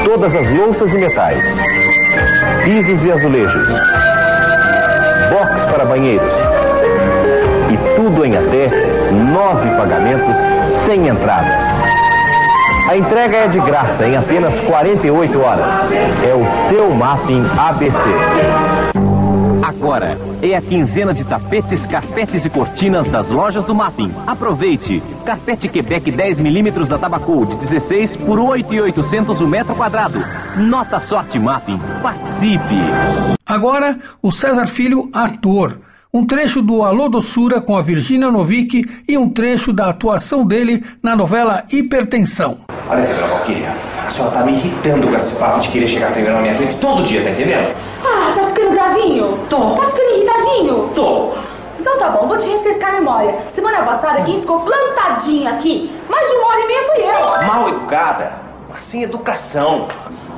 S3: Todas as louças e metais. Pisos e azulejos. Box para banheiros. E tudo em até nove pagamentos sem entrada. A entrega é de graça em apenas 48 horas. É o seu Mapping ABC. Agora é a quinzena de tapetes, carpetes e cortinas das lojas do Mapping. Aproveite! Carpete Quebec 10mm da Tabacu de 16 por 8,800 o metro quadrado. Nota sorte Mapping. Participe!
S2: Agora, o César Filho, ator. Um trecho do Alô Doçura com a Virgínia Novick e um trecho da atuação dele na novela Hipertensão.
S8: Olha aqui, Valquíria, a senhora tá me irritando com esse papo de querer chegar primeiro na minha frente todo dia, tá entendendo?
S9: Gravinho?
S8: Tô.
S9: Tá ficando irritadinho?
S8: Tô.
S9: Então tá bom, vou te refrescar a memória. Semana passada quem ficou plantadinha aqui, mais de uma hora e meia fui eu.
S8: Mal educada, mas sem educação.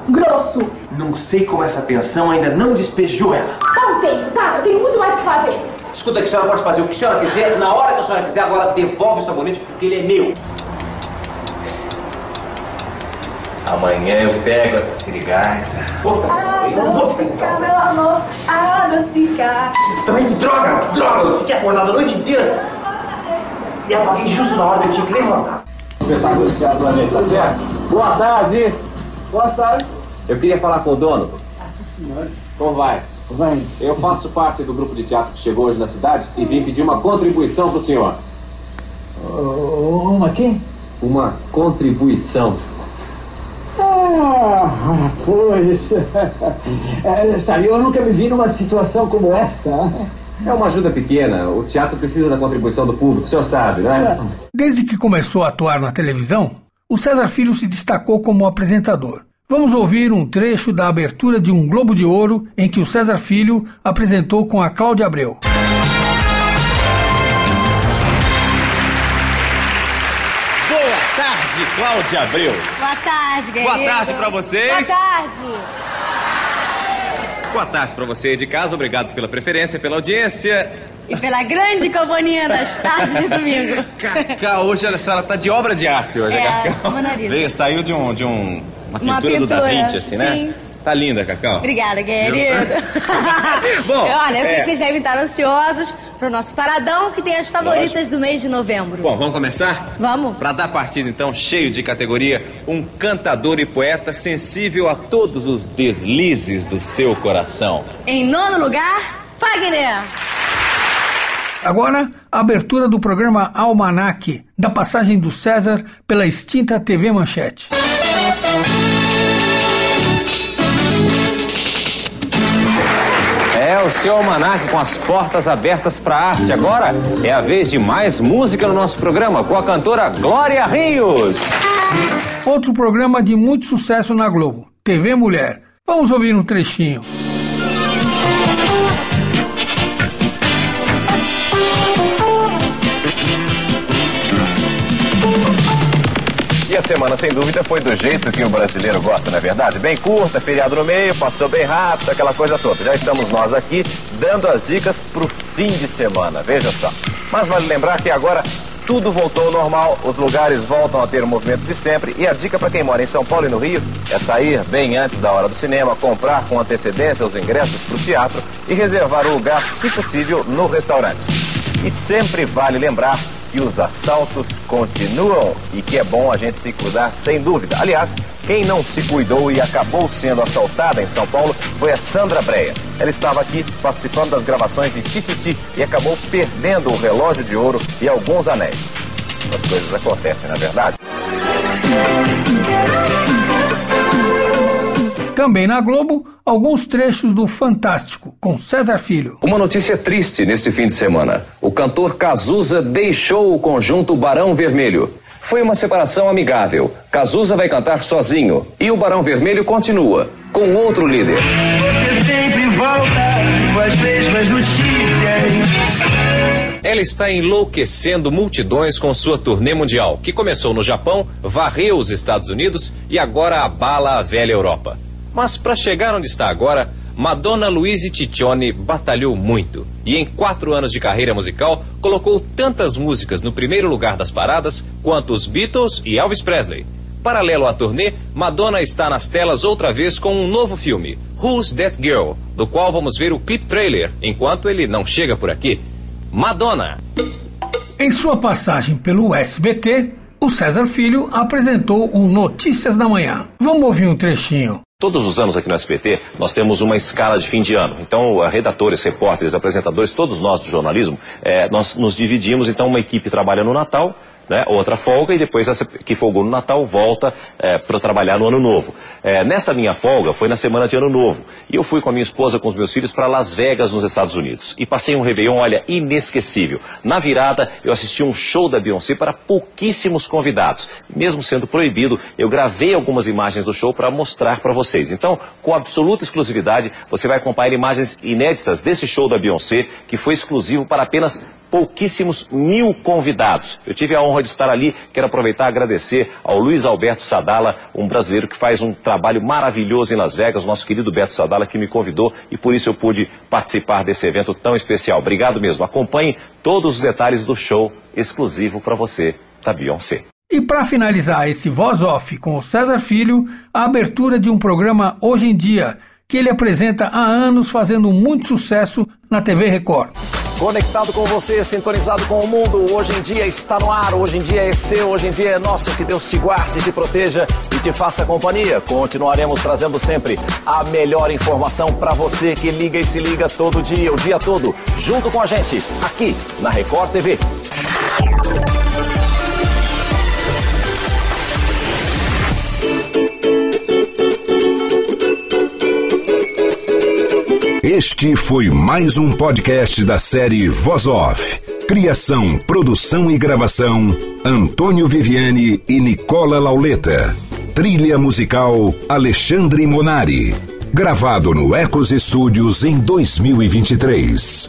S9: Grosso.
S8: Não sei como essa pensão ainda não despejou ela.
S9: Tá feio, tá? Eu tenho muito mais o que fazer.
S8: Escuta que a senhora pode fazer o que a senhora quiser, na hora que a senhora quiser, agora devolve o sabonete porque ele é meu. Amanhã eu pego essa sirigaita. Ficar eu não vou ficar
S9: meu amor, adocicar.
S8: Também que droga, que droga, eu fiquei acordado a noite inteira. E apaguei justo na hora que eu tinha que levantar.
S3: Espetáculo Teatro Planeta, tá certo? Boa tarde! Boa tarde! Eu queria falar com o dono. Como vai?
S10: Vai.
S3: Eu faço parte do grupo de teatro que chegou hoje na cidade e vim pedir uma contribuição pro senhor.
S10: Uma quem?
S3: Uma contribuição.
S10: Ah, pois. É, sabe, eu nunca me vi numa situação como esta.
S3: É uma ajuda pequena. O teatro precisa da contribuição do público, o senhor sabe, né?
S2: Desde que começou a atuar na televisão, o César Filho se destacou como apresentador. Vamos ouvir um trecho da abertura de um Globo de Ouro em que o César Filho apresentou com a Cláudia Abreu.
S11: Tarde, Cláudia Abreu.
S7: Boa tarde, querido.
S11: Boa tarde pra vocês.
S7: Boa tarde.
S11: Boa tarde pra você de casa. Obrigado pela preferência, pela audiência.
S7: E pela grande companhia das tardes de domingo.
S11: Cacau, hoje a senhora tá de obra de arte hoje,
S7: É, uma nariz.
S11: Veio, saiu de um, de um uma,
S7: Uma
S11: pintura, do Da
S7: pintura,
S11: Vinci, assim, né?
S7: sim.
S11: Tá linda, Cacau.
S7: Obrigada, querido.
S11: Bom,
S7: Olha, eu sei
S11: é.
S7: que vocês devem estar ansiosos pro nosso paradão, que tem as favoritas do mês de novembro.
S11: Bom, vamos começar?
S7: Vamos.
S11: Pra dar partida, então, cheio de categoria, um cantador e poeta sensível a todos os deslizes do seu coração.
S7: Em nono lugar, Fagner.
S2: Agora, a abertura do programa Almanac, da passagem do César pela extinta TV Manchete.
S3: O seu almanac com as portas abertas para a arte. Agora é a vez de mais música no nosso programa com a cantora Glória Rios.
S2: Outro programa de muito sucesso na Globo, TV Mulher. Vamos ouvir um trechinho.
S3: Semana, sem dúvida, foi do jeito que o brasileiro gosta, não é verdade? Bem curta, feriado no meio, passou bem rápido, aquela coisa toda. Já estamos nós aqui dando as dicas pro fim de semana, veja só. Mas vale lembrar que agora tudo voltou ao normal, os lugares voltam a ter o movimento de sempre e a dica para quem mora em São Paulo e no Rio é sair bem antes da hora do cinema, comprar com antecedência os ingressos para o teatro e reservar o lugar, se possível, no restaurante. E sempre vale lembrar que os assaltos continuam e que é bom a gente se cuidar sem dúvida. Aliás, quem não se cuidou e acabou sendo assaltada em São Paulo foi a Sandra Breia. Ela estava aqui participando das gravações de Tititi e acabou perdendo o relógio de ouro e alguns anéis. As coisas acontecem, na é verdade?
S2: Também na Globo, alguns trechos do Fantástico, com César Filho.
S3: Uma notícia triste neste fim de semana. O cantor Cazuza deixou o conjunto Barão Vermelho. Foi uma separação amigável. Cazuza vai cantar sozinho e o Barão Vermelho continua, com outro líder.
S12: Você sempre volta com as mesmas notícias.
S11: Ela está enlouquecendo multidões com sua turnê mundial, que começou no Japão, varreu os Estados Unidos e agora abala a velha Europa. Mas para chegar onde está agora, Madonna Luiz Ciccione batalhou muito e em quatro anos de carreira musical colocou tantas músicas no primeiro lugar das paradas quanto os Beatles e Elvis Presley. Paralelo à turnê, Madonna está nas telas outra vez com um novo filme, Who's That Girl, do qual vamos ver o clip trailer enquanto ele não chega por aqui. Madonna.
S2: Em sua passagem pelo SBT, o César Filho apresentou o Notícias da Manhã. Vamos ouvir um trechinho.
S13: Todos os anos aqui no SBT, nós temos uma escala de fim de ano. Então, redatores, repórteres, apresentadores, todos nós do jornalismo, eh, nós nos dividimos. Então, uma equipe trabalha no Natal, né, outra folga e depois essa que folgou no Natal volta para trabalhar no Ano Novo. Eh, nessa minha folga foi na semana de Ano Novo e eu fui com a minha esposa, com os meus filhos para Las Vegas, nos Estados Unidos e passei um Réveillon, olha, inesquecível. Na virada eu assisti um show da Beyoncé para pouquíssimos convidados, mesmo sendo proibido. Eu gravei algumas imagens do show para mostrar para vocês. Então, com absoluta exclusividade, você vai acompanhar imagens inéditas desse show da Beyoncé que foi exclusivo para apenas pouquíssimos mil convidados. Eu tive a honra de estar ali, quero aproveitar e agradecer ao Luiz Alberto Sadala, um brasileiro que faz um trabalho maravilhoso em Las Vegas, nosso querido Beto Sadala que me convidou e por isso eu pude participar desse evento tão especial. Obrigado mesmo. Acompanhe todos os detalhes do show exclusivo para você da Beyoncé.
S2: E para finalizar esse voz off com o César Filho, a abertura de um programa Hoje em Dia, que ele apresenta há anos fazendo muito sucesso na TV Record.
S3: Conectado com você, sintonizado com o mundo. Hoje em dia está no ar, hoje em dia é seu, hoje em dia é nosso. Que Deus te guarde, te proteja e te faça companhia. Continuaremos trazendo sempre a melhor informação para você que liga e se liga todo dia, o dia todo, junto com a gente, aqui na Record TV.
S1: Este foi mais um podcast da série Voz Off. Criação, produção e gravação: Antônio Viviane e Nicola Lauleta. Trilha musical: Alexandre Monari. Gravado no Ecos Studios em 2023.